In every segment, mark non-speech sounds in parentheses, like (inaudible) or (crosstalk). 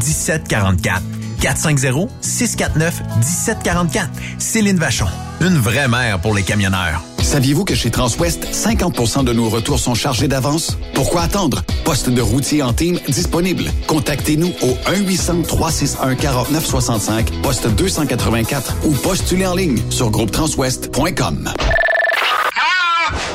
1744. 450-649-1744. Céline Vachon. Une vraie mère pour les camionneurs. Saviez-vous que chez Transwest, 50 de nos retours sont chargés d'avance? Pourquoi attendre? Poste de routier en team disponible. Contactez-nous au 1-800-361-4965, poste 284 ou postulez en ligne sur groupetranswest.com.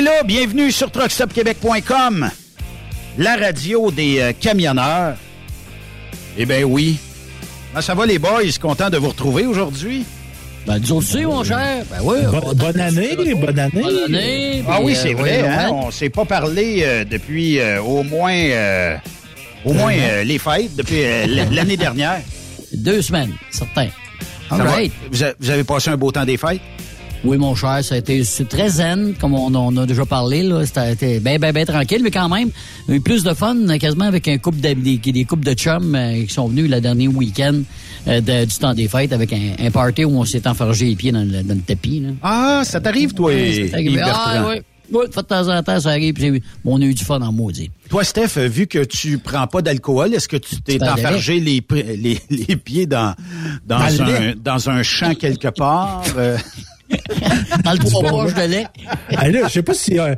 Est là, bienvenue sur truckstopquebec.com, la radio des euh, camionneurs. Eh bien oui. Comment ça va les boys? Content de vous retrouver aujourd'hui? Ben, nous aussi, mon cher. Ben oui. Bo- bonne année, bonne année. Bonne année. Ah puis, oui, euh, c'est vrai, hein? ouais. On s'est pas parlé euh, depuis euh, au moins euh, au moins euh, les fêtes, depuis euh, l'année dernière. Deux semaines, certain. Ça All va? right. Vous, a- vous avez passé un beau temps des fêtes? Oui, mon cher, ça a été très zen, comme on, on a déjà parlé. là. C'était bien, bien, bien tranquille, mais quand même, il y a eu plus de fun euh, quasiment avec un couple de, des, des couples de chums euh, qui sont venus le dernier week-end euh, de- du temps des fêtes avec un, un party où on s'est enfargé les pieds dans le, dans le tapis. Là. Ah, ça t'arrive, toi, C'est arrivé. Yves Ah, oui. Oui, de temps en temps, ça arrive. puis bon, on a eu du fun en maudit. Toi, Steph, euh, vu que tu prends pas d'alcool, est-ce que tu t'es enfargé les, les, les pieds dans, dans, Dans un, dans un champ quelque part? (laughs) (laughs) Dans le trois poches de lait. Ah, là, je sais pas si... euh,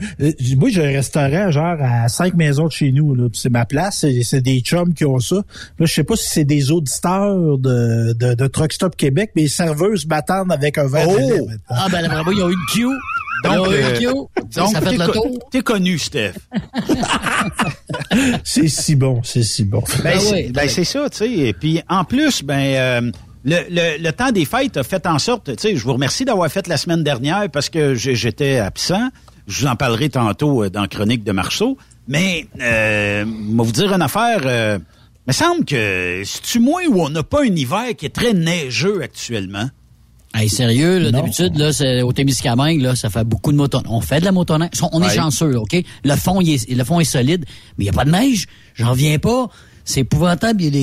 moi, j'ai un restaurant genre à cinq maisons de chez nous. là, C'est ma place. C'est des chums qui ont ça. Là, je sais pas si c'est des auditeurs de, de, de Truck Stop Québec, mais les serveuses m'attendent avec un verre de lait Oh! maintenant. Ah, ben, là, vraiment, ils ont eu une queue. Donc, ils ont eu euh, une queue. Ça, Donc, ça fait t'es le co- tour. T'es connu, Steph. (laughs) C'est si bon, c'est si bon. Ben, Ah c'est oui, ben, ça, tu sais. Et puis, en plus, ben, euh, le, le, le temps des fêtes a fait en sorte, tu sais, je vous remercie d'avoir fait la semaine dernière parce que j'ai- j'étais absent. Je vous en parlerai tantôt euh, dans Chronique de Marceau. Mais, euh, moi vous dire une affaire, euh, il me semble que c'est-tu moi où on n'a pas un hiver qui est très neigeux actuellement? Hey, sérieux, là, d'habitude, là, c'est, au Témiscamingue, là, ça fait beaucoup de motoneige. On fait de la motoneige. On est Ouais. chanceux, OK? Le fond, il est, le fond est solide, mais il n'y a pas de neige. J'en viens pas. C'est épouvantable. Il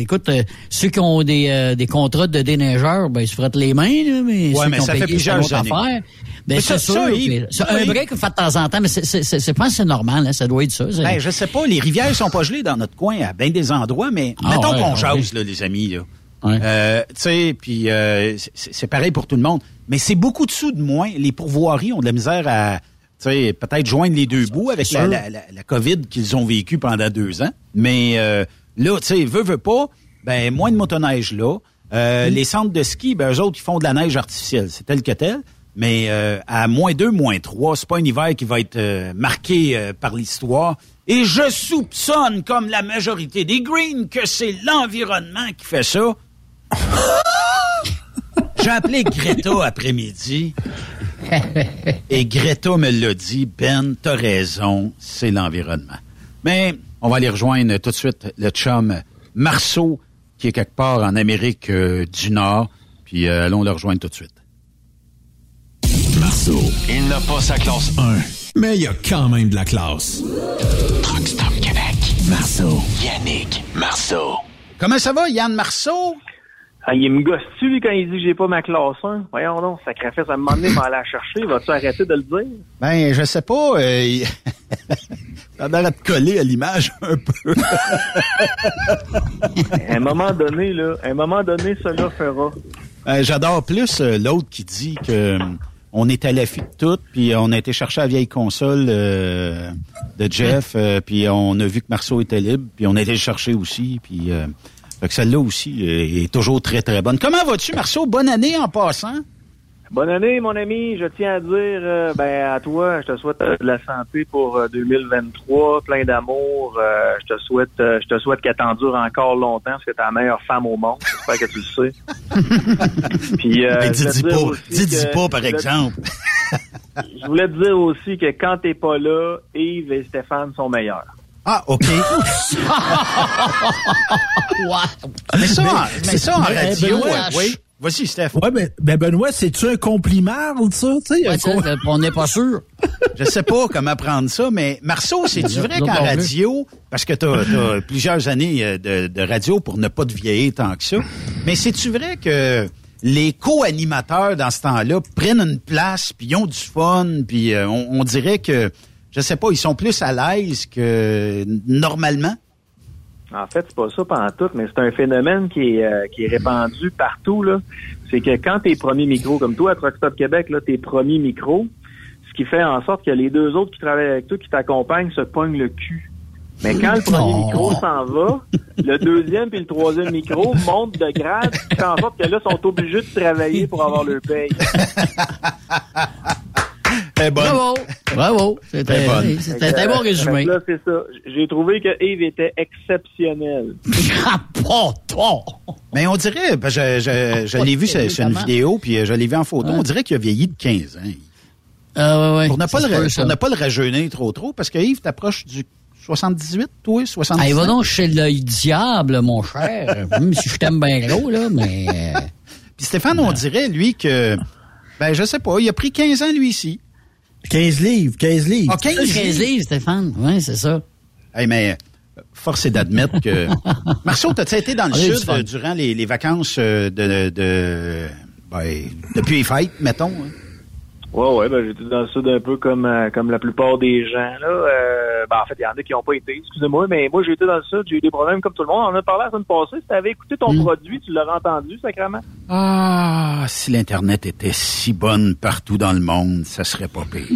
écoute, euh, ceux qui ont des, euh, des contrats de déneigeurs, ben, ils se frottent les mains, là, mais Ouais, ceux mais qui ont ça fait plusieurs années. affaire. Ben, Mais c'est ça- sûr. ça, c'est ça, un break fait de temps en temps, mais c'est, c'est, c'est, normal, hein, ça doit être ça. Ben, je sais pas, les rivières sont pas gelées dans notre coin à bien des endroits, mais Ah, mettons ouais, qu'on ouais. jase, là, les amis, là. Euh, tu sais, puis c'est pareil pour tout le monde. Mais c'est beaucoup de sous de moins. Les pourvoiries ont de la misère à, peut-être joindre les deux bouts avec la, la, la, la COVID qu'ils ont vécu pendant deux ans. Mais euh, là, tu sais, veut, veut pas, ben moins de motoneige là. Euh, Les centres de ski, ben eux autres, ils font de la neige artificielle. C'est tel que tel. Mais euh, à moins 2, moins 3, c'est pas un hiver qui va être euh, marqué euh, par l'histoire. Et je soupçonne, comme la majorité des Greens, que c'est l'environnement qui fait ça. (laughs) J'ai appelé Greta après-midi. Et Greta me l'a dit, Ben, t'as raison, c'est l'environnement. Mais on va aller rejoindre tout de suite le chum Marceau, qui est quelque part en Amérique euh, du Nord. Puis euh, allons le rejoindre tout de suite. Marceau, il n'a pas sa classe 1. Mais il y a quand même de la classe. Truck Stop Québec. Marceau. Yannick Marceau. Comment ça va, Yann Marceau? Ah, il me gosse-tu, lui, quand il dit que j'ai pas ma classe 1? Voyons donc, sacrifice à un moment donné, m'en la chercher. Vas-tu arrêter de le dire? Ben, je sais pas. Euh, il- (laughs) T'as l'air à te coller à l'image un peu. (laughs) À un moment donné, là, à un moment donné, cela fera. Euh, J'adore plus euh, l'autre qui dit que euh, on est à l'affût de tout, puis on a été chercher la vieille console euh, de Jeff, puis on a vu que Marceau était libre, puis on a été le chercher aussi, puis euh, fait que celle-là aussi euh, est toujours très, très bonne. Comment vas-tu, Marceau? Bonne année en passant. Bonne année, mon ami. Je tiens à dire, euh, ben, à toi, je te souhaite euh, de la santé pour euh, 2023, plein d'amour. Je te souhaite, je te souhaite qu'elle t'endure encore longtemps, parce que t'es la meilleure femme au monde. J'espère que tu le sais. (laughs) Puis, euh, Mais je dis, voulais dis te dire pas, dis, pas, par je voulais- exemple. (laughs) Je voulais te dire aussi que quand t'es pas là, Yves et Stéphane sont meilleurs. Ah, OK. (laughs) mais ça, mais ça en Mais, radio, euh, oui. Vas-y, Steph. Ouais, mais ben Benoît, c'est-tu un compliment, ça? Tu sais, un Ouais, com- on n'est pas sûr. Je sais pas comment prendre ça, mais Marceau, c'est-tu vrai qu'en radio, parce que tu as, plusieurs années euh, de, de radio pour ne pas te vieillir tant que ça, mais c'est-tu vrai que les co-animateurs dans ce temps-là prennent une place, puis ils ont du fun, puis euh, on, on dirait que, je sais pas, ils sont plus à l'aise que normalement? En fait, c'est pas ça pendant tout, mais c'est un phénomène qui est, euh, qui est répandu partout. là. C'est que quand tes premiers micros, comme toi à Truck Stop Québec, là, tes premiers micros, ce qui fait en sorte que les deux autres qui travaillent avec toi, qui t'accompagnent, se pognent le cul. Mais quand le premier Oh. micro s'en va, le deuxième puis le troisième micro montent de grade, qui fait en sorte que là, sont obligés de travailler pour avoir leur paye. (laughs) Bonne. Bravo. Bravo. C'était un bon résumé. Là, c'est ça. J'ai trouvé que Yves était exceptionnel. (laughs) Ah, pas toi. Mais on dirait, je, je, je l'ai vu sur, une vidéo, puis euh, je l'ai vu en photo, Ouais. on dirait qu'il a vieilli de 15 ans. Ah, ouais, ouais. Pour ne pas, le, pas le rajeunir trop trop, parce que Yves, t'approches du 78, toi, 77. Ah, il va donc chez le diable, mon cher. (laughs) Même si je t'aime bien gros, là, mais... euh, Puis Stéphane, on dirait, lui, que, ben, je sais pas, il a pris 15 ans, lui, ici. 15 livres, 15 livres. Ah, 15 15 livres. livres, Stéphane. Oui, c'est ça. Hey, mais, euh, force est d'admettre que... (laughs) Marceau, t'as-tu été dans le sud euh, durant les, les vacances euh, de, de, ben, depuis les fêtes, mettons? hein? Ouais, ouais, ben j'étais dans le sud un peu comme euh, comme la plupart des gens là. Euh, ben, en fait, il y en a qui n'ont pas été, excusez-moi, mais moi j'ai été dans le sud, j'ai eu des problèmes comme tout le monde. On en a parlé la semaine passée. Si t'avais écouté ton Mm. produit, tu l'aurais entendu, sacrément. Ah, si l'Internet était si bonne partout dans le monde, ça serait pas pire.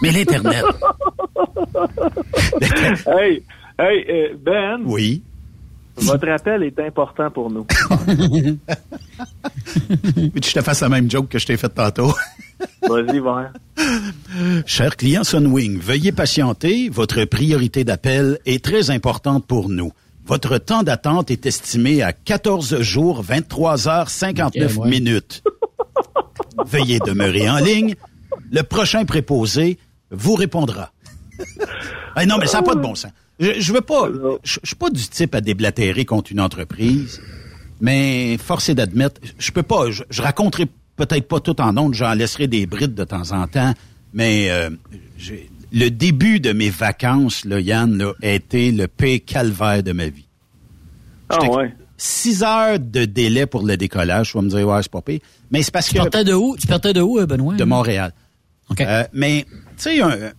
Mais l'Internet, (laughs) Hey, hey, euh, Ben, oui. Votre appel est important pour nous. (laughs) Que je te fasse la même joke que je t'ai faite tantôt? (laughs) Vas-y, voir. Cher client Sunwing, veuillez patienter. Votre priorité d'appel est très importante pour nous. Votre temps d'attente est estimé à 14 jours, 23 heures, 59 Ok, ouais. minutes. (laughs) Veuillez demeurer en ligne. Le prochain préposé vous répondra. Ah non, mais ça n'a pas de bon sens. Je, je veux pas. Je, je suis pas du type à déblatérer contre une entreprise, mais force est d'admettre, je peux pas. Je, je raconterai peut-être pas tout en ondes, j'en laisserai des brides de temps en temps, mais euh, j'ai- le début de mes vacances, là, Yann, là, a été le pire calvaire de ma vie. Ah ouais. Six heures de délai pour le décollage. Tu vas me dire, ouais, c'est pas pire. Mais c'est parce Tu que partais de où? Tu partais de où, euh, Benoît? de Montréal. OK. Euh, mais, tu sais, un-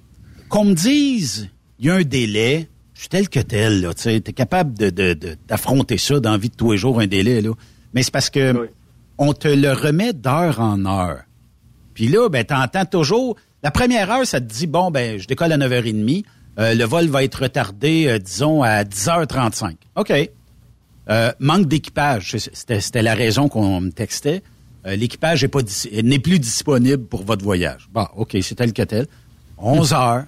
qu'on me dise, il y a un délai, je suis tel que tel, là, tu sais, t'es capable de, de- de- d'affronter ça dans la vie de tous les jours, un délai, là. Mais c'est parce que Oui. on te le remet d'heure en heure. Puis là, ben, t'entends toujours, la première heure, ça te dit, bon, ben, je décolle à 9h30, euh, le vol va être retardé, euh, disons, à 10h35. OK. Euh, manque d'équipage, c'était, la raison qu'on me textait. Euh, l'équipage n'est plus disponible pour votre voyage. Bon, OK, c'est tel que tel. 11 heures,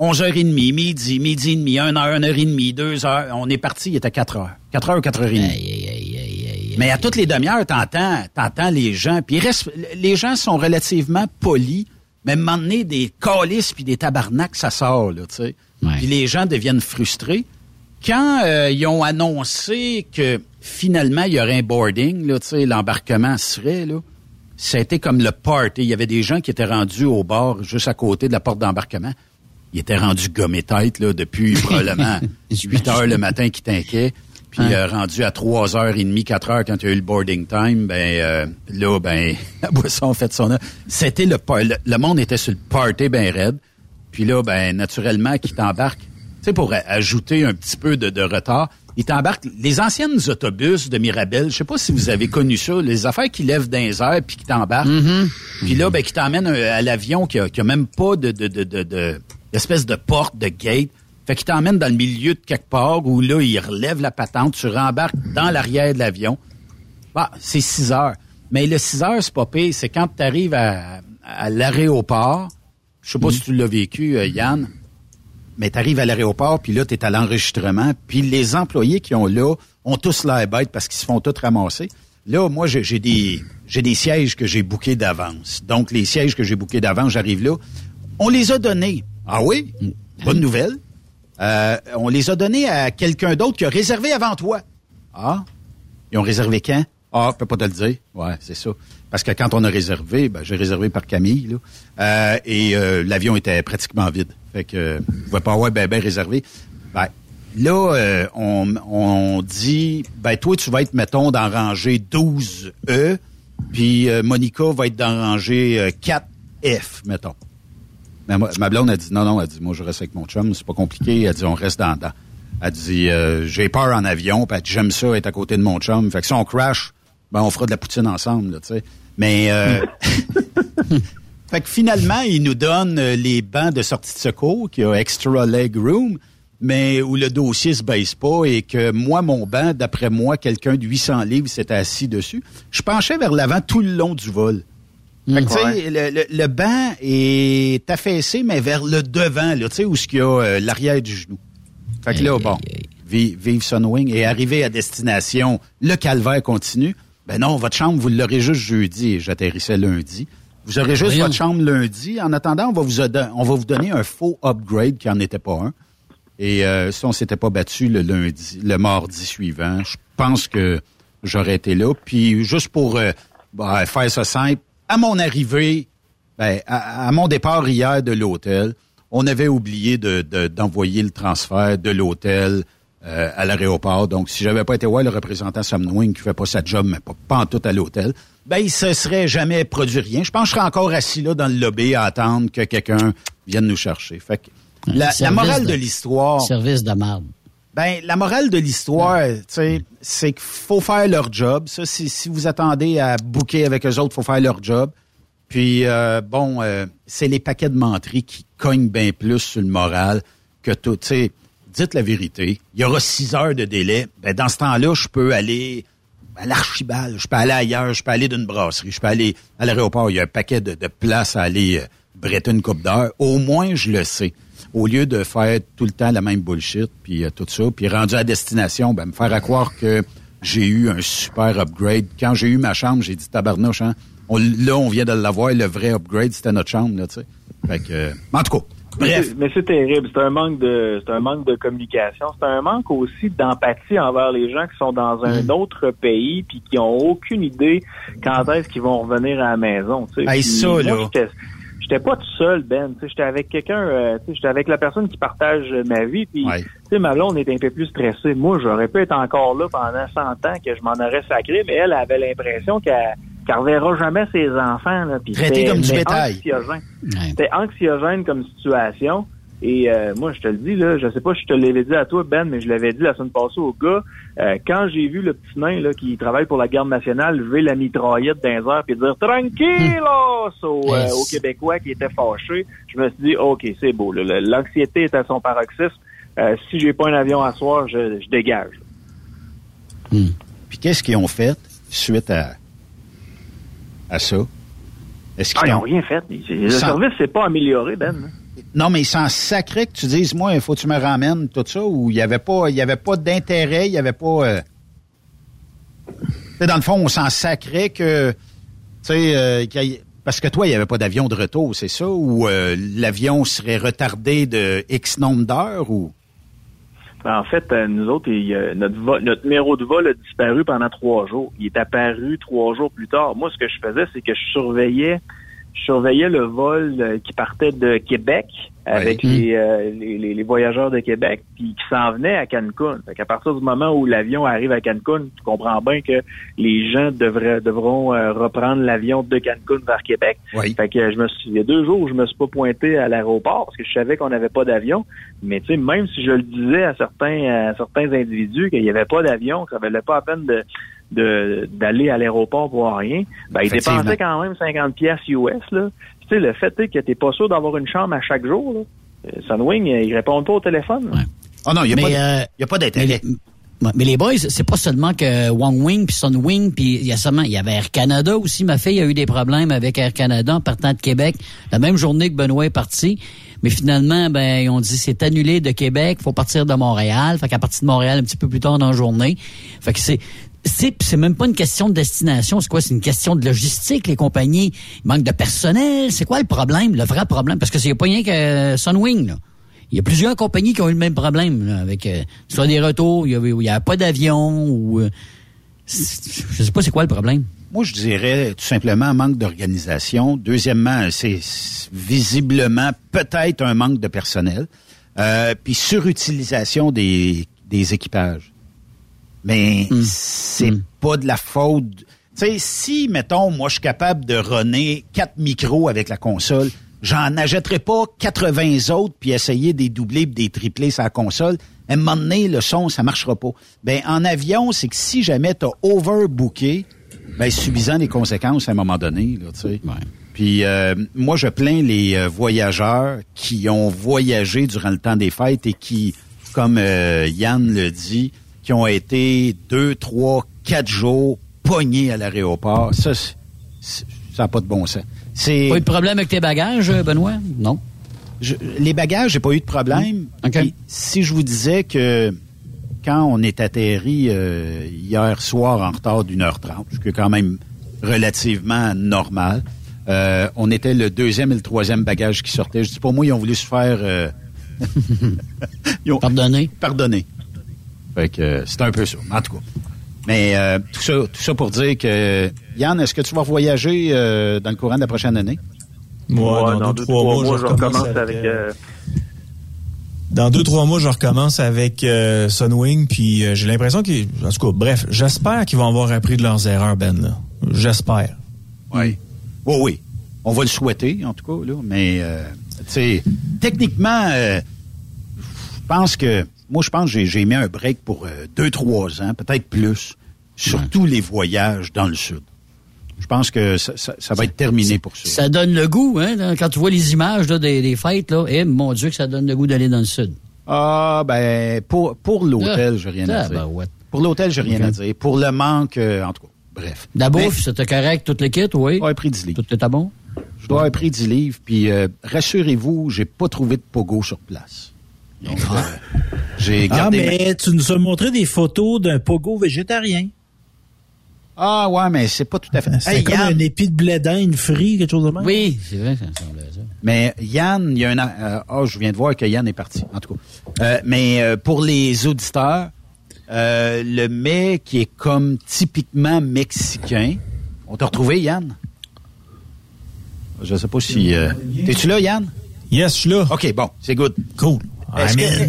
11h30, midi, midi et demi, 1 heure, 1 heure et demie, 2 heures. On est parti, il était 4 heures. 4 heures ou 4 heures et demie. Aïe. Mais à toutes les demi-heures, t'entends, t'entends les gens. Puis ils restent- les gens sont relativement polis, mais à un moment donné, des calices puis des tabarnaks, ça sort, là, tu sais. Ouais. Puis les gens deviennent frustrés. Quand euh, ils ont annoncé que finalement, il y aurait un boarding, là, tu sais, l'embarquement serait, là, ça a été comme le party. Il y avait des gens qui étaient rendus au bord, juste à côté de la porte d'embarquement. Ils étaient rendus gommés tête, là, depuis probablement (laughs) 8 heures le matin qui t'inquiètent. Puis Hein. euh, rendu à 3h30, 4 heures quand il y a eu le boarding time, ben euh, là, ben, (laughs) la boisson a fait son œuvre. C'était le, le le monde était sur le party ben raide. Puis là, ben, naturellement, qui t'embarque, sais, pour ajouter un petit peu de, de retard, ils t'embarquent. Les anciennes autobus de Mirabel, je sais pas si vous avez connu ça, les affaires qui lèvent dans les airs puis qui t'embarquent. Puis là, ben, qui t'emmènent euh, à l'avion qui a, qui a même pas de, de, de, de, d'espèce de porte, de gate. Fait qu'il t'emmène dans le milieu de quelque part où là, il relève la patente, tu rembarques dans l'arrière de l'avion. Bah, c'est 6 heures. Mais le 6 heures, c'est pas pire. C'est quand tu arrives à, à l'aéroport. Je sais pas si tu l'as vécu, euh, Yann. Mais tu arrives à l'aéroport, puis là, tu es à l'enregistrement. Puis les employés qui ont là ont tous l'air bêtes parce qu'ils se font tous ramasser. Là, moi, j'ai j'ai des, j'ai des sièges que j'ai bookés d'avance. Donc, les sièges que j'ai bookés d'avance, j'arrive là. On les a donnés. Ah oui? Bonne nouvelle. Euh, on les a donnés à quelqu'un d'autre qui a réservé avant toi. Ah? Ils ont réservé quand? Ah, je peux pas te le dire. Ouais, c'est ça. Parce que quand on a réservé, ben, j'ai réservé par Camille, là, euh, et euh, l'avion était pratiquement vide. Fait que euh, je pouvais pas avoir ben, ben réservé. Ben, là, on, on dit, ben toi, tu vas être, mettons, dans rangée 12E, puis euh, Monica va être dans rangée euh, 4F, mettons. Mais moi, ma blonde a dit non, non, elle dit moi je reste avec mon chum, c'est pas compliqué. Elle dit on reste dans dedans. Elle dit euh, j'ai peur en avion, puis elle dit j'aime ça être à côté de mon chum. Fait que si on crash, ben on fera de la poutine ensemble, tu sais. Mais euh, (laughs) fait que finalement, ils nous donnent euh, les bancs de sortie de secours qui a extra leg room, mais où le dossier se baisse pas et que moi, mon banc, d'après moi, quelqu'un de 800 livres s'était assis dessus. Je penchais vers l'avant tout le long du vol. Fait que, tu sais, le, le- le banc est affaissé, mais vers le devant, là, tu sais, où ce qu'il y a euh, l'arrière du genou. Fait que là, bon, vive, vive Sunwing. Et arrivé à destination, le calvaire continue. Ben non, votre chambre, vous l'aurez juste jeudi et j'atterrissais lundi. Vous aurez juste votre chambre lundi. En attendant, on va vous, on va vous donner un faux upgrade qui en était pas un. Et euh, si on s'était pas battu le lundi, le mardi suivant, je pense que j'aurais été là. Puis juste pour euh, ben, faire ça simple, à mon arrivée, ben, à, à mon départ hier de l'hôtel, on avait oublié de- de- d'envoyer le transfert de l'hôtel euh, à l'aéroport. Donc, si j'avais pas été voir le représentant Samwing qui fait pas sa job, mais pas, pas en tout à l'hôtel, ben, il se serait jamais produit rien. Je pense que je serais encore assis là dans le lobby à attendre que quelqu'un vienne nous chercher. Fait que la, morale de, de- l'histoire. Service de marde. Ben, la morale de l'histoire, tu sais, c'est qu'il faut faire leur job. Ça, si, si vous attendez à bouquer avec eux autres, faut faire leur job. Puis, euh, bon, euh, c'est les paquets de menteries qui cognent bien plus sur le moral que tout. Tu sais, dites la vérité. Il y aura six heures de délai. Ben, dans ce temps-là, je peux aller à l'archibald, je peux aller ailleurs, je peux aller d'une brasserie, je peux aller à l'aéroport. Il y a un paquet de, de places à aller euh, bretter une coupe d'heure. Au moins, je le sais. Au lieu de faire tout le temps la même bullshit, puis euh, tout ça, puis rendu à destination, ben, me faire à croire que j'ai eu un super upgrade. Quand j'ai eu ma chambre, j'ai dit tabarnouche, hein, on- là, on vient de l'avoir, le vrai upgrade, c'était notre chambre, là, tu sais. Fait que, euh, en tout cas, Mais bref. c'est- Mais c'est terrible. C'est un manque de, c'est un manque de communication. C'est un manque aussi d'empathie envers les gens qui sont dans un Mm. autre pays puis qui ont aucune idée quand est-ce qu'ils vont revenir à la maison. tu sais. Hey, ça, moi, là. J'étais- pas tout seul, Ben. J'étais avec quelqu'un, euh, j'étais avec la personne qui partage ma vie. Puis, Ouais. tu sais, ma blonde était un peu plus stressée. Moi, j'aurais pu être encore là pendant 100 ans que je m'en aurais sacré, mais elle avait l'impression qu'elle qu'elle reverra jamais ses enfants. Là, Traité c'était- comme du bétail. anxiogène. Ouais. C'était anxiogène comme situation. Et euh, moi, je te le dis, là, je sais pas si je te l'avais dit à toi, Ben, mais je l'avais dit la semaine passée au gars. euh, quand j'ai vu le petit nain là, qui travaille pour la garde nationale lever la mitraillette d'un air puis dire Tranquillos au, euh, Yes. aux Québécois qui étaient fâchés, je me suis dit OK, c'est beau. L'anxiété est à son paroxysme. Euh, si j'ai pas un avion à soir, je, je dégage. Puis qu'est-ce qu'ils ont fait suite à, à ça? Est-ce Ah, qu'ils n'ont rien fait. Le Sans- service s'est pas amélioré, Ben. là. Non, mais ils s'en sacraient que tu dises, moi, il faut que tu me ramènes tout ça, ou il n'y avait pas, il y avait pas d'intérêt, il n'y avait pas... euh, dans le fond, on s'en sacrait que... Tu sais, euh, parce que toi, il n'y avait pas d'avion de retour, c'est ça? Ou euh, l'avion serait retardé de X nombre d'heures, ou... En fait, euh, nous autres, notre, notre numéro de vol a disparu pendant trois jours. Il est apparu trois jours plus tard. Moi, ce que je faisais, c'est que je surveillais je surveillais le vol qui partait de Québec avec Oui. les, euh, les, les- les voyageurs de Québec, puis qui s'en venaient à Cancun. Fait qu'à partir du moment où l'avion arrive à Cancun, tu comprends bien que les gens devraient devront euh, reprendre l'avion de Cancun vers Québec. Oui. Fait que je me suis, il y a deux jours où je me suis pas pointé à l'aéroport parce que je savais qu'on n'avait pas d'avion. Mais tu sais, même si je le disais à certains, à certains individus qu'il n'y avait pas d'avion, que ça valait pas la peine de- d'aller à l'aéroport pour rien, ben, ils dépensaient quand même 50 pièces US, là. Tu sais, le fait est que t'es pas sûr d'avoir une chambre à chaque jour, là. Euh, Sunwing, euh, ils répondent pas au téléphone. Ah non, il n'y a, Mais, pas de- euh, y a pas d'intérêt. mais les boys, c'est pas seulement que Wang Wing puis Sun Wing puis il y a seulement il y avait Air Canada aussi. Ma fille a eu des problèmes avec Air Canada en partant de Québec la même journée que Benoît est parti. Mais finalement, ben ils ont dit c'est annulé de Québec, faut partir de Montréal. Fait qu'à partir de Montréal un petit peu plus tard dans la journée. Fait que c'est c'est c'est même pas une question de destination, c'est quoi? C'est une question de logistique. Les compagnies il manque de personnel. C'est quoi le problème Le vrai problème? Parce que c'est pas rien que Sunwing là. Il y a plusieurs compagnies qui ont eu le même problème là, avec euh, soit des retours, il y avait, il y a pas d'avion ou euh, je sais pas c'est quoi le problème. Moi, je dirais tout simplement un manque d'organisation. Deuxièmement, c'est visiblement peut-être un manque de personnel. Euh, puis surutilisation des, des équipages. Mais c'est pas de la faute. Tu sais, si, mettons, moi, je suis capable de runner quatre micros avec la console, j'en achèterai pas 80 autres puis essayer des doublés puis des triplés sur la console. À un moment donné, le son, ça marchera pas. Ben, en avion, c'est que si jamais t'as overbooké, ben, subissant les conséquences à un moment donné, là, tu sais. Puis euh, moi, je plains les euh, voyageurs qui ont voyagé durant le temps des fêtes et qui, comme euh, Yann le dit, qui ont été deux, trois, quatre jours pognés à l'aéroport. Ça, ça n'a pas de bon sens. C'est Pas eu de problème avec tes bagages, euh, Benoît? Non. je- les bagages, j'ai pas eu de problème. Si je vous disais que quand on est atterri euh, hier soir en retard d'une heure trente, ce qui est quand même relativement normal, euh, on était le deuxième et le troisième bagage qui sortaient. Je dis pour moi, ils ont voulu se faire euh, (laughs) (laughs) ils ont Pardonnez. pardonner. Fait que euh, c'est un peu ça, en tout cas. Mais euh, tout ça, tout ça pour dire que Yann, est-ce que tu vas voyager euh, dans le courant de la prochaine année? Moi, Ouais, dans, deux, trois mois, je recommence avec... euh, Dans deux, trois mois, je recommence avec euh, Sunwing, puis euh, j'ai l'impression qu'ils... En tout cas, bref, j'espère qu'ils vont avoir appris de leurs erreurs, Ben, là. J'espère. Oui. Oui, oui. On va le souhaiter, en tout cas, là. Mais, euh, tu sais, techniquement, euh, je pense que, moi, je pense que j'ai- mis un break pour euh, deux, trois ans, peut-être plus, sur tous les voyages dans le Sud. Je pense que ça, ça- ça va être terminé pour ça. Ça donne le goût, hein, quand tu vois les images là, des, des fêtes, là, eh, mon Dieu que ça donne le goût d'aller dans le sud. Ah, ben, pour, pour l'hôtel, j'ai rien à Ah, dire. ben. Pour l'hôtel, j'ai rien à dire. Pour le manque, euh, en tout cas, bref. La bouffe, c'était correct, toute l'équipe, oui? Je dois avoir pris 10 livres. Tout était bon? Je dois avoir pris 10 livres, puis euh, rassurez-vous, j'ai pas trouvé de pogo sur place. Donc, euh, j'ai Ah, gardé ma- mais tu nous as montré des photos d'un pogo végétarien. Ah ouais, mais c'est pas tout à fait. C'est Hey, comme Yann, un épi de blé d'Inde frit, quelque chose de même. Oui, c'est vrai, ça semblait ça. mais Yann, il y a un. euh, Ah, je viens de voir que Yann est parti. En tout cas, Euh, mais pour les auditeurs, euh, le mets qui est comme typiquement mexicain. On t'a retrouvé, Yann? Je sais pas si. euh, T'es-tu là, Yann? Yes, je suis là. Ok, bon, c'est good. Cool. Que-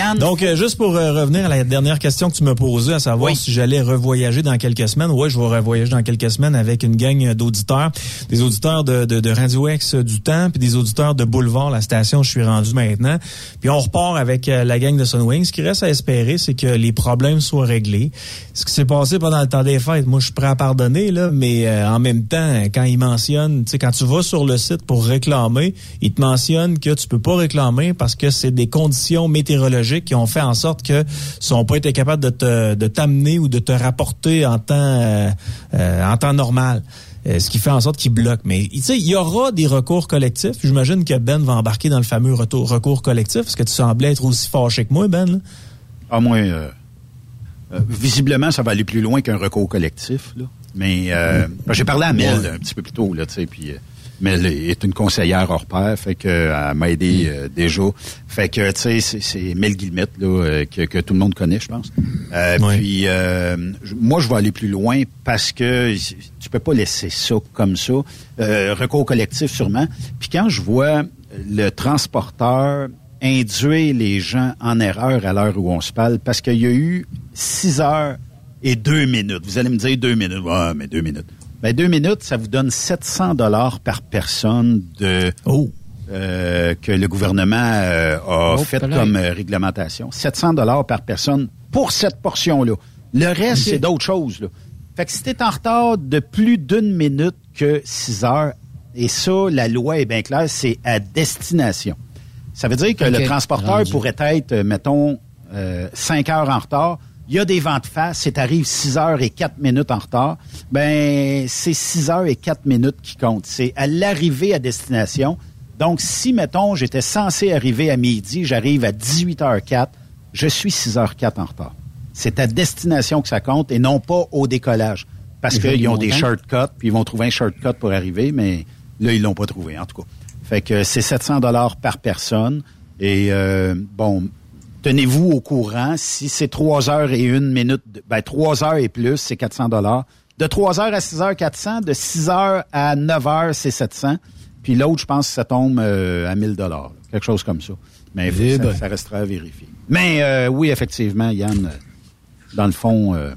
Amen. Donc, euh, juste pour euh, revenir à la dernière question que tu me posais, à savoir Oui. si j'allais revoyager dans quelques semaines. Oui, je vais revoyager dans quelques semaines avec une gang d'auditeurs, des auditeurs de, de, de Radio X du temps, puis des auditeurs de Boulevard, la station où je suis rendu maintenant. Puis on repart avec euh, la gang de Sunwing. Ce qui reste à espérer, c'est que les problèmes soient réglés. Ce qui s'est passé pendant le temps des fêtes, moi, je suis prêt à pardonner, là, mais euh, en même temps, quand ils mentionnent, tu sais, quand tu vas sur le site pour réclamer, ils te mentionnent que tu peux pas réclamer parce que c'est des conditions météorologiques qui ont fait en sorte que n'ont pas été capables de te de t'amener ou de te rapporter en temps euh, euh, en temps normal. Euh, ce qui fait en sorte qu'ils bloquent. Mais tu sais, il y aura des recours collectifs. J'imagine que Ben va embarquer dans le fameux retour, recours collectif. Est-ce que tu semblais être aussi fâché que moi, Ben? là? à moins. euh, euh, visiblement, ça va aller plus loin qu'un recours collectif. Là. Mais euh, ben, j'ai parlé à Mel un petit peu plus tôt, là, tu sais, puis mais elle est une conseillère hors pair, fait que euh, elle m'a aidé euh, déjà. Fait que tu sais, c'est- Mel Guillemette là euh, que, que tout le monde connaît, je pense. Euh, Ouais. Puis euh, moi, je vais aller plus loin parce que tu peux pas laisser ça comme ça. Euh, recours collectif sûrement. Puis quand je vois le transporteur induire les gens en erreur à l'heure où on se parle, parce qu'il y a eu six heures et deux minutes. Vous allez me dire deux minutes. Ouais, mais deux minutes. Ben, deux minutes, ça vous donne 700 dollars par personne de euh, que le gouvernement euh, a Oh, fait comme euh, réglementation. 700 dollars par personne pour cette portion-là. Le reste, c'est d'autres choses. Là. Fait que si t'es en retard de plus d'une minute que six heures, et ça, la loi est bien claire, c'est à destination. Ça veut dire que le transporteur Rendu. pourrait être, euh, mettons, euh, 5 heures en retard. Il y a des vents de face, c'est arrive 6 heures et 4 minutes en retard. Ben, c'est 6 heures et 4 minutes qui comptent. C'est à l'arrivée à destination. Donc, si, mettons, j'étais censé arriver à midi, j'arrive à 18h04, je suis 6h04 en retard. C'est à destination que ça compte et non pas au décollage. Parce qu'ils ont des shortcuts, puis ils vont trouver un shortcut pour arriver, mais là, ils l'ont pas trouvé, en tout cas. Fait que c'est 700 dollars par personne. Et euh, bon, tenez-vous au courant. Si c'est 3 heures et une minute, ben 3 heures et plus, c'est 400 dollars. De 3 heures à 6 heures, 400. De 6 heures à 9 heures, c'est 700. Puis l'autre, je pense que ça tombe euh, à 1000 dollars, quelque chose comme ça. Mais Eh ça, ben. ça restera à vérifier. Mais euh, oui, effectivement, Yann, euh, dans le fond, euh,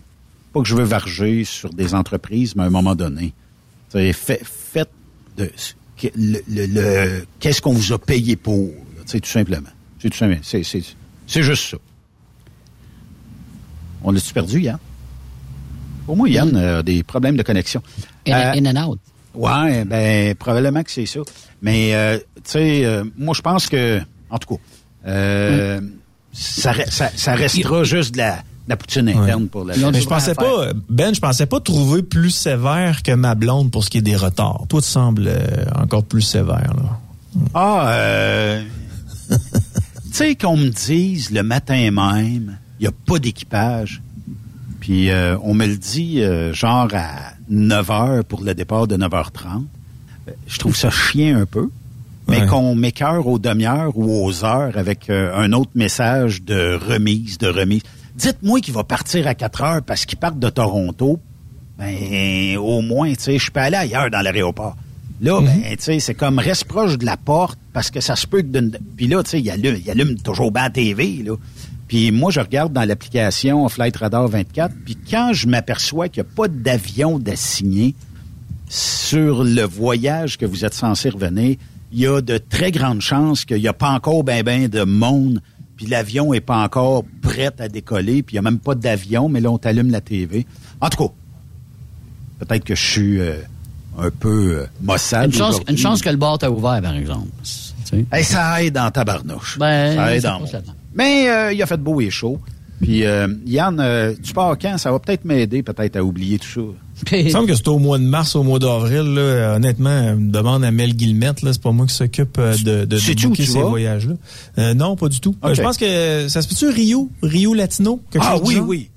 pas que je veux varger sur des entreprises, mais à un moment donné, fait- faites de ce que- le, le- le- qu'est-ce qu'on vous a payé pour, là, tu sais, tout simplement. C'est tout simplement. C'est juste ça. On l'a-tu perdu, Yann? Pour moi, Yann a des problèmes de connexion. In, Euh, in and out. Ouais, ben probablement que c'est ça. Mais euh, tu sais, euh, moi je pense que, en tout cas, euh, ça, re- ça, ça restera juste de la, de la poutine interne pour la. Mais je pensais pas, Ben, je pensais pas trouver plus sévère que ma blonde pour ce qui est des retards. Toi, tu sembles euh, encore plus sévère, là. Ah, euh, (laughs) sais qu'on me dise le matin même, il n'y a pas d'équipage. Puis euh, on me le dit euh, genre à 9 h pour le départ de 9h30. Euh, Je trouve ça chien un peu. Mais Ouais. qu'on m'écœure aux demi-heures ou aux heures avec euh, un autre message de remise, de remise. Dites-moi qu'il va partir à 4 heures parce qu'il part de Toronto. Ben, au moins, tu sais, je peux aller ailleurs dans l'aéroport. Là, ben, tu sais, c'est comme reste proche de la porte parce que ça se peut que d'une... Puis là, tu sais, il allume, il allume toujours la TV, là. Puis moi, je regarde dans l'application Flight Radar 24, puis quand je m'aperçois qu'il n'y a pas d'avion d'assigné sur le voyage que vous êtes censé revenir, il y a de très grandes chances qu'il n'y a pas encore ben ben de monde, puis l'avion est pas encore prêt à décoller, puis il n'y a même pas d'avion, mais là, on t'allume la TV. En tout cas, peut-être que je suis euh, un peu euh, maussade Une chance, aujourd'hui. une chance que le bar t'a ouvert, par exemple. Hey, ça aide en tabarnouche. Ben, ça aide en. Mais euh, il a fait beau et chaud. Puis euh, Yann, euh, tu pars quand? Ça va peut-être m'aider peut-être à oublier tout ça. (laughs) Il me semble que c'est au mois de mars, au mois d'avril. là. Honnêtement, me demande à Mel Guillemette. C'est pas moi qui s'occupe de, de, de booker ces voyages-là. Non, pas du tout. Je pense que ça se peut-tu Rio, Rio Latino, quelque Ah chose oui, oui.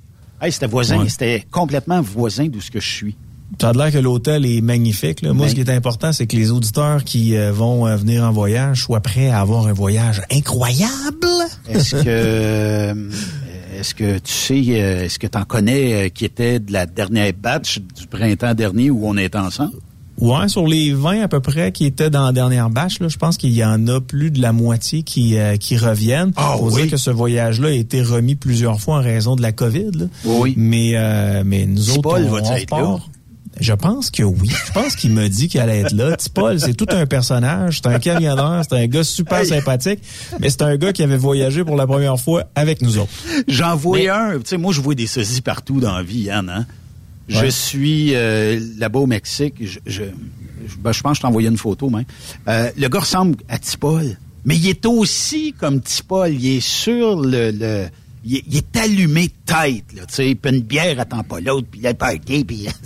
Hey, c'était voisin, Ouais. c'était complètement voisin d'où ce que je suis. Ça a l'air que l'hôtel est magnifique. Là. Moi, Ben- ce qui est important, c'est que les auditeurs qui euh, vont euh, venir en voyage soient prêts à avoir un voyage incroyable. Est-ce que (laughs) est-ce que tu sais, euh, est-ce que tu en connais qui était de la dernière batch du printemps dernier où on était ensemble? Ouais, sur les 20 à peu près qui étaient dans la dernière bâche, là, je pense qu'il y en a plus de la moitié qui, euh, qui reviennent. Ah Faut oui? dire que ce voyage-là a été remis plusieurs fois en raison de la COVID. là. Oui. Mais, euh, mais nous autres, Paul on, va-tu on être là? repart. Je pense que oui. Je pense qu'il m'a dit qu'il allait être là. Paul, c'est tout un personnage. C'est un camionneur. C'est un gars super Hey. sympathique. Mais c'est un gars qui avait voyagé pour la première fois avec nous autres. J'en vois un. Tu sais, moi, je vois des sosies partout dans la vie, Yann. Hein? Je suis euh, là-bas au Mexique. Je, je, je, ben, je pense que je t'ai envoyé une photo, même. Euh, le gars ressemble à Tipol, mais il est aussi comme Tipol. Il est sur le... le il, est, il est allumé tête, là, tu sais. Puis une bière attend pas l'autre, puis il est parqué, puis... (laughs)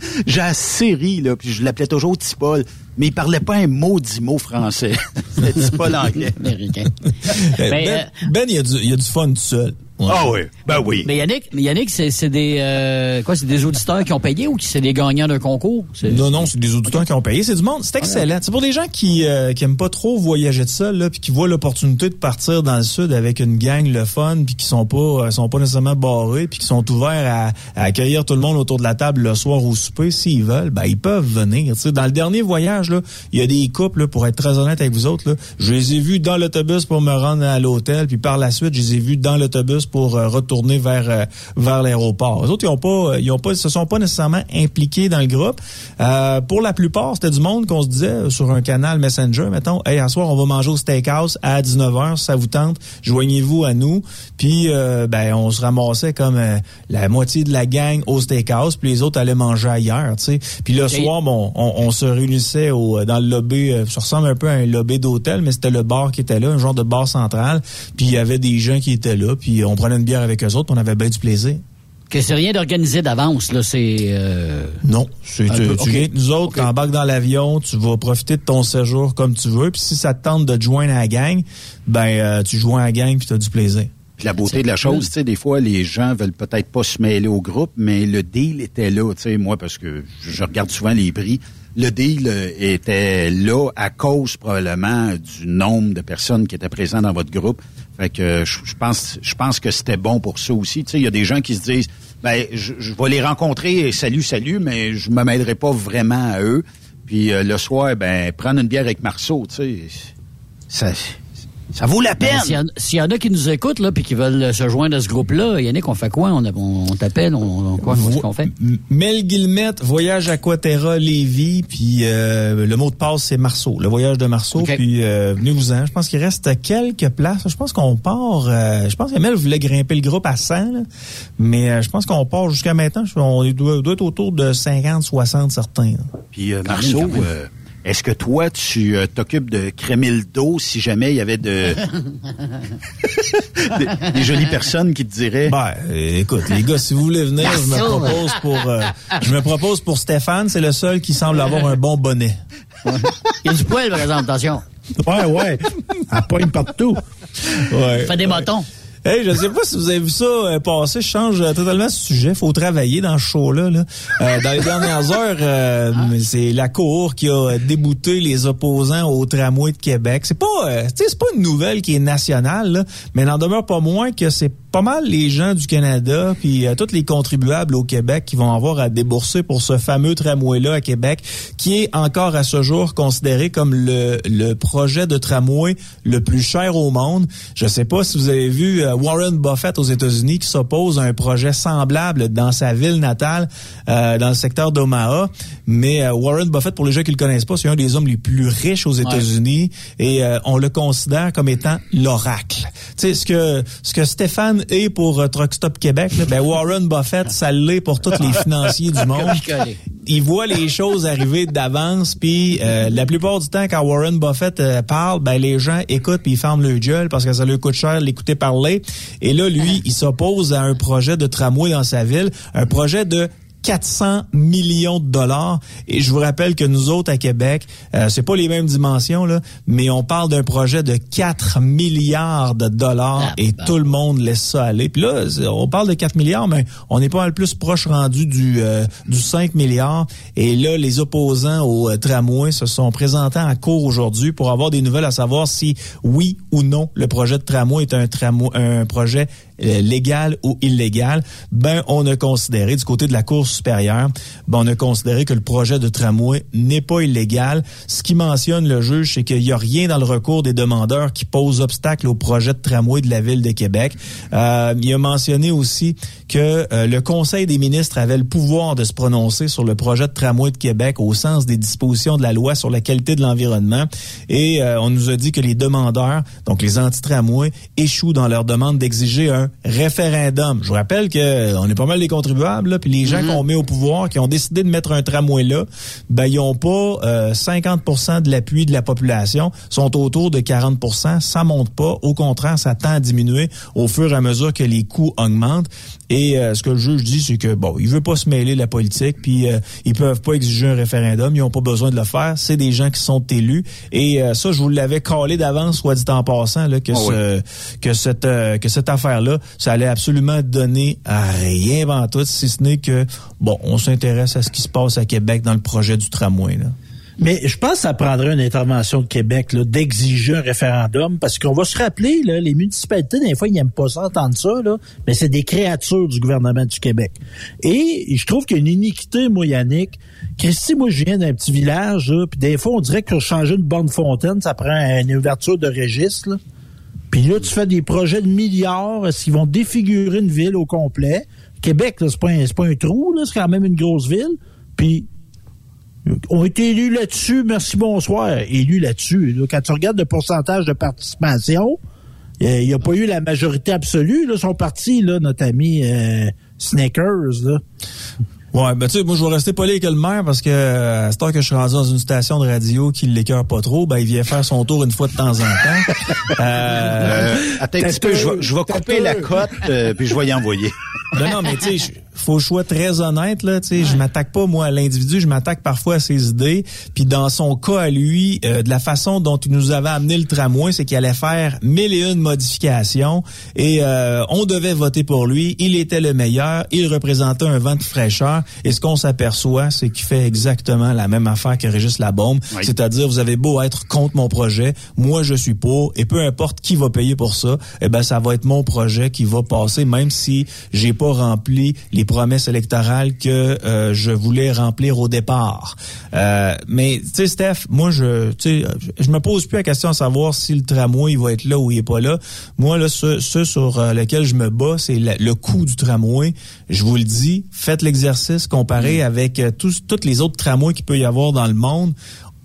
(laughs) J'ai assez ri, là, puis je l'appelais toujours Tipol, mais il parlait pas un maudit mot français. (laughs) C'était Tipol anglais. Américain. Euh, Ben, ben, Ben, il y a du, il y a du fun tout seul. Ah oui, ben oui. Mais Yannick, mais Yannick, c'est c'est des euh, quoi, c'est des auditeurs qui ont payé ou qui c'est des gagnants d'un concours? Non, non, c'est des auditeurs qui ont payé. C'est du monde. C'est excellent. C'est pour des gens qui euh, qui aiment pas trop voyager de seul, là, puis qui voient l'opportunité de partir dans le sud avec une gang, le fun, puis qui sont pas euh, sont pas nécessairement barrés, puis qui sont ouverts à, à accueillir tout le monde autour de la table le soir au souper s'ils veulent. Ben ils peuvent venir. Tu sais, dans le dernier voyage là, il y a des couples là, pour être très honnête avec vous autres là, je les ai vus dans l'autobus pour me rendre à l'hôtel, puis par la suite, je les ai vus dans l'autobus pour euh, retourner vers euh, vers l'aéroport. Les autres, ils ont pas, ils ont pas, se sont pas nécessairement impliqués dans le groupe. Euh, pour la plupart, c'était du monde qu'on se disait euh, sur un canal Messenger, mettons, hey, à soir, on va manger au steakhouse à 19h, si ça vous tente, joignez-vous à nous. Puis, euh, ben, on se ramassait comme euh, la moitié de la gang au steakhouse, puis les autres allaient manger ailleurs, tu sais. Puis le soir, bon, on, on se réunissait au, dans le lobby, euh, ça ressemble un peu à un lobby d'hôtel, mais c'était le bar qui était là, un genre de bar central. Puis il y avait des gens qui étaient là, puis on prenait une bière avec eux autres, on avait bien du plaisir. Que c'est rien d'organisé d'avance, là, c'est... euh, Non, c'est Un tu, peu, tu viens avec nous autres, t'embarques dans l'avion, tu vas profiter de ton séjour comme tu veux, puis si ça te tente de te joindre à la gang, ben euh, tu joins à la gang puis t'as du plaisir. Puis la beauté de la chose, tu sais, des fois, les gens veulent peut-être pas se mêler au groupe, mais le deal était là, tu sais, moi, parce que je je regarde souvent les prix. Le deal euh, était là à cause probablement du nombre de personnes qui étaient présentes dans votre groupe. Fait que euh, je pense, je pense que c'était bon pour ça aussi. Tu sais, il y a des gens qui se disent, ben, je, je vais les rencontrer, salut, salut, mais je me mêlerai pas vraiment à eux. Puis euh, le soir, ben, prendre une bière avec Marceau, tu sais, ça, ça vaut la Ben, peine. S'il y, en- s'il y en a qui nous écoutent, là, puis qui veulent se joindre à ce groupe-là, Yannick, on fait quoi? On, on, on t'appelle? On, on- quoi? Qu'est-ce qu'on fait? Mel Guillemette, voyage Aquaterra Lévis, puis euh, le mot de passe c'est Marceau, le voyage de Marceau, puis euh, venez-vous-en. Je pense qu'il reste quelques places. Je pense qu'on part, euh, je pense que Mel voulait grimper le groupe à 100, là, mais euh, je pense qu'on part jusqu'à maintenant, on doit, doit être autour de 50, 60 certains. Puis euh, Marceau, est-ce que toi, tu euh, t'occupes de crémer le dos si jamais il y avait de (laughs) des, des jolies personnes qui te diraient? Ben, écoute, les gars, si vous voulez venir, je me Marceau. propose pour, euh, je me propose pour Stéphane, c'est le seul qui semble avoir un bon bonnet. Il y a du poil, par exemple, attention. Ouais, ouais. Elle poigne partout. Ouais. Fait des motons. Hey, je sais pas si vous avez vu ça euh, passer. Je change euh, totalement ce sujet. Faut travailler dans ce show-là. Là. Euh, dans les dernières heures, euh, c'est la Cour qui a débouté les opposants au tramway de Québec. C'est pas, c'est pas une nouvelle qui est nationale, là, mais n'en demeure pas moins que c'est pas mal les gens du Canada puis euh, tous les contribuables au Québec qui vont avoir à débourser pour ce fameux tramway-là à Québec, qui est encore à ce jour considéré comme le, le projet de tramway le plus cher au monde. Je sais pas si vous avez vu euh, Warren Buffett aux États-Unis qui s'oppose à un projet semblable dans sa ville natale, euh, dans le secteur d'Omaha. Mais euh, Warren Buffett, pour les gens qui le connaissent pas, c'est un des hommes les plus riches aux États-Unis et euh, on le considère comme étant l'oracle. Tu sais ce que ce que Stéphane est pour euh, Truck Stop Québec, là, ben Warren Buffett, ça l'est pour tous les financiers du (laughs) monde. il voit les choses arriver d'avance puis euh, la plupart du temps quand Warren Buffett euh, parle ben les gens écoutent puis ils ferment le gueule parce que ça leur coûte cher l'écouter parler. Et là lui il s'oppose à un projet de tramway dans sa ville un projet de 400 millions de dollars. Et je vous rappelle que nous autres à Québec euh, c'est pas les mêmes dimensions là mais on parle d'un projet de 4 milliards de dollars Ah, et bah. tout le monde laisse ça aller. Puis là on parle de 4 milliards mais on n'est pas le plus proche rendu du euh, du 5 milliards. Et là les opposants au euh, tramway se sont présentés en cours aujourd'hui pour avoir des nouvelles à savoir si oui ou non le projet de tramway est un tramway un projet euh, légal ou illégal, ben on a considéré du côté de la Cour supérieure, ben on a considéré que le projet de tramway n'est pas illégal. Ce qui mentionne le juge, c'est qu'il n'y a rien dans le recours des demandeurs qui pose obstacle au projet de tramway de la ville de Québec. Euh, il a mentionné aussi que euh, le Conseil des ministres avait le pouvoir de se prononcer sur le projet de tramway de Québec au sens des dispositions de la loi sur la qualité de l'environnement. Et euh, on nous a dit que les demandeurs, donc les anti-tramways, échouent dans leur demande d'exiger un référendum. Je vous rappelle que euh, on est pas mal les contribuables, là, puis les gens qu'on met au pouvoir, qui ont décidé de mettre un tramway là, ben ils ont pas euh, 50% de l'appui de la population, sont autour de 40%. Ça monte pas, au contraire, ça tend à diminuer au fur et à mesure que les coûts augmentent. Et euh, ce que le juge dit, c'est que bon, il veut pas se mêler de la politique, puis euh, ils peuvent pas exiger un référendum, ils ont pas besoin de le faire. C'est des gens qui sont élus. Et euh, ça, je vous l'avais calé d'avance, soit dit en passant, là, que Ah ce, que cette euh, que cette affaire-là ça, allait absolument donner à rien en tout, si ce n'est que, bon, on s'intéresse à ce qui se passe à Québec dans le projet du tramway. Mais je pense que ça prendrait une intervention de Québec d'exiger un référendum parce qu'on va se rappeler, là, les municipalités, des fois, ils n'aiment pas ça, entendre ça, mais c'est des créatures du gouvernement du Québec. Et je trouve qu'il y a une iniquité, moi, Yannick. Christy, moi, je viens d'un petit village, puis des fois, on dirait que changer une borne fontaine, ça prend une ouverture de registre. Puis là, tu fais des projets de milliards qui vont défigurer une ville au complet? Québec, c'est pas, un, pas un trou, c'est quand même une grosse ville. Puis ont été élus là-dessus, merci, bonsoir, élus là-dessus. quand tu regardes le pourcentage de participation, il n'y a, pas eu la majorité absolue. Là, sont partis, là, notre ami euh, Snickers. Là. Ouais, ben tu sais, moi je vais rester poli avec le maire parce que à ce temps que je suis rendu dans une station de radio qui l'écœure pas trop, ben il vient faire son tour une fois de temps en temps. (laughs) euh, euh, attends un petit peu, je vais, je vais couper la cote euh, puis je vais y envoyer. non, non, mais tu sais, faut choix très honnête là. Tu sais, je m'attaque pas moi à l'individu, je m'attaque parfois à ses idées. Puis dans son cas à lui, euh, de la façon dont il nous avait amené le tramway, c'est qu'il allait faire mille et une modifications et euh, on devait voter pour lui. Il était le meilleur, il représentait un vent de fraîcheur. Et ce qu'on s'aperçoit, c'est qu'il fait exactement la même affaire que Régis Labombe, c'est-à-dire vous avez beau être contre mon projet, moi je suis pour, et peu importe qui va payer pour ça, eh ben ça va être mon projet qui va passer, même si j'ai pas rempli les promesses électorales que euh, je voulais remplir au départ. Euh, mais tu sais, Steph, moi je, tu sais, je me pose plus la question à savoir si le tramway il va être là ou il est pas là. Moi là, ce, ce sur euh, lequel je me bats, c'est le, coût du tramway. Je vous le dis, faites l'exercice comparé avec tous toutes les autres tramways qu'il peut y avoir dans le monde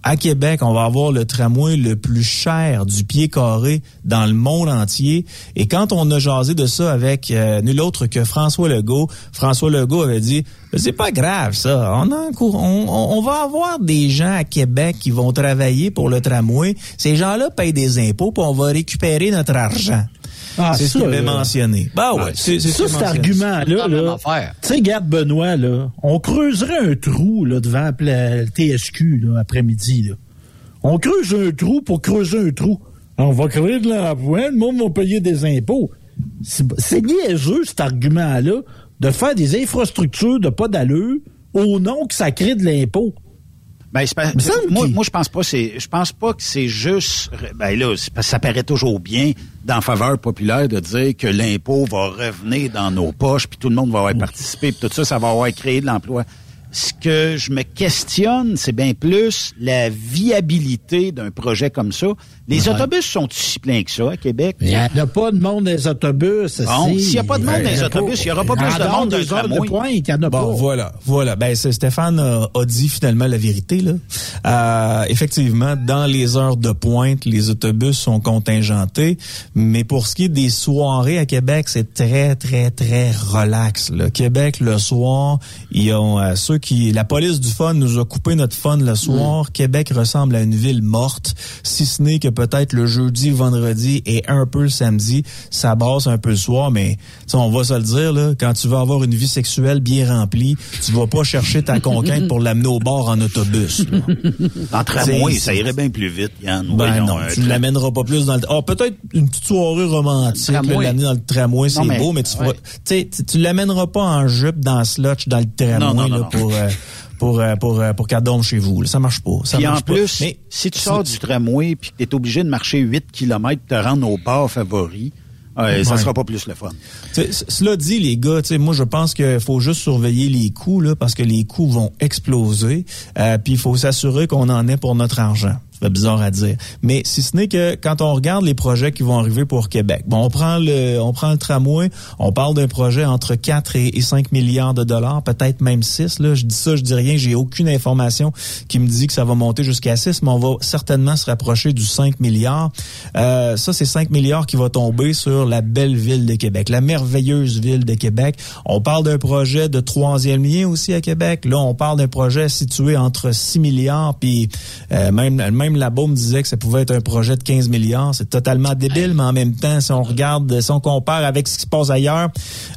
à Québec, on va avoir le tramway le plus cher du pied carré dans le monde entier. Et quand on a jasé de ça avec euh, nul autre que François Legault, François Legault avait dit c'est pas grave ça. On, a on, on, va avoir des gens à Québec qui vont travailler pour le tramway. Ces gens-là payent des impôts, puis on va récupérer notre argent. Ah, c'est ce qu'il avait mentionné. Bah ouais, c'est ça cet argument-là. Là, tu sais, garde Benoît, là, on creuserait un trou là, devant le TSQ là, après-midi. On creuse un trou pour creuser un trou. On va créer de l'emploi, le monde va payer des impôts. C'est niaiseux, cet argument-là, de faire des infrastructures de pas d'allure au nom que ça crée de l'impôt. Ben, moi, moi, je pense pas. C'est, je pense pas que c'est juste. Ben là, ça paraît toujours bien dans faveur populaire de dire que l'impôt va revenir dans nos poches, puis tout le monde va avoir participé, puis tout ça, ça va avoir créé de l'emploi ce que je me questionne, c'est bien plus la viabilité d'un projet comme ça. Les autobus sont si pleins que ça à Québec? Il n'y a, pas de monde dans les autobus. Bon, s'il n'y a pas de monde dans les autobus, il n'y aura pas plus de monde dans les heures de pointe, il n'y en a bon, Voilà, voilà. Ben, Stéphane a, dit finalement la vérité. Là. Euh, effectivement, dans les heures de pointe, les autobus sont contingentés, mais pour ce qui est des soirées à Québec, c'est très, très, très relax. Le Québec, le soir, ils ont euh, ceux qui, la police du fun nous a coupé notre fun le soir. Mm. Québec ressemble à une ville morte, si ce n'est que peut-être le jeudi, vendredi et un peu le samedi, ça brasse un peu le soir, mais on va se le dire, là, quand tu veux avoir une vie sexuelle bien remplie, tu vas pas chercher ta conquête pour l'amener au bord en autobus. (laughs) en tramway, ça irait bien plus vite, Yann. Ben non, tu ne l'amèneras pas plus dans le... Oh, peut-être une petite soirée romantique, l'amener dans le tramway, c'est beau, mais tu ouais. tu l'amèneras pas en jupe dans le slotch dans le tramway là, pour euh, (laughs) pour euh, pour euh, pour qu'elle chez vous. Ça marche pas. Ça puis marche en plus, Mais, si tu sors du tramway puis que tu es obligé de marcher 8 km te rendre au bar favori, ça ça sera pas plus le fun. cela dit, les gars, moi je pense qu'il faut juste surveiller les coûts là, parce que les coûts vont exploser. puis il faut s'assurer qu'on en ait pour notre argent bizarre à dire. Mais si ce n'est que quand on regarde les projets qui vont arriver pour Québec, bon, on prend le, on prend le tramway, on parle d'un projet entre 4 et, 5 milliards de dollars, peut-être même 6. Là, je dis ça, je dis rien, j'ai aucune information qui me dit que ça va monter jusqu'à 6, mais on va certainement se rapprocher du 5 milliards. Euh, ça, c'est 5 milliards qui va tomber sur la belle ville de Québec, la merveilleuse ville de Québec. On parle d'un projet de troisième lien aussi à Québec. Là, on parle d'un projet situé entre 6 milliards puis euh, même même la Baume disait que ça pouvait être un projet de 15 milliards. C'est totalement débile, mais en même temps, si on regarde, si on compare avec ce qui se passe ailleurs,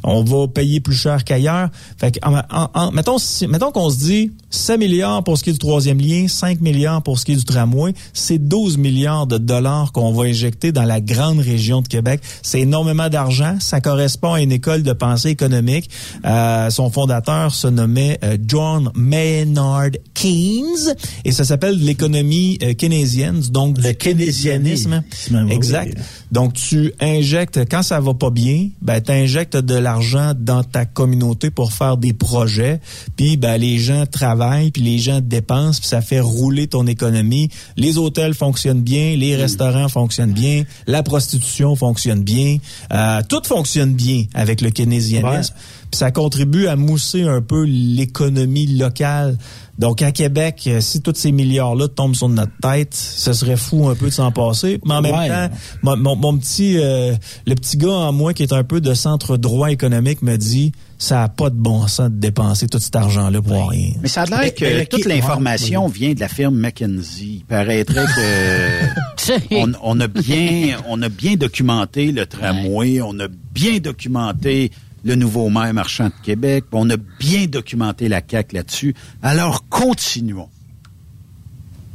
on va payer plus cher qu'ailleurs. Fait que, en, en- mettons, mettons qu'on se dit 7 milliards pour ce qui est du troisième lien, 5 milliards pour ce qui est du tramway, c'est 12 milliards de dollars qu'on va injecter dans la grande région de Québec. C'est énormément d'argent. Ça correspond à une école de pensée économique. Euh, son fondateur se nommait euh, John Maynard Keynes et ça s'appelle l'économie euh, keynésienne, donc le keynésianisme. oui. Exact. Donc tu injectes quand ça va pas bien, ben tu injectes de l'argent dans ta communauté pour faire des projets, puis ben les gens travaillent, puis les gens dépensent, puis ça fait rouler ton économie. Les hôtels fonctionnent bien, les restaurants fonctionnent bien, la prostitution fonctionne bien, euh, tout fonctionne bien avec le keynésianisme. Puis ça contribue à mousser un peu l'économie locale. Donc à Québec, euh, si tous ces milliards-là tombent sur notre tête, ce serait fou un peu de s'en passer. Mais en même Ouais. temps, mon, mon- mon petit, euh, le petit gars en moi qui est un peu de centre droit économique me dit, ça a pas de bon sens de dépenser tout cet argent-là pour rien. Mais ça a l'air que toute l'information vient de la firme McKinsey. Il paraîtrait que (laughs) on, on a bien, on a bien documenté le tramway, on a bien documenté le nouveau maire marchand de Québec, on a bien documenté la CAQ là-dessus. Alors continuons.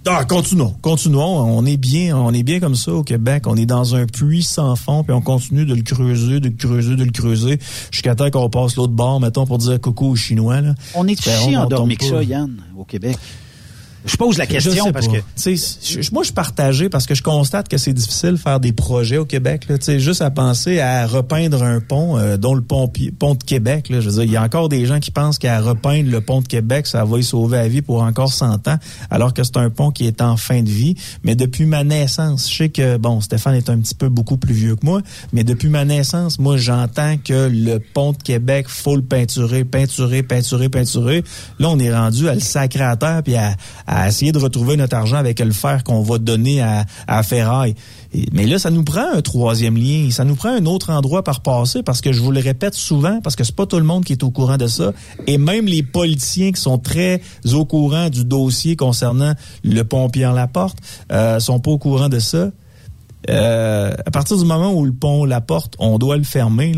Ah, continuons, continuons. On est bien, on est bien comme ça au Québec. On est dans un puits sans fond, puis on continue de le creuser, de le creuser, de le creuser, jusqu'à temps qu'on passe l'autre bord, mettons, pour dire coucou aux Chinois. Là. On est on endormi que ça, Yann, au Québec? Je pose la question parce pas. que Tu sais, je- moi, je partagé parce que je constate que c'est difficile de faire des projets au Québec. Là, Tu sais, juste à penser à repeindre un pont, euh, dont le pont, pont de Québec. Là, je veux dire, il y a encore des gens qui pensent qu'à repeindre le pont de Québec, ça va y sauver la vie pour encore 100 ans, alors que c'est un pont qui est en fin de vie. Mais depuis ma naissance, je sais que, bon, Stéphane est un petit peu beaucoup plus vieux que moi, mais depuis ma naissance, moi, j'entends que le pont de Québec, faut le peinturer, peinturer, peinturer, peinturer. Là, on est rendu à le sacrer à terre puis à, à essayer de retrouver notre argent avec le fer qu'on va donner à, à Ferraille. Mais là, ça nous prend un troisième lien. Ça nous prend un autre endroit par passer parce que je vous le répète souvent, parce que c'est pas tout le monde qui est au courant de ça. Et même les politiciens qui sont très au courant du dossier concernant le pont Pierre-Laporte euh, sont pas au courant de ça. Euh, à partir du moment où le pont la porte, on doit le fermer.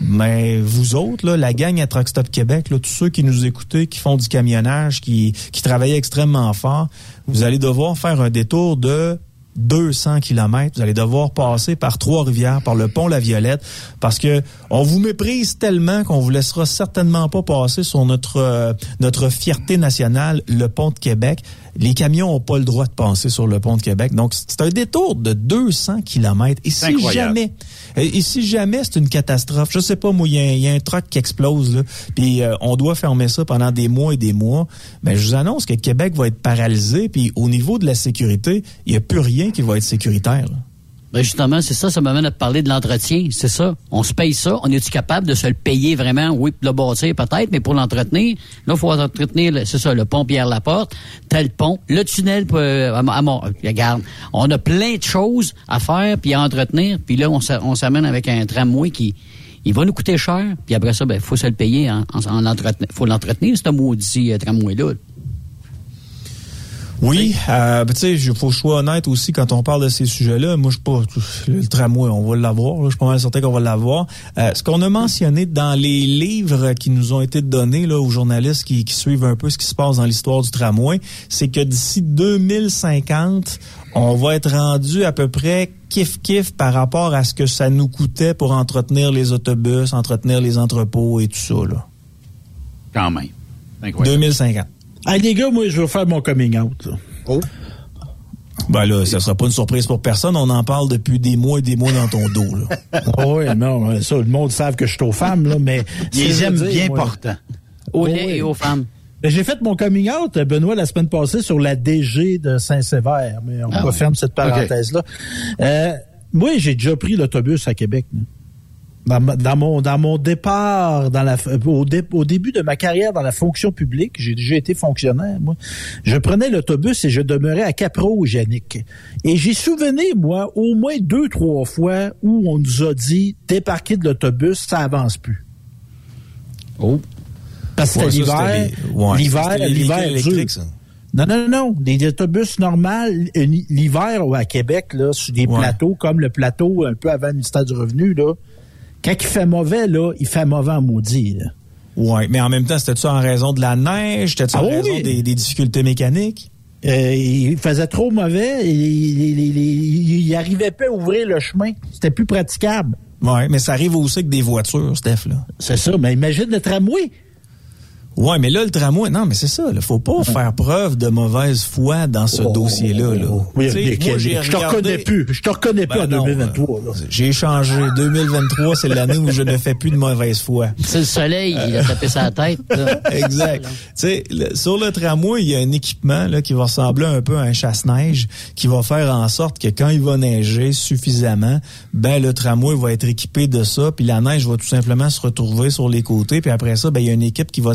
Mais vous autres, la gang à Truck Stop Québec, là, tous ceux qui nous écoutez, qui font du camionnage, qui, travaillent extrêmement fort, vous allez devoir faire un détour de 200 kilomètres. Vous allez devoir passer par Trois-Rivières, par le pont La Violette, parce que on vous méprise tellement qu'on vous laissera certainement pas passer sur notre euh, notre fierté nationale, le pont de Québec. Les camions ont pas le droit de passer sur le pont de Québec. Donc c'est un détour de 200 kilomètres. Et si incroyable. jamais et si jamais c'est une catastrophe, je sais pas moi, il y, a un- il y a un truck qui explose, là, puis euh, on doit fermer ça pendant des mois et des mois. Ben je vous annonce que Québec va être paralysé, puis au niveau de la sécurité, il y a plus rien qui va être sécuritaire. là. Ben justement, c'est ça, ça m'amène à te parler de l'entretien. C'est ça. On se paye ça. On est-tu capable de se le payer vraiment? Oui, pour le bâtir peut-être, mais pour l'entretenir, là, il faut entretenir, c'est ça, le pont Pierre-Laporte, tel pont, le tunnel euh, à, à Mon- regarde, on a plein de choses à faire puis à entretenir, puis là, on s'a- on s'amène avec un tramway qui il va nous coûter cher, puis après ça, ben, faut se le payer en, en, en faut l'entretenir, ce maudit euh, tramway-là. Oui, euh, ben, tu sais, il faut que je sois honnête aussi quand on parle de ces sujets-là. Moi, je suis pas le tramway, on va l'avoir. Je suis pas mal certain qu'on va l'avoir. Euh, ce qu'on a mentionné dans les livres qui nous ont été donnés là aux journalistes qui, qui suivent un peu ce qui se passe dans l'histoire du tramway, c'est que d'ici 2050, on va être rendu à peu près kiff kiff par rapport à ce que ça nous coûtait pour entretenir les autobus, entretenir les entrepôts et tout ça là. quand même. Incroyable. 2050. Hey, les gars, moi, je vais faire mon coming out. là. Oh. Ben là, ça sera pas une surprise pour personne. On en parle depuis des mois et des mois dans ton dos. Là. (laughs) oui, non, ça, le monde savent que je suis aux femmes, là, mais... Ils (laughs) c'est aiment veux dire, bien moi. portant. Aux Oui, laits oui. et aux femmes. Ben, J'ai fait mon coming out, Benoît, la semaine passée sur la DG de Saint-Sévère, mais on Ah cette parenthèse-là. Euh, moi, j'ai déjà pris l'autobus à Québec. là. Dans, mon dans mon départ dans la f- au, dé- au début de ma carrière dans la fonction publique, j'ai déjà été fonctionnaire moi. Je prenais l'autobus et je demeurais à Capro, Yannick. Et j'ai souvenir moi au moins deux trois fois où on nous a dit débarquer de l'autobus, ça avance plus. Oh. Parce que Ouais, l'hiver, ouais, l'hiver, l'hiver électriques, ça. Non, non, non. Des autobus normaux, euh, l'hiver à Québec, là, sur des plateaux comme le plateau un peu avant le ministère du Revenu, là, quand il fait mauvais, là, il fait mauvais en maudit. Là. Oui, mais en même temps, c'était-tu en raison de la neige? C'était-tu Ah en raison oui. des, des difficultés mécaniques? Euh, il faisait trop mauvais il, il, il- il- il arrivait pas à ouvrir le chemin. C'était plus praticable. Oui, mais ça arrive aussi avec des voitures, Steph. C'est ça. Mais imagine le tramway. Oui, mais là, le tramway, non, mais c'est ça. Il faut pas faire preuve de mauvaise foi dans ce dossier-là. Là. Oh, Oui, sais, mais moi, je te reconnais plus. Je te reconnais plus Ben en non, 2023. là. J'ai changé. (laughs) 2023, c'est l'année où je ne fais plus de mauvaise foi. C'est le soleil, il a tapé sa tête. là. (laughs) exact. Tu sais, le- sur le tramway, il y a un équipement là, qui va ressembler un peu à un chasse-neige qui va faire en sorte que quand il va neiger suffisamment, ben le tramway va être équipé de ça, puis la neige va tout simplement se retrouver sur les côtés, puis après ça, ben il y a une équipe qui va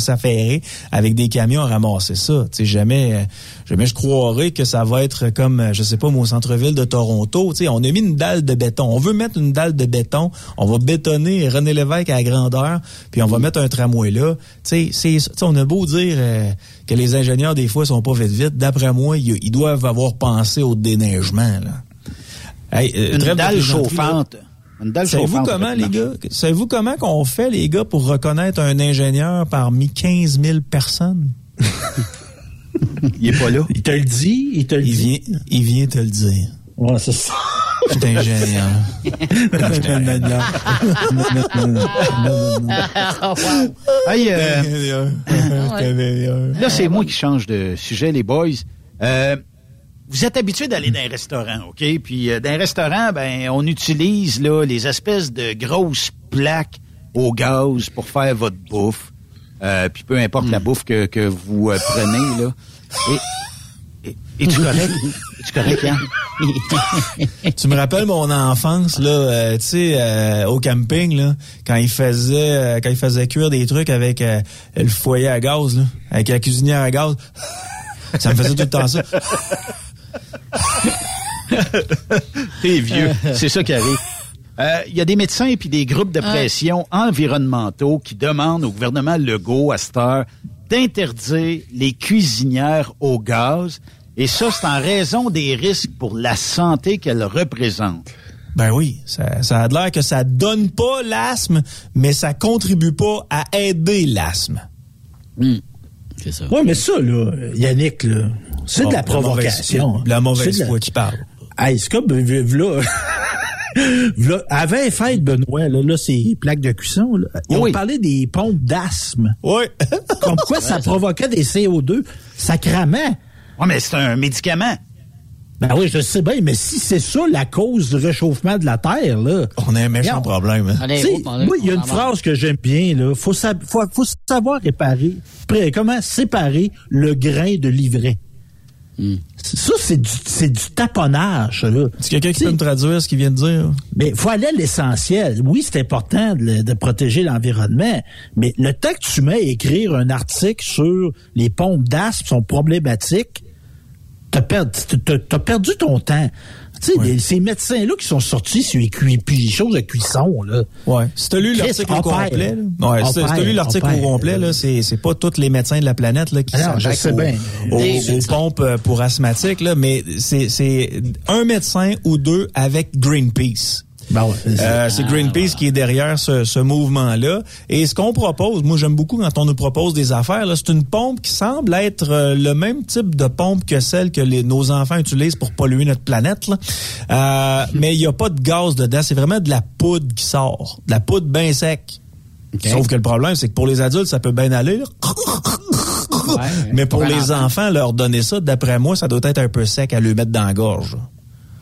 avec des camions à ramasser ça. Tu sais, jamais, jamais je croirais que ça va être comme, euh, je sais pas, moi, au centre-ville de Toronto. Tu sais, on a mis une dalle de béton. On veut mettre une dalle de béton. On va bétonner René Lévesque à la grandeur, puis on va mettre un tramway là. Tu sais, c'est- on a beau dire euh, que les ingénieurs, des fois, sont pas vite vite. D'après moi, ils, doivent avoir pensé au déneigement, là. Hey, euh, Une dalle là. Savez-vous comment, les gars? Savez-vous comment qu'on fait, les gars, pour reconnaître un ingénieur parmi 15 000 personnes? (laughs) Il est pas là. Il te le dit, il te le Il dit. vient, il vient te le dire. Ouais, c'est ça. Je suis ingénieur. Je suis ingénieur. Ah, wow. Hey, euh, Ingénieur. (laughs) Ingénieur. là, c'est moi qui change de sujet, les boys. Euh, vous êtes habitués d'aller dans un restaurant, OK? Puis euh, dans un restaurant, ben, on utilise là les espèces de grosses plaques au gaz pour faire votre bouffe. Euh, puis peu importe la bouffe que, que vous euh, prenez, là. Et, et, es-tu correct? Es-tu correct, Yann? (laughs) Tu me rappelles mon enfance là, euh, tu sais, euh, au camping là, quand il faisait, euh, quand il faisait cuire des trucs avec euh, le foyer à gaz là, avec la cuisinière à gaz. (laughs) Ça me faisait tout le temps ça. (laughs) T'es vieux. C'est ça qui arrive. Euh, Il y a des médecins et puis des groupes de pression environnementaux qui demandent au gouvernement Legault à cette heure d'interdire les cuisinières au gaz. Et ça, c'est en raison des risques pour la santé qu'elles représentent. Ben oui, ça, ça a l'air que ça donne pas l'asthme, mais ça contribue pas à aider l'asthme. C'est ça. Oui, mais ça, là, Yannick, là, c'est de la la mauvaise- provocation. hein. la mauvaise de foi qui parle. Hey, c'est comme, là, (laughs) là, avant les fêtes, Benoît, là, là c'est plaques de cuisson, là, ils Oui. ont parlé des pompes d'asthme. Oui. (laughs) Comme quoi ça provoquait des CO2. Sacrament. Oui, mais c'est un médicament. Ben oui, je sais bien, mais si c'est ça la cause du réchauffement de la Terre, là. On a un méchant Regarde. problème. hein. Allez, oh, moi, il y a une phrase que j'aime bien, là. Faut, sa- faut, faut savoir réparer, comment séparer le grain de l'ivraie. Hmm. Ça, c'est du, c'est du taponnage, là. C'est quelqu'un qui peut me traduire ce qu'il vient de dire? Mais il faut aller à l'essentiel. Oui, c'est important de, protéger l'environnement, mais le temps que tu mets à écrire un article sur les pompes d'asthme sont problématiques, t'as perdu, t'as- t'as perdu ton temps. Tu sais, ces médecins-là qui sont sortis sur les, cui- puis les choses de cuisson, là. Ouais. Si t'as lu l'article au complet, là. Ouais, si t'as- lu l'article au complet, là, c'est, pas tous les médecins de la planète, là, qui Ah je s'attaquent sais aux, bien. aux- pompes euh, pour asthmatiques, là, mais c'est un médecin ou deux avec Greenpeace. Ben ouais, c'est- Euh, c'est Greenpeace qui est derrière ce, ce mouvement-là. Et ce qu'on propose, moi j'aime beaucoup quand on nous propose des affaires, c'est une pompe qui semble être euh, le même type de pompe que celle que les, nos enfants utilisent pour polluer notre planète. là. Euh, (laughs) mais il n'y a pas de gaz dedans, c'est vraiment de la poudre qui sort, de la poudre bien sec. Sauf que le problème, c'est que pour les adultes, ça peut bien aller. là. (laughs) mais pour les enfant. enfants, leur donner ça, d'après moi, ça doit être un peu sec à le mettre dans la gorge.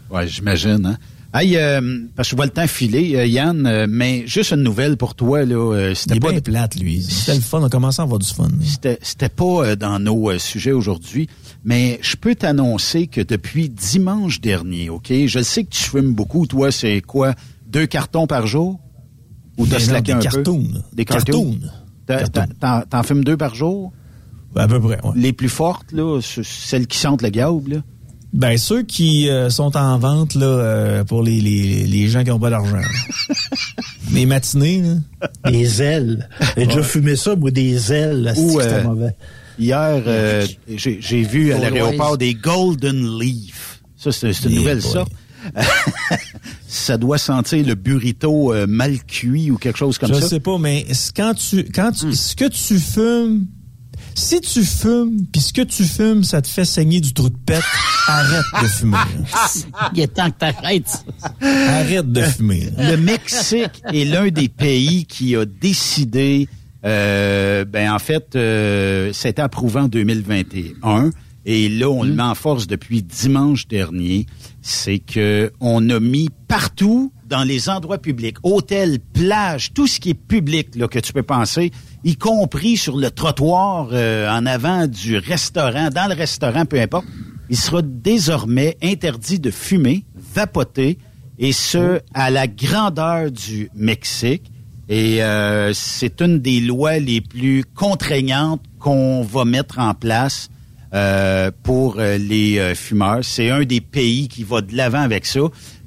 Ouais, j'imagine. Hein? Hey, euh, parce que je vois le temps filer, euh, Yann, euh, mais juste une nouvelle pour toi. là. euh, Il c'était est pas, bien plate, lui. (laughs) C'était le fun. On commence à avoir du fun. c'était, c'était pas euh, dans nos sujets aujourd'hui, mais je peux t'annoncer que depuis dimanche dernier, OK, je sais que tu fumes beaucoup. Toi, c'est quoi, deux cartons par jour? Ou t'as slacké des un cartoons. peu? Des cartons. T'en- T'en, t'en fumes deux par jour? À peu près, ouais. Les plus fortes, là, ce- celles qui sentent le gable, là? Ben, ceux qui euh, sont en vente là, euh, pour les, les, les gens qui n'ont pas d'argent. (laughs) les matinées. Là. Des ailes. J'ai déjà fumé ça, moi, des ailes. Ou, C'était euh, mauvais. Hier, euh, j'ai j'ai vu à l'aéroport des Golden Leaf. Ça, c'est une nouvelle, boy. ça. (laughs) ça doit sentir le burrito euh, mal cuit ou quelque chose comme Je ça. sais pas, mais quand tu, quand tu, ce que tu fumes, si tu fumes, puis ce que tu fumes, ça te fait saigner du trou de pète, arrête de fumer. Il est temps que t'arrêtes. Arrête de fumer. Le Mexique est l'un des pays qui a décidé, euh, ben en fait, euh, c'était approuvé en 2021 et là on le met en force depuis dimanche dernier. C'est que on a mis partout dans les endroits publics, hôtels, plages, tout ce qui est public là que tu peux penser, y compris sur le trottoir euh, en avant du restaurant, dans le restaurant, peu importe, il sera désormais interdit de fumer, vapoter et ce, à la grandeur du Mexique. Et euh, c'est une des lois les plus contraignantes qu'on va mettre en place euh, pour euh, les euh, fumeurs. C'est un des pays qui va de l'avant avec ça.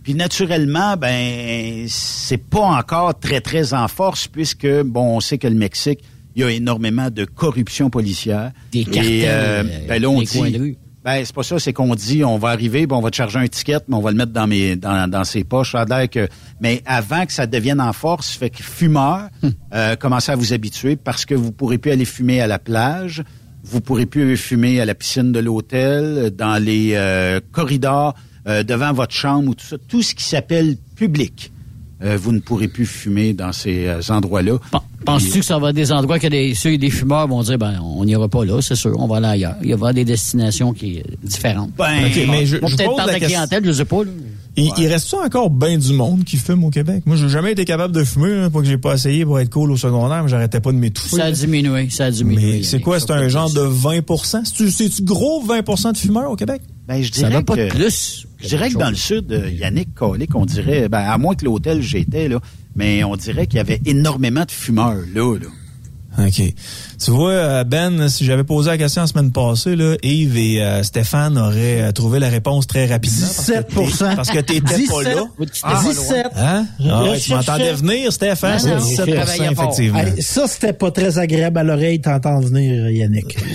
Puis naturellement, ben c'est pas encore très très en force puisque bon, on sait que le Mexique, il y a énormément de corruption policière. Des Et, cartels, euh, ben là on des coins de dit rue. ben, c'est pas ça, c'est qu'on dit, on va arriver, ben, on va te charger un ticket, mais on va le mettre dans mes, dans, dans ses poches. L'air que, mais avant que ça devienne en force, fait que fumeurs, euh, commencez à vous habituer parce que vous pourrez plus aller fumer à la plage, vous pourrez plus fumer à la piscine de l'hôtel, dans les euh, corridors, euh, devant votre chambre ou tout ça, tout ce qui s'appelle public. euh, vous ne pourrez plus fumer dans ces euh, endroits-là. Penses-tu que ça va être des endroits que des, ceux des fumeurs vont dire, ben, on n'ira pas là, c'est sûr, on va aller ailleurs. Il y aura des destinations qui sont différentes. Ben, Ok, mais je, je pose par la la question. clientèle, je sais pas. là. Il, il reste encore bien du monde qui fume au Québec? Moi, j'ai jamais été capable de fumer, hein, pas que j'ai pas essayé pour être cool au secondaire, mais j'arrêtais pas de m'étouffer. Ça a là. diminué, ça a diminué. Mais c'est quoi? C'est un genre de 20 C'est-tu c'est-tu gros 20% de fumeurs au Québec? Ben, je Ça dirais va pas que, de plus. Je dirais que dans le sud, euh, Yannick Colic, on dirait, ben, à moins que l'hôtel j'étais, là, mais on dirait qu'il y avait énormément de fumeurs, là, là. OK. Tu vois, euh, Ben, si j'avais posé la question la semaine passée, là, Yves et euh, Stéphane auraient euh, trouvé la réponse très rapidement. parce que 17 t'es- Parce que t'étais pas là. 17. Hein? Ah, je ouais, tu m'entendais venir, Stéphane? Non, non, c'est je 17 travaillais fort. effectivement. Ça, c'était pas très agréable à l'oreille t'entendre venir, Yannick. (laughs)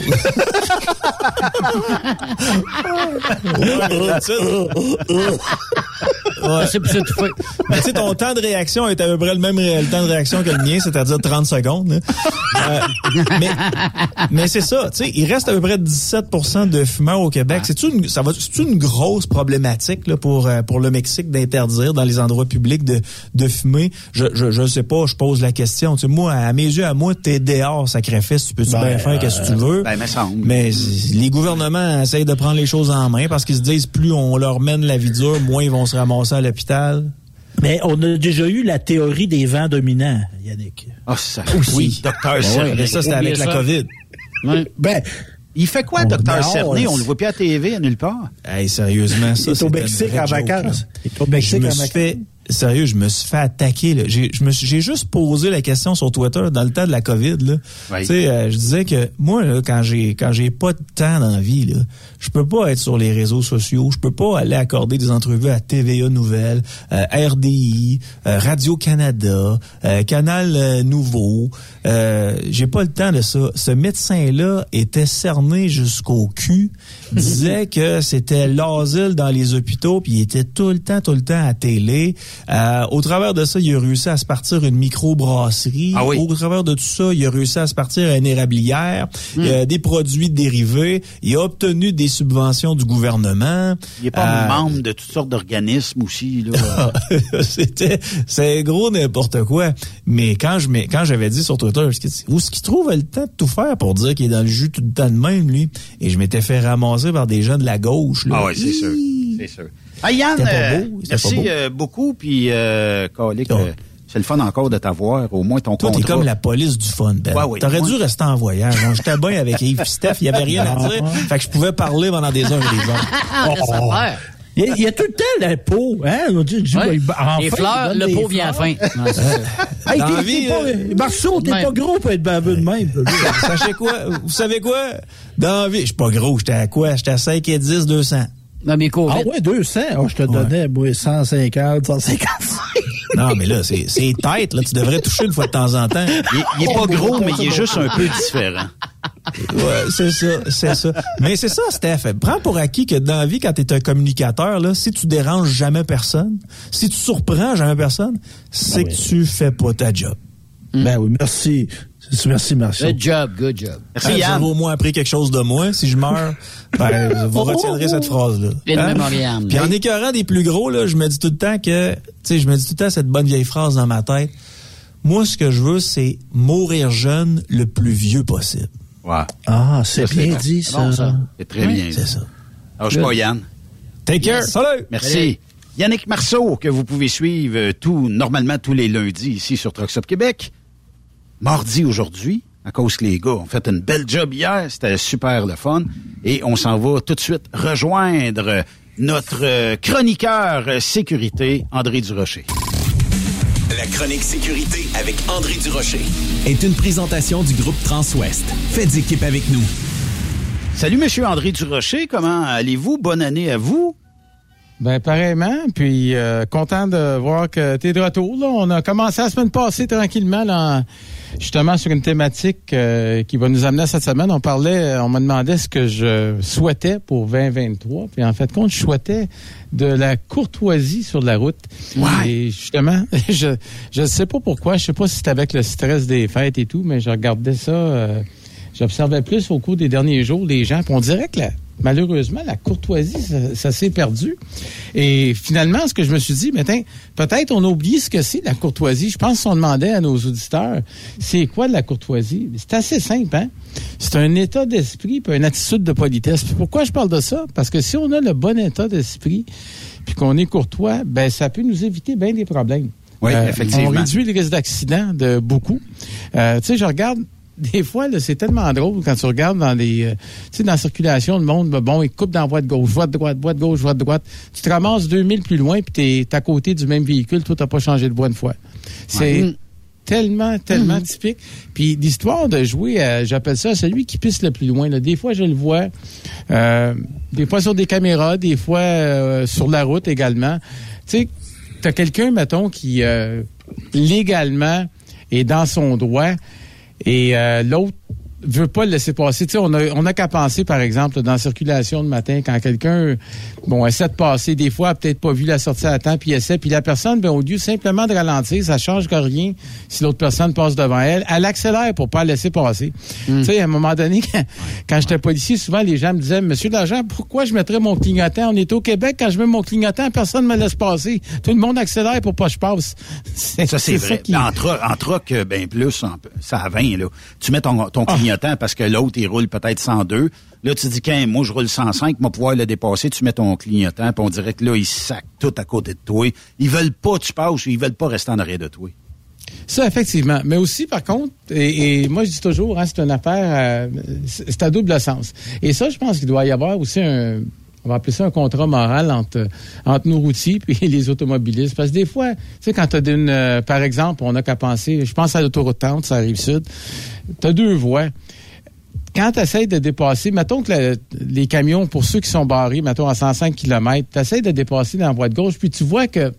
Ouais. C'est pour s'étouffer. Mais tu sais, ton temps de réaction est à peu près le même le temps de réaction que le mien, c'est-à-dire 30 secondes. Euh, (laughs) mais mais c'est ça, tu sais, il reste à peu près 17% de fumeurs au Québec. C'est une ça va c'est une grosse problématique là, pour euh, pour le Mexique d'interdire dans les endroits publics de de fumer. Je je je sais pas, je pose la question. Tu sais, moi à mes yeux à moi t'es dehors sacrifice, tu peux tu Ben, bien faire qu'est-ce que tu veux? Ben, semble. Mais les gouvernements essayent de prendre les choses en main parce qu'ils se disent plus on leur mène la vie dure, moins ils vont se ramasser à l'hôpital. Mais on a déjà eu la théorie des vents dominants, Yannick. Ah, ça, Aussi. oui, docteur Ouais, Cerné. mais ça, c'était avec la ça. COVID. Ouais. Ben, Il fait quoi, docteur Cerné? on- le voit plus à TV, à nulle part. Hey, sérieusement, ça, il est c'est au Mexique en vacances. Il est au Mexique me en vacances. Sérieux, je me suis fait attaquer. là. J'ai, je me suis- j'ai juste posé la question sur Twitter dans le temps de la COVID. Là. Oui. Tu sais, euh, je disais que moi, là, quand j'ai quand j'ai pas de temps dans la vie, là, je peux pas être sur les réseaux sociaux. Je peux pas aller accorder des entrevues à TVA Nouvelles, euh, RDI, euh, Radio Canada, euh, Canal Nouveau. Euh, j'ai pas le temps de ça. Ce médecin-là était cerné jusqu'au cul. Disait que c'était l'asile dans les hôpitaux, puis il était tout le temps, tout le temps à télé. Euh, au travers de ça, il a réussi à se partir une microbrasserie. Ah oui. Au travers de tout ça, il a réussi à se partir une érablière, euh, des produits dérivés. Il a obtenu des subventions du gouvernement. Il est pas Euh, membre de toutes sortes d'organismes aussi, là. (laughs) C'était, c'est gros n'importe quoi. Mais quand je quand j'avais dit sur Twitter, où est-ce qu'il trouve le temps de tout faire pour dire qu'il est dans le jus tout le temps de même, lui? Et je m'étais fait ramasser par des gens de la gauche, là. Ah ouais, c'est sûr. C'est sûr. Ah, Yann, pas euh, beau, merci pas beau. euh, beaucoup. Puis, euh, Oh. euh, c'est le fun encore de t'avoir. Au moins, ton Toi, t'es comme la police du fun, Ben. Ouais, ouais, T'aurais dû rester en voyage. hein. J'étais bien avec Yves et Steph, il y avait rien à dire. (laughs) Fait que je pouvais parler pendant des heures et des heures. Ah, faire. Il y, a, il y a tout le temps le pot, hein? On dit, dit, Ouais. ben, enfin, les fleurs, le pot vient à fin. (laughs) Ouais, ça. Hey, Dans t'es- vie, pas- euh, Marceau, t'es pas gros pour être baveux de même. (laughs) Sachez quoi? Vous savez quoi? Dans la vie, je suis pas gros. J'étais à quoi? J'étais à 5 et 10, 200. Non, mais COVID. Ah ouais, 200. Oh, je te donnais, moi, 150, 155. Non, mais là, c'est c'est tête, là. Tu devrais toucher une fois de temps en temps. Il, il est pas gros, mais il est juste un peu différent. Ouais, c'est ça, c'est ça. Mais c'est ça, Steph. Prends pour acquis que dans la vie, quand tu es un communicateur, là, si tu déranges jamais personne, si tu surprends jamais personne, c'est que tu fais pas ta job. Ben oui, merci. Merci, merci. Good job, good job. Merci, vous avez au moins appris quelque chose de moi. Si je meurs, ben, (laughs) vous retiendrez cette phrase-là. Hein? Puis en écœurant des plus gros, là, je me dis tout le temps que, tu sais, je me dis tout le temps cette bonne vieille phrase dans ma tête. Moi, ce que je veux, c'est mourir jeune le plus vieux possible. Ouais. Ah, c'est bien dit, C'est ça. bon, ça. C'est très bien. C'est ça. Alors, je pas Yann. Take care. Salut. Merci. Yannick Marceau, que vous pouvez suivre euh, tout, normalement tous les lundis ici sur Trucks Up Québec. Mardi aujourd'hui, à cause que les gars ont fait une belle job hier, c'était super le fun. Et on s'en va tout de suite rejoindre notre euh, chroniqueur euh, sécurité, André Durocher. La chronique sécurité avec André Durocher. Est une présentation du groupe Transwest. Faites équipe avec nous. Salut, Monsieur André Durocher, comment allez-vous? Bonne année à vous. Ben pareillement, puis euh, content de voir que tu es de retour. Là. On a commencé la semaine passée tranquillement, là, justement sur une thématique euh, qui va nous amener à cette semaine. On parlait, on me demandait ce que je souhaitais pour 2023, puis en fait, compte, je souhaitais de la courtoisie sur la route. Et justement, (laughs) je je sais pas pourquoi, je sais pas si c'est avec le stress des fêtes et tout, mais je regardais ça, euh, j'observais plus au cours des derniers jours les gens, puis on dirait que la, malheureusement, la courtoisie, ça, ça s'est perdu. Et finalement, ce que je me suis dit, peut-être on a oublié ce que c'est la courtoisie. Je pense que si on demandait à nos auditeurs, c'est quoi de la courtoisie? C'est assez simple, hein? C'est un état d'esprit puis une attitude de politesse. Puis pourquoi je parle de ça? Parce que si on a le bon état d'esprit puis qu'on est courtois, ben ça peut nous éviter bien des problèmes. Oui, Euh, effectivement. On réduit le risque d'accident de beaucoup. Euh, tu sais, je regarde des fois, c'est tellement drôle quand tu regardes dans les, euh, tu sais, dans la circulation, le monde, ben, bon, il coupe dans la voie de gauche, voie de droite, voie de gauche, voie de droite. Tu te ramasses 2000 plus loin, puis t'es es à côté du même véhicule, toi, t'as pas changé de voie une fois. C'est Ouais. tellement, tellement typique. Puis l'histoire de jouer, j'appelle ça celui qui pisse le plus loin. Là. Des fois, je le vois, euh, des fois sur des caméras, des fois euh, sur la route également. Tu sais, t'as quelqu'un, mettons, qui euh, légalement est dans son droit et euh, l'autre veut pas le laisser passer. Tu sais, on a, on a qu'à penser, par exemple, dans la circulation le matin, quand quelqu'un, bon, essaie de passer, des fois, a peut-être pas vu la sortie à temps, puis essaie, puis la personne, ben, au lieu simplement de ralentir, ça change que rien si l'autre personne passe devant elle, elle accélère pour pas la laisser passer. Tu sais, à un moment donné, (laughs) quand, quand j'étais policier, souvent, les gens me disaient, Monsieur l'agent, pourquoi je mettrais mon clignotant? On est au Québec, quand je mets mon clignotant, personne ne me laisse passer. Tout le monde accélère pour pas que je passe. (laughs) Ça, c'est vrai. qui- En, tro- en troc, euh, ben plus, en- ça à 20, là. Tu mets ton, ton clignotant parce que l'autre, il roule peut-être 102. Là, tu dis, qu'un, moi, je roule 105, moi, pouvoir le dépasser, tu mets ton clignotant, puis on dirait que là, ils sacent tout à côté de toi. Ils veulent pas que tu passes, ils veulent pas rester en arrière de toi. Ça, effectivement. Mais aussi, par contre, et, moi, je dis toujours, hein, c'est une affaire, euh, c'est à double sens. Et ça, je pense qu'il doit y avoir aussi un, on va appeler ça un contrat moral entre, entre nos routiers (laughs) puis les automobilistes. Parce que des fois, tu sais, quand tu as une, euh, par exemple, on n'a qu'à penser, je pense à l'autoroute 30, ça arrive sud, tu deux voies quand tu de dépasser, mettons que le- les camions, pour ceux qui sont barrés, mettons à 105 km, tu de dépasser dans la voie de gauche, puis tu vois que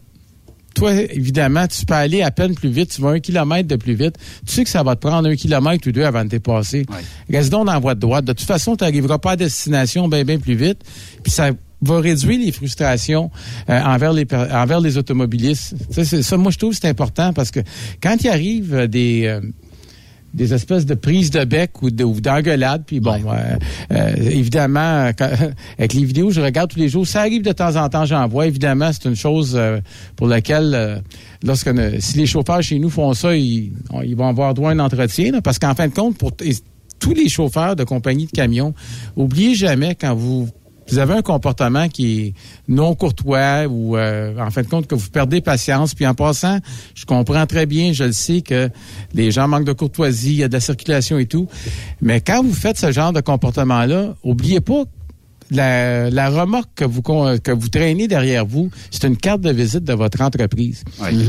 toi, évidemment, tu peux aller à peine plus vite, tu vas un kilomètre de plus vite. Tu sais que ça va te prendre un kilomètre ou deux avant de dépasser. Reste donc dans la voie de droite. De toute façon, tu n'arriveras pas à destination bien, bien plus vite. Puis ça va réduire les frustrations euh, envers les envers les automobilistes. Ça, moi, je trouve que c'est important parce que quand il arrive euh, des... euh, des espèces de prises de bec ou de- ou d'engueulades. Puis bon, euh, euh, évidemment, quand- (laughs) avec les vidéos je regarde tous les jours, ça arrive de temps en temps, j'en vois. Évidemment, c'est une chose euh, pour laquelle, euh, lorsque si les chauffeurs chez nous font ça, ils, ils vont avoir droit à un entretien. là, parce qu'en fin de compte, pour tous les chauffeurs de compagnie de camions, oubliez jamais quand vous vous avez un comportement qui est non courtois ou euh, en fin de compte que vous perdez patience. Puis en passant, je comprends très bien, je le sais que les gens manquent de courtoisie, il y a de la circulation et tout. Mais quand vous faites ce genre de comportement-là, oubliez pas la, la remorque que vous con- que vous traînez derrière vous, c'est une carte de visite de votre entreprise.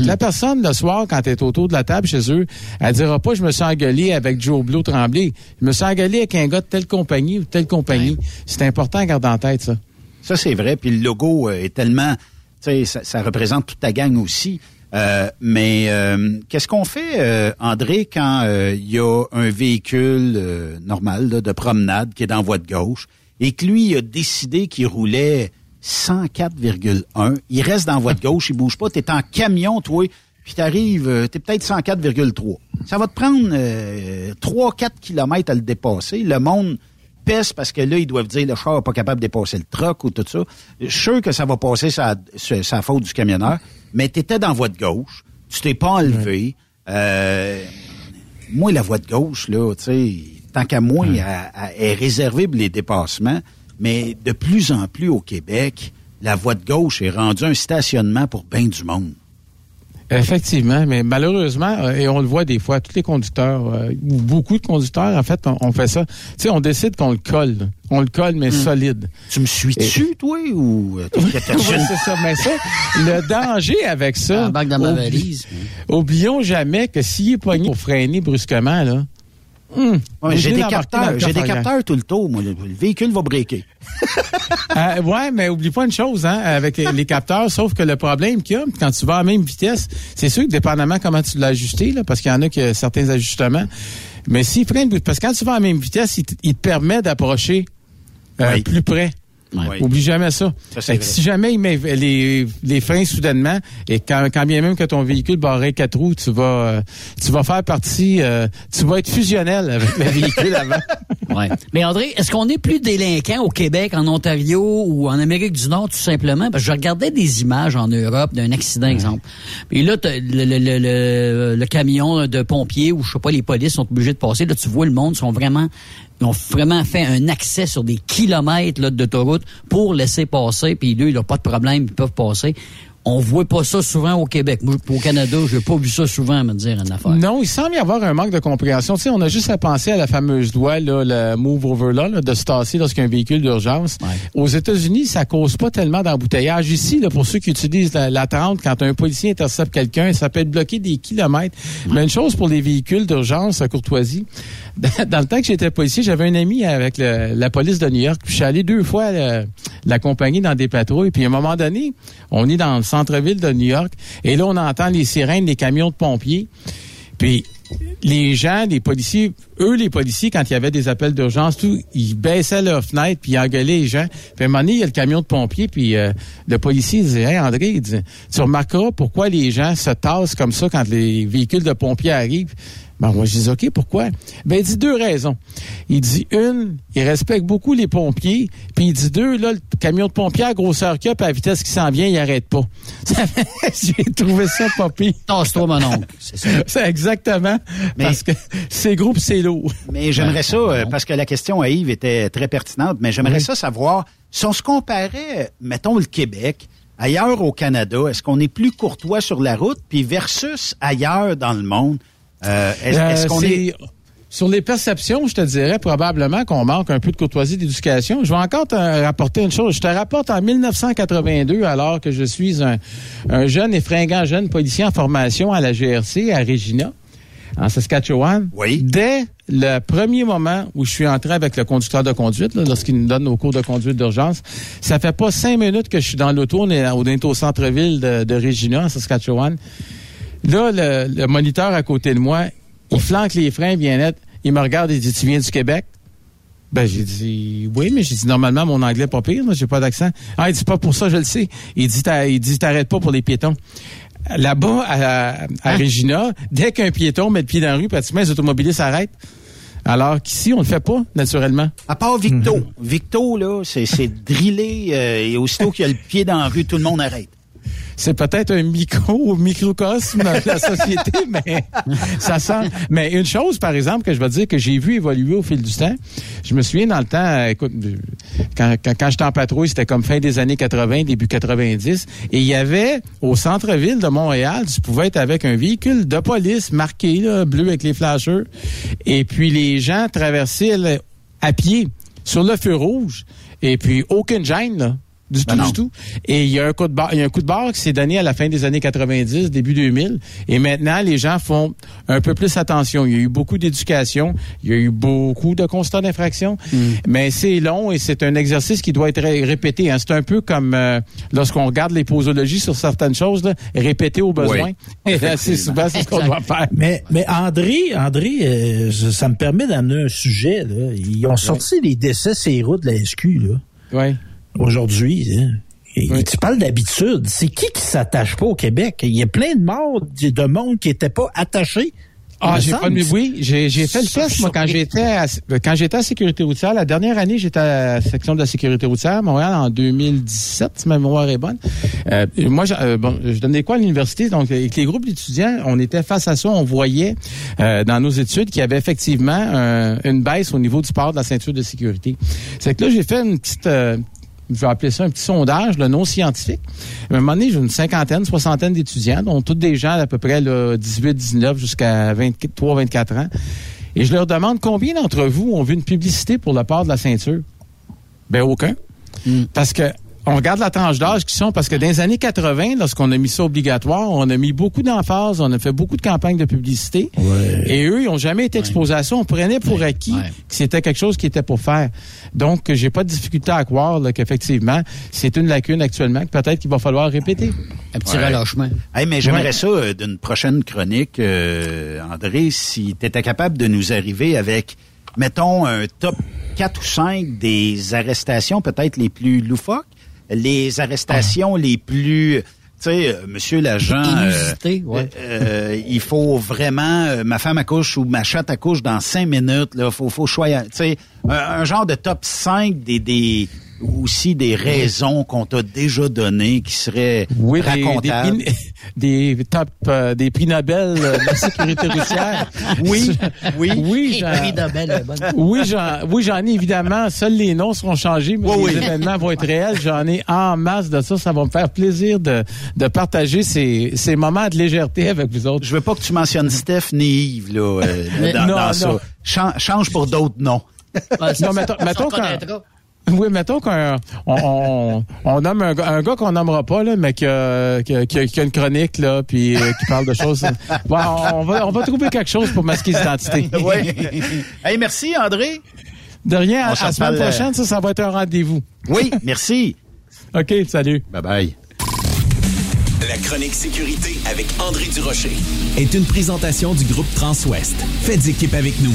La personne le soir quand elle est autour de la table chez eux, elle dira pas je me suis engueulé avec Joe Blow Tremblay, je me suis engueulé avec un gars de telle compagnie ou telle compagnie. C'est important à garder en tête ça. Ça, c'est vrai. Puis le logo euh, est tellement... Tu sais, ça, ça représente toute ta gang aussi. Euh, mais euh, qu'est-ce qu'on fait, euh, André, quand euh, il y a un véhicule euh, normal là, de promenade qui est dans voie de gauche? Et que lui il a décidé qu'il roulait 104,1, il reste dans voie de gauche, il bouge pas, t'es en camion, toi, puis t'arrives, euh, t'es peut-être 104,3. Ça va te prendre euh, 3-4 kilomètres à le dépasser. Le monde pèse parce que là, ils doivent dire le char n'est pas capable de dépasser le truck ou tout ça. Je suis sûr que ça va passer sa, sa, faute du camionneur, mais tu étais dans voie de gauche, tu t'es pas enlevé. Euh, moi, la voie de gauche, là, tu sais, tant qu'à moi, elle, elle est réservée pour les dépassements, mais de plus en plus au Québec, la voie de gauche est rendue un stationnement pour bien du monde. Effectivement, mais malheureusement, euh, et on le voit des fois, tous les conducteurs, euh, ou beaucoup de conducteurs, en fait, on, on fait ça. Tu sais, on décide qu'on le colle. On le colle, mais solide. Tu me suis dessus, toi, ou euh, (laughs) Oui, c'est ça. Mais ça, le danger avec ça. bac dans ma oubli- valise. Oublions jamais que s'il est pogné pour freiner brusquement, là. Hum, Ouais, j'ai des capteurs, j'ai des capteurs tout le tour, moi. Le, le véhicule va breaker. (laughs) Euh, ouais, mais oublie pas une chose, hein, avec les, les capteurs, sauf que le problème qu'il y a, quand tu vas à la même vitesse, c'est sûr que dépendamment comment tu l'as ajusté, là, parce qu'il y en a qui ont certains ajustements, mais s'il freine, parce que quand tu vas à la même vitesse, il te, il te permet d'approcher euh, plus près. Oui. Oublie jamais ça. Ça, si jamais il met les, les freins soudainement, et quand, quand bien même que ton véhicule barrait quatre roues, tu vas euh, tu vas faire partie, euh, tu vas être fusionnel avec le (laughs) véhicule avant. Ouais. Mais André, est-ce qu'on est plus délinquant au Québec, en Ontario ou en Amérique du Nord, tout simplement? Parce que je regardais des images en Europe d'un accident, exemple. Puis là, le, le, le, le camion de pompiers ou je sais pas, les polices sont obligés de passer. Là, tu vois, le monde sont vraiment ils ont vraiment fait un accès sur des kilomètres là, d'autoroute pour laisser passer. Puis eux, ils n'ont pas de problème, ils peuvent passer. On voit pas ça souvent au Québec. Moi, au Canada, je n'ai pas vu ça souvent, à me dire, en affaire. Non, il semble y avoir un manque de compréhension. Tu sais, on a juste à penser à la fameuse loi, là, le Move Over Law, là, de se tasser lorsqu'il y a un véhicule d'urgence. Aux États-Unis, ça cause pas tellement d'embouteillage. Ici, là, pour ceux qui utilisent la, la 30, quand un policier intercepte quelqu'un, ça peut être bloqué des kilomètres. Mais une chose pour les véhicules d'urgence à courtoisie, (laughs) dans, le temps que j'étais policier, j'avais un ami avec le- la police de New York. Puis je suis allé deux fois euh, l'accompagner dans des patrouilles. Puis à un moment donné, on est dans le centre-ville de New York. Et là, on entend les sirènes des camions de pompiers. Puis les gens, les policiers, eux, les policiers, quand il y avait des appels d'urgence, tout, ils baissaient leurs fenêtres puis ils engueulaient les gens. Puis à un moment donné, il y a le camion de pompiers, puis euh, le policier disait, hey, André, il tu remarqueras pourquoi les gens se tassent comme ça quand les véhicules de pompiers arrivent. Ben, moi, je dis, OK, pourquoi? Ben, il dit deux raisons. Il dit, une, il respecte beaucoup les pompiers. Puis il dit, deux, là, le camion de pompiers à grosseur qu'il a, puis à la vitesse qui s'en vient, il arrête pas. (laughs) J'ai trouvé ça pas pire. Tasse-toi, mon oncle. (laughs) C'est ça. C'est exactement. Parce que c'est gros c'est lourd. Mais j'aimerais ça, euh, parce que la question à Yves était très pertinente, mais j'aimerais Oui. ça savoir, si on se comparait, mettons, le Québec, ailleurs au Canada, est-ce qu'on est plus courtois sur la route, puis versus ailleurs dans le monde, euh, est-ce Euh, qu'on est... Sur les perceptions, je te dirais probablement qu'on manque un peu de courtoisie d'éducation. Je vais encore te rapporter une chose. Je te rapporte en 1982, alors que je suis un, un jeune et fringant jeune policier en formation à la GRC à Regina, en Saskatchewan. Oui. Dès le premier moment où je suis entré avec le conducteur de conduite, lorsqu'il nous donne nos cours de conduite d'urgence, ça fait pas cinq minutes que je suis dans l'auto, on est, on est au centre-ville de, de Regina, en Saskatchewan. Là, le, le moniteur à côté de moi, il flanque les freins bien net. Il me regarde et dit Tu viens du Québec Ben, j'ai dit Oui, mais j'ai dit Normalement, mon anglais est pas pire, j'ai pas d'accent. Ah, il dit Pas pour ça, je le sais. Il dit Il dit T'arrêtes pas pour les piétons. Là-bas, à, à Regina, dès qu'un piéton met le pied dans la rue, pratiquement, les automobilistes s'arrêtent. Alors qu'ici, on le fait pas, naturellement. À part Victo. Victo, là, c'est c'est drillé, euh, et aussitôt qu'il y a le pied dans la rue, tout le monde arrête. C'est peut-être un micro microcosme de la société, (laughs) mais ça sent. Mais une chose, par exemple, que je vais dire que j'ai vu évoluer au fil du temps. Je me souviens dans le temps, euh, écoute, quand, quand, quand j'étais en patrouille, c'était comme fin des années 80, début 90, et il y avait au centre-ville de Montréal, tu pouvais être avec un véhicule de police marqué là, bleu avec les flashers, et puis les gens traversaient là, à pied sur le feu rouge, et puis aucune gêne là Du Ben tout, non. du tout. Et il y a un coup de barre, il y a un coup de barre qui s'est donné à la fin des années 90, début 2000. Et maintenant, les gens font un peu plus attention. Il y a eu beaucoup d'éducation. Il y a eu beaucoup de constats d'infraction. Hmm. Mais c'est long et c'est un exercice qui doit être ré- répété. hein. C'est un peu comme euh, lorsqu'on regarde les posologies sur certaines choses, là, répéter au besoin. (laughs) Et là, c'est souvent c'est ce qu'on doit faire. Mais, mais André, André, euh, ça me permet d'amener un sujet. Là. Ils ont sorti les décès sur les routes de la SQ là, Oui. Aujourd'hui. hein. Tu parles d'habitude. C'est qui qui s'attache pas au Québec? Il y a plein de morts de de monde qui n'étaient pas attachés. Ah, j'ai pas de oui, j'ai j'ai fait le test moi quand j'étais à, quand j'étais à sécurité routière la dernière année, j'étais à la section de la sécurité routière à Montréal en 2017, si ma mémoire est bonne. Euh, moi je, euh, bon, je donnais quoi à l'université? Donc avec les groupes d'étudiants, on était face à ça, on voyait euh, dans nos études qu'il y avait effectivement euh, une baisse au niveau du port de la ceinture de sécurité. C'est que là j'ai fait une petite euh, je vais appeler ça un petit sondage, le non scientifique. À un moment donné, j'ai une cinquantaine, soixantaine d'étudiants, dont tous des gens d'à peu près là, 18, 19 jusqu'à 23, 24 ans. Et je leur demande combien d'entre vous ont vu une publicité pour le port de la ceinture? Ben aucun. Parce que on regarde la tranche d'âge qui sont, parce que dans les années 80, lorsqu'on a mis ça obligatoire, on a mis beaucoup d'emphase, on a fait beaucoup de campagnes de publicité. Et eux, ils n'ont jamais été exposés à ça. On prenait pour acquis que c'était quelque chose qui était pour faire. Donc, j'ai pas de difficulté à croire là, qu'effectivement, c'est une lacune actuellement que peut-être qu'il va falloir répéter. Un petit Ouais. relâchement. Hey, mais j'aimerais Ouais. ça euh, d'une prochaine chronique, euh, André, si tu étais capable de nous arriver avec, mettons, un top 4 ou 5 des arrestations peut-être les plus loufoques, les arrestations les plus... Tu sais, euh, monsieur l'agent, euh, ouais. euh, il faut vraiment, euh, ma femme accouche ou ma chatte accouche dans cinq minutes, là, faut, faut choisir, tu sais, un, un genre de top 5 des, des, aussi des raisons qu'on t'a déjà données qui seraient Oui, des, des, racontables. prix- (laughs) des top, euh, des prix Nobel euh, de la sécurité routière. (laughs) Oui, oui. Oui, bonne. (laughs) oui, j'en, oui, j'en ai évidemment. Seuls les noms seront changés, mais Oui, les oui. événements vont être réels. J'en ai en masse de ça. Ça va me faire plaisir de, de partager ces, ces moments de légèreté avec vous autres. Je veux pas que tu mentionnes Steph ni Yves là, euh, dans, non, dans non. ça. Chan- change pour d'autres noms. Ouais, ça, Non, mettons, mettons reconnaîtra. Oui, mettons qu'on on, on, nomme un, gars- un gars qu'on nommera pas, là, mais qui a, qui, a, qui a- qui a une chronique, là, puis euh, qui parle de choses. Bon, on va, on va trouver quelque chose pour masquer l'identité. (laughs) oui. hey, merci André. De rien, On à la semaine reparle, euh, prochaine, ça, ça va être un rendez-vous. Oui, merci. (laughs) OK, salut. Bye bye. La chronique sécurité avec André Durocher est une présentation du groupe Transouest. Faites équipe avec nous.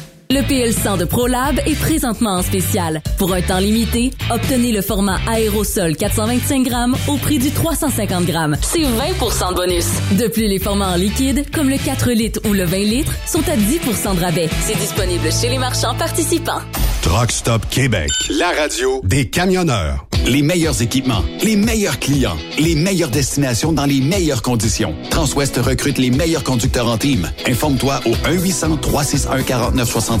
Le PL100 de ProLab est présentement en spécial. Pour un temps limité, obtenez le format aérosol 425 grammes au prix du 350 grammes. C'est 20% de bonus. De plus, les formats en liquide, comme le 4 litres ou le 20 litres, sont à 10% de rabais. C'est disponible chez les marchands participants. Truck Stop Québec. La radio des camionneurs. Les meilleurs équipements, les meilleurs clients, les meilleures destinations dans les meilleures conditions. Transwest recrute les meilleurs conducteurs en team. Informe-toi au 1-800-361-4965,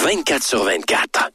24 sur 24.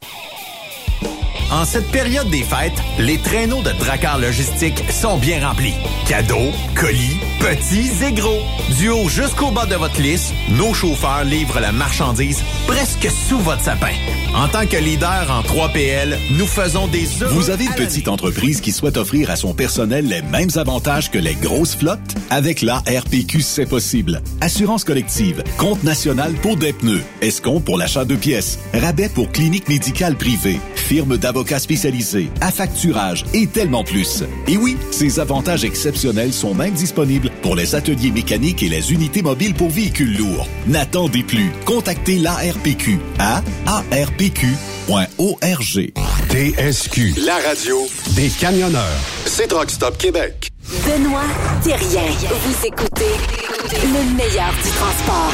En cette période des fêtes, les traîneaux de Dracar Logistique sont bien remplis. Cadeaux, colis, petits et gros. Du haut jusqu'au bas de votre liste, nos chauffeurs livrent la marchandise presque sous votre sapin. En tant que leader en 3PL, nous faisons des Vous avez une petite entreprise qui souhaite offrir à son personnel les mêmes avantages que les grosses flottes? Avec la RPQ, c'est possible. Assurance collective, compte national pour des pneus, escompte pour l'achat de pièces, rabais pour clinique médicale privée, firme d'avocats spécialisés, affacturage et tellement plus. Et oui, ces avantages exceptionnels sont même disponibles pour les ateliers mécaniques et les unités mobiles pour véhicules lourds. N'attendez plus. Contactez l'ARPQ à arpq.org. TSQ. La radio des camionneurs. C'est Truck Stop Québec. Benoît Thérien. Vous écoutez le meilleur du transport.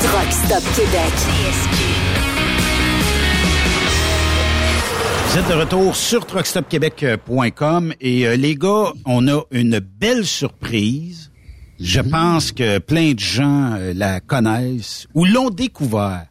Truck Stop Québec. Vous êtes de retour sur truckstopquebec.com et euh, les gars, on a une belle surprise. Je pense que plein de gens euh, la connaissent ou l'ont découvert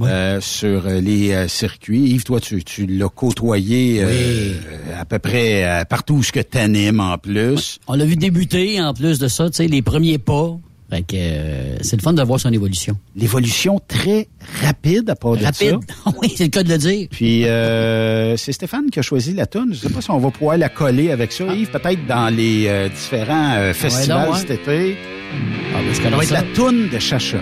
euh, sur euh, les circuits. Yves, toi, tu, tu l'as côtoyé Oui. à peu près partout où ce que t'animes en plus. On l'a vu débuter, en plus de ça, tu sais, les premiers pas. Fait que euh, c'est le fun de voir son évolution. L'évolution très rapide à part de Rapide? ça. (laughs) oui, c'est le cas de le dire. Puis euh, c'est Stéphane qui a choisi la tonne. Je sais pas si on va pouvoir la coller avec ça, Yves, peut-être dans les euh, différents festivals donc, ouais. cet été. Ah, ben, Ça va être la toune de Chacha.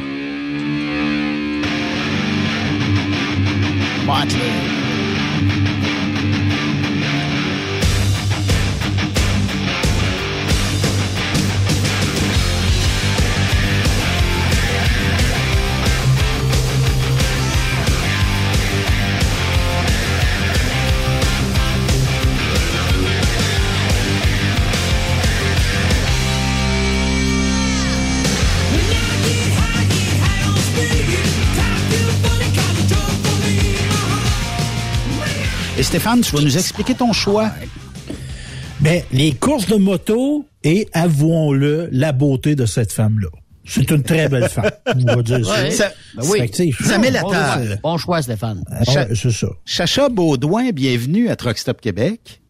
Et Stéphane, tu vas nous expliquer ton choix. Ben, les courses de moto et, avouons-le, la beauté de cette femme-là. C'est une très belle femme. (laughs) On va dire ça. Ben oui, ça met la Bon table. choix. Bon choix, Stéphane. Ah ouais, c'est ça. Chacha Baudouin, bienvenue à Truck Stop Québec.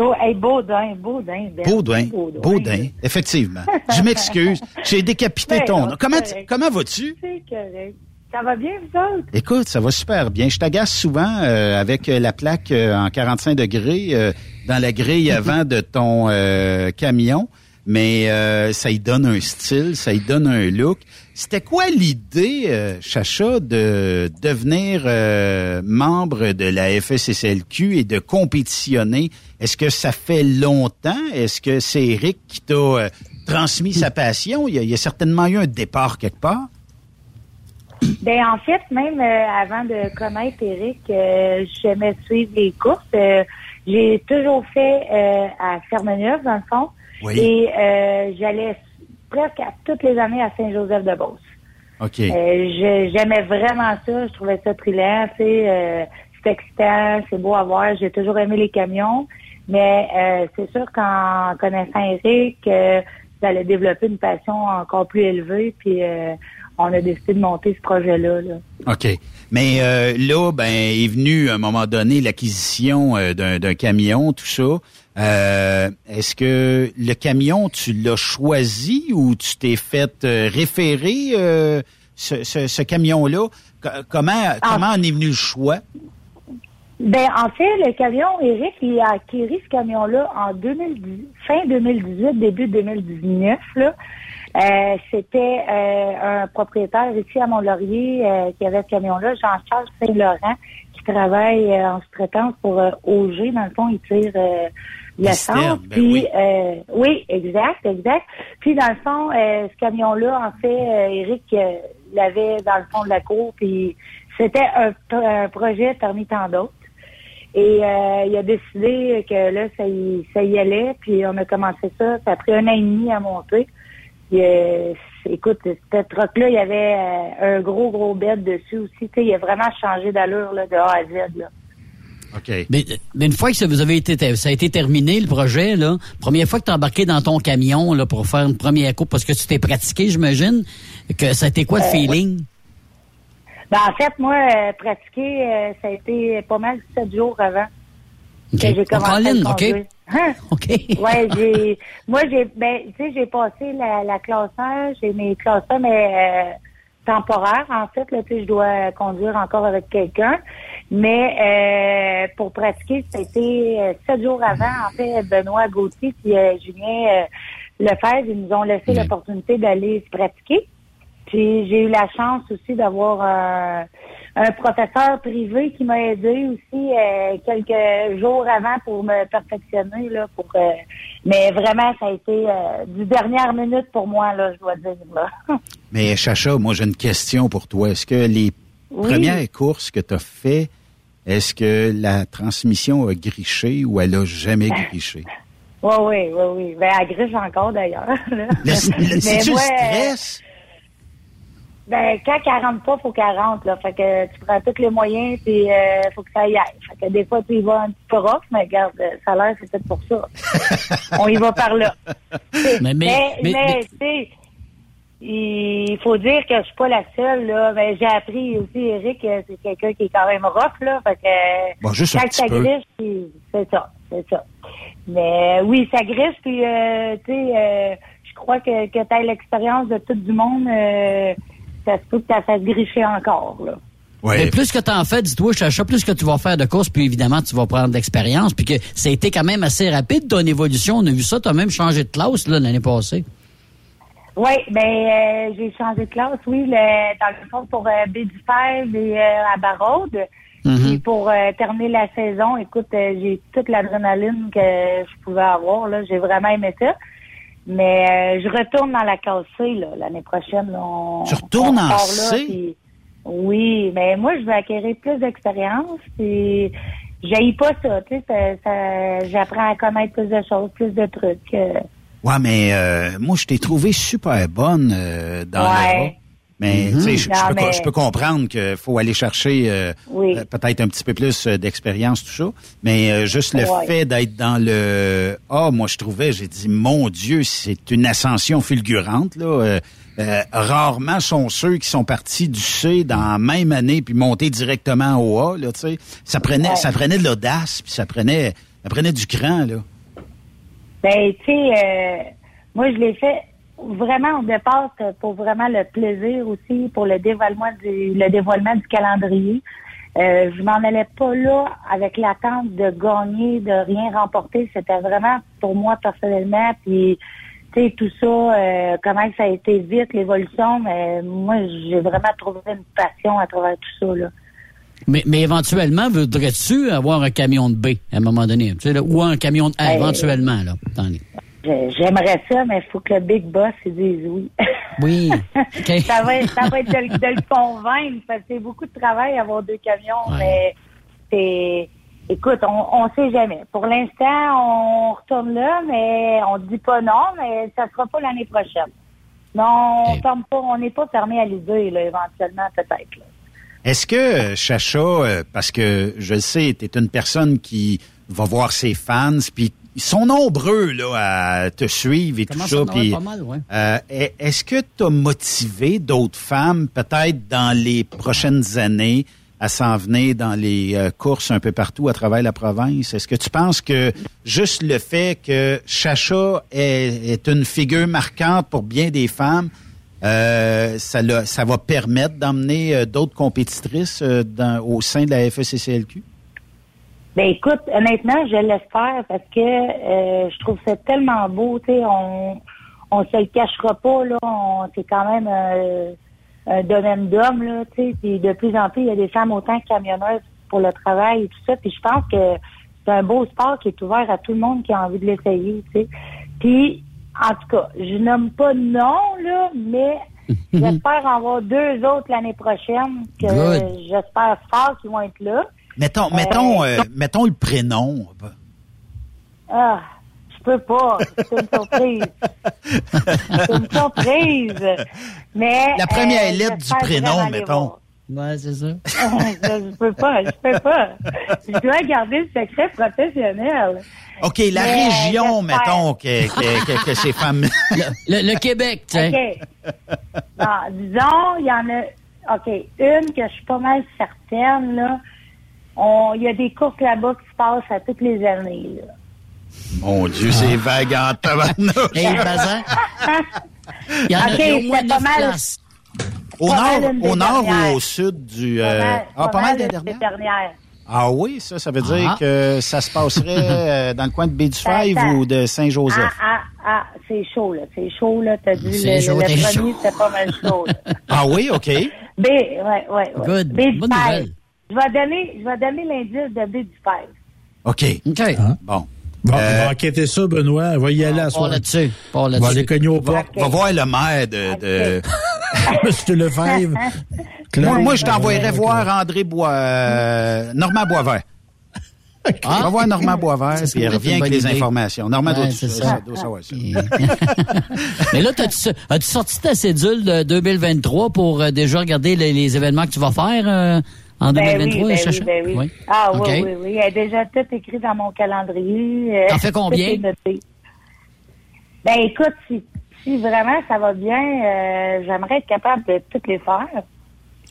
Oh, hey, Baudin, Baudin. Ben, Baudouin, Baudin, effectivement. (laughs) Je m'excuse, j'ai décapité Ben ton non, nom. Comment, comment vas-tu? C'est correct. Ça va bien, vous autres? Écoute, ça va super bien. Je t'agace souvent euh, avec la plaque euh, en 45 degrés euh, dans la grille (laughs) avant de ton euh, camion, mais euh, ça y donne un style, ça y donne un look. C'était quoi l'idée, euh, Chacha, de devenir euh, membre de la FSSLQ et de compétitionner? Est-ce que ça fait longtemps? Est-ce que c'est Eric qui t'a transmis sa passion? Il y, a, il y a certainement eu un départ quelque part. Ben, en fait, même euh, avant de connaître Eric, euh, j'aimais suivre les courses. Euh, j'ai toujours fait euh, à Fermeneuve, dans le fond. Oui. Et euh, j'allais presque à toutes les années à Saint-Joseph-de-Beauce. OK. Euh, je- J'aimais vraiment ça. Je trouvais ça Euh, c'est excitant, c'est beau à voir. J'ai toujours aimé les camions. Mais euh, c'est sûr qu'en connaissant Eric, euh, ça allait développer une passion encore plus élevée. Puis euh, on a décidé de monter ce projet-là. là. OK. Mais euh, là, ben, est venu à un moment donné l'acquisition euh, d'un camion, tout ça. Euh, Est-ce que le camion, tu l'as choisi ou tu t'es fait référer ce, ce- ce camion-là? Co- Comment, comment en est venu le choix? Ben, en fait, le camion, Eric, il a acquis ce camion-là en 2010, fin 2018, début 2019, là. Euh, c'était euh, un propriétaire ici à Mont-Laurier euh, qui avait ce camion-là, Jean-Charles Saint-Laurent, qui travaille euh, en sous-traitance pour euh, OG. Dans le fond, il tire euh, l'essence. Ben Puis, oui. euh, oui, exact, exact. Puis, dans le fond, euh, ce camion-là, en fait, euh, Eric euh, l'avait dans le fond de la cour, puis c'était un, un projet parmi tant d'autres. Et euh, il a décidé que là, ça y, ça y allait, puis on a commencé ça. Ça a pris un an et demi à monter. Puis, euh, écoute, cette truck-là, il y avait euh, un gros, gros bed dessus aussi. Tu sais, il a vraiment changé d'allure là, de A à Z. Là. OK. Mais, mais une fois que ça, vous avez été, ça a été terminé, le projet, là, première fois que tu as embarqué dans ton camion là, pour faire une première coupe, parce que tu t'es pratiqué, j'imagine, que ça a été quoi le Euh, feeling? Ben, en fait, moi, euh, pratiquer, euh, ça a été pas mal sept jours avant OK. que j'ai commencé à Colin, le OK. Hein? OK. (laughs) ouais, j'ai, moi, j'ai, ben, tu sais, j'ai passé la, la classe 1, j'ai mes classes 1, mais euh, temporaires, en fait, là, tu sais, je dois conduire encore avec quelqu'un. Mais euh, pour pratiquer, ça a été euh, sept jours avant, en fait, Benoît Gauthier puis euh, Julien euh, Lefebvre, ils nous ont laissé l'opportunité d'aller se pratiquer. Puis j'ai eu la chance aussi d'avoir un, professeur privé qui m'a aidé aussi euh, quelques jours avant pour me perfectionner là pour euh, mais vraiment ça a été euh, du dernière minute pour moi là je dois dire là. (laughs) Mais Chacha, moi j'ai une question pour toi. Est-ce que les Oui. premières courses que tu as fait, est-ce que la transmission a griché ou elle a jamais (laughs) griché? Oui, oui, oui, oui. Ben, elle griche encore, d'ailleurs. (laughs) Le- le- Mais stress? Ben, quand elle rentre pas, faut qu'elle rentre, là. Fait que tu prends tous les moyens, puis euh, faut que ça y aille. Fait que des fois, tu y vas un petit peu rough, mais regarde, ça a l'air, c'est peut-être pour ça. (laughs) On y va par là. Mais- mais- mais, mais- mais, mais- tu sais, il faut dire que je suis pas la seule, là. Ben, j'ai appris aussi, Eric, que c'est quelqu'un qui est quand même rough, là. Fait que, Bon, juste un quand petit ça griche, puis c'est ça, c'est ça. Mais oui, ça griche, puis, euh, tu sais, euh, je crois que, que tu as l'expérience de tout du monde, euh, ça se peut que tu fasses gricher encore, là. Mais plus que tu en fais, dis-toi, Chacha, plus que tu vas faire de courses, puis évidemment, tu vas prendre de l'expérience, puis que ça a été quand même assez rapide, ton évolution. On a vu ça, tu as même changé de classe là, l'année passée. Oui, ben euh, j'ai changé de classe, oui, le, dans le fond pour euh, B15 et euh, à Baraude. Mhm. Puis pour euh, terminer la saison, écoute, euh, j'ai toute l'adrénaline que je pouvais avoir. Là, j'ai vraiment aimé ça. Mais euh, je retourne dans la classe C là, l'année prochaine. là. On, Tu retournes on en C? puis- oui, mais moi je veux acquérir plus d'expérience. Puis j'haïs pas ça, tu sais. Ça, ça- j'apprends à connaître plus de choses, plus de trucs. euh. Ouais, mais euh, moi, je t'ai trouvé super bonne euh, dans Ouais. Mais sais, je, peux, co- mais- je peux comprendre qu'il faut aller chercher euh, Oui. euh, peut-être un petit peu plus euh, d'expérience, tout ça. Mais euh, juste le Ouais. fait d'être dans le Ah, moi, je trouvais, j'ai dit, mon Dieu, c'est une ascension fulgurante. là. Euh, euh, rarement sont ceux qui sont partis du C dans la même année puis montés directement au A. Là, tu sais. ça prenait, Ouais. ça prenait de l'audace puis ça prenait, ça prenait du cran. Là. Ben, tu sais, euh, moi, je l'ai fait vraiment au départ c'était pour vraiment le plaisir aussi, pour le dévoilement du, le dévoilement du calendrier. Euh, je m'en allais pas là avec l'attente de gagner, de rien remporter. C'était vraiment pour moi personnellement. Puis, tu sais, tout ça, euh, comment ça a été vite, l'évolution. Mais moi, j'ai vraiment trouvé une passion à travers tout ça. Là. Mais, mais éventuellement, voudrais-tu avoir un camion de B à un moment donné? Tu sais, là, ou un camion de A, Ben, éventuellement, là. Je- J'aimerais ça, mais il faut que le big boss dise oui. Oui. (laughs) ça va être, ça va être de, le- de le convaincre parce que c'est beaucoup de travail avoir deux camions, mais c'est écoute, on, on sait jamais. Pour l'instant, on retourne là, mais on dit pas non, mais ça sera pas l'année prochaine. Non, on ferme pas, on n'est pas fermé à l'idée, là, éventuellement, peut-être. Est-ce que, euh, Chacha, euh, parce que je le sais, tu es une personne qui va voir ses fans, puis ils sont nombreux là, à te suivre et tout ça. puis, ouais. euh, est- Est-ce que tu as motivé d'autres femmes, peut-être dans les prochaines années, à s'en venir dans les euh, courses un peu partout à travers la province? Est-ce que tu penses que juste le fait que Chacha est, est une figure marquante pour bien des femmes, euh, ça, le- ça va permettre d'emmener euh, d'autres compétitrices euh, dans- au sein de la FECCLQ? Ben écoute, honnêtement, je l'espère parce que euh, je trouve ça tellement beau, tu sais, on on se le cachera pas là, on c'est quand même euh, un domaine d'hommes là, tu sais, puis de plus en plus il y a des femmes autant que camionneuses pour le travail et tout ça, puis je pense que c'est un beau sport qui est ouvert à tout le monde qui a envie de l'essayer, tu sais. Puis en tout cas, je nomme pas de nom là, mais (laughs) j'espère en avoir deux autres l'année prochaine que j'espère fort qu'ils vont être là. Mettons, Euh, mettons, euh, mettons le prénom. Ah, je peux pas. C'est une surprise. C'est une surprise. Mais. La première euh, lettre du prénom, mettons. Ouais, c'est ça. (laughs) je, je peux pas, je peux pas. Je dois garder le secret professionnel. OK, la Mais, région, mettons, que, que, que, que ces femmes... (laughs) Le, le Québec, tiens. OK. Bon, disons, il y en a. OK. Une que je suis pas mal certaine, là. On- Il y a des courses là-bas qui se passent à toutes les années, là. Mon Dieu, c'est vague en tabarnouche. Bazar? (laughs) Il y en a, au moins pas mal. places. Au Pas mal nord, au nord ou au sud du... Pas euh, mal- ah, pas mal dernières? des dernières. Ah oui, ça, ça veut dire Ah. que ça se passerait (laughs) euh, dans le coin de Baie-du-Five Attends. ou de Saint-Joseph. Ah, ah, ah, c'est chaud, là. C'est chaud, là. T'as dit, le, chaud, le premier, c'était pas mal chaud, là. Ah oui, OK. B, ouais, ouais, ouais. Good. Du Bonne nouvelle. Je vais donner, je vais donner l'indice de B du père. OK. OK. Bon. Bon, on Euh, va enquêter ça, Benoît. Va y aller à Pas soir. là-dessus. On va aller cogner au Va, portes. va voir le maire de... de- (laughs) Monsieur Lefebvre. (laughs) Moi, moi, je t'envoyerais voir André Bois... euh, Normand Boisvert. (laughs) Ah. Va voir Normand Boisvert, puis il revient avec les idée. informations. Normand doit, Ouais, c'est ça, ça. doit savoir ça. Mais là, as-tu sorti ta cédule de 2023 pour euh, déjà regarder les, les événements que tu vas faire en Ben 2023, oui, ben Chacha? oui, ben oui. Oui. Ah oui, OK. oui, oui. Il y a déjà tout écrit dans mon calendrier. euh, T'en fais combien? est. Ben écoute, si, si vraiment ça va bien, euh, j'aimerais être capable de toutes les faire.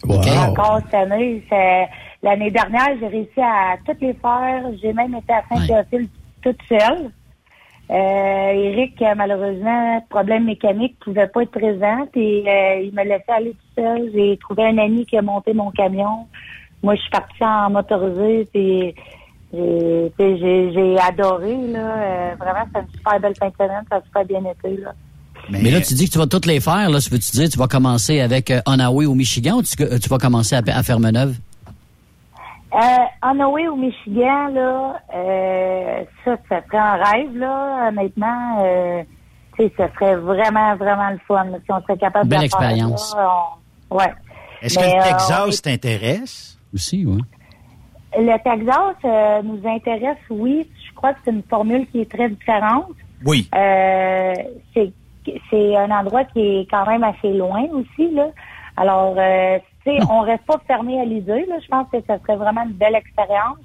Wow. Encore cette année, c'est- l'année dernière, j'ai réussi à toutes les faire. J'ai même été à Saint-Théophile toute seule. Euh, Eric, malheureusement, problème mécanique, pouvait pas être présent. Et euh, il me laissait aller tout seul. J'ai trouvé un ami qui a monté mon camion. Moi, je suis partie en motorisé. Puis j'ai adoré. Là, Euh, vraiment, c'est une super belle fin de semaine. Ça a super bien été. Là. Mais là, tu dis que tu vas toutes les faire. Là, ça veut-tu dire que tu vas commencer avec euh, Onaway au Michigan ou tu, euh, tu vas commencer à, à Fermeneuve? Euh, Onaway au Michigan, là, euh, ça, ça serait un rêve, là, honnêtement. Euh, tu sais, ça serait vraiment, vraiment le fun. si on serait capable Belle de faire, expérience. là, on- Ouais. Est-ce que le euh, Texas t'intéresse? Aussi, oui. Le Texas euh, nous intéresse, oui. Je crois que c'est une formule qui est très différente. Oui. Euh, c'est c'est un endroit qui est quand même assez loin aussi là. Alors, euh, tu sais, on reste pas fermé à l'idée. Là. Je pense que ça serait vraiment une belle expérience.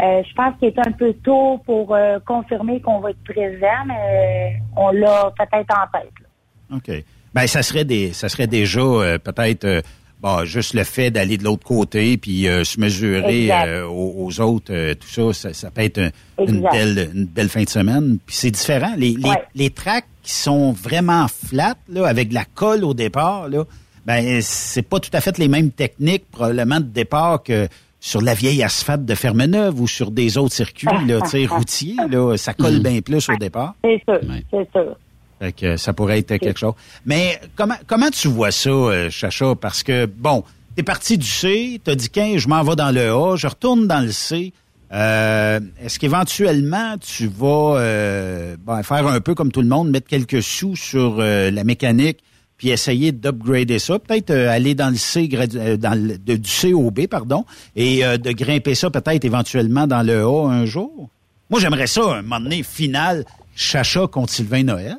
Euh, je pense qu'il est un peu tôt pour euh, confirmer qu'on va être présent, mais euh, on l'a peut-être en tête. là. OK. Ben, ça serait des, ça serait déjà euh, peut-être euh, bon, juste le fait d'aller de l'autre côté puis euh, se mesurer euh, aux, aux autres, euh, tout ça, ça, ça peut être un- une belle, une belle fin de semaine. Puis c'est différent. Les, les, Ouais. les tracks qui sont vraiment flats, là, avec de la colle au départ, là, ben c'est pas tout à fait les mêmes techniques probablement de départ que sur la vieille asphalte de Fermeneuve ou sur des autres circuits là, tu sais, (laughs) routiers. Là, ça colle bien plus au départ. C'est sûr, c'est sûr. Fait que ça pourrait être quelque chose. Mais comment comment tu vois ça, euh, Chacha? Parce que, bon, t'es parti du C, t'as dit qu'un, je m'en vais dans le A, je retourne dans le C. Euh, Est-ce qu'éventuellement, tu vas euh, ben, faire un peu comme tout le monde, mettre quelques sous sur euh, la mécanique, puis essayer d'upgrader ça, peut-être euh, aller dans le C, euh, dans le, de- du C au B, pardon, et euh, de grimper ça peut-être éventuellement dans le A un jour? Moi, j'aimerais ça, un moment donné, final, Chacha contre Sylvain Noël.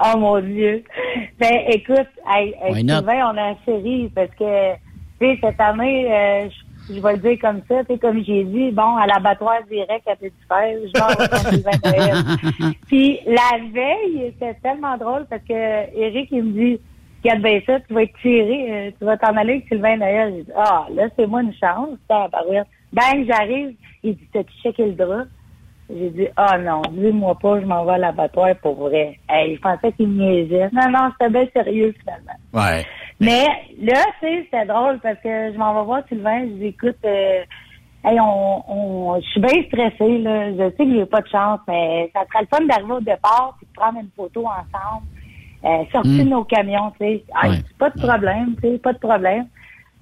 Oh mon Dieu. Ben, écoute, hey? Sylvain, on a une série parce que, tu sais, cette année, euh, je, je vais le dire comme ça, tu sais, comme j'ai dit, bon, à l'abattoir direct à Petit Frère, je vais. (laughs) Puis la veille, c'était tellement drôle parce que Eric, il me dit, regarde bien ça, tu vas être tiré, euh, tu vas t'en aller avec Sylvain Noël. J'ai dit, ah, là, c'est moi une chance, ça, Bang, j'arrive, il dit, t'as-tu checké le drap? J'ai dit, ah non, dis-moi pas, je m'en vais à l'abattoir pour vrai. Hey, je pensais qu'il niaisait. Non, non, c'était bien sérieux finalement. Ouais. Mais là, tu sais, c'était drôle parce que je m'en vais voir Sylvain, je dis, écoute, euh, hey, on, on, je suis bien stressée, là. Je sais que j'ai pas de chance, mais ça serait le fun d'arriver au départ puis de prendre une photo ensemble, euh, sortir Mm. nos camions, tu sais. Hey, Ouais. Pas de problème, tu sais, pas de problème.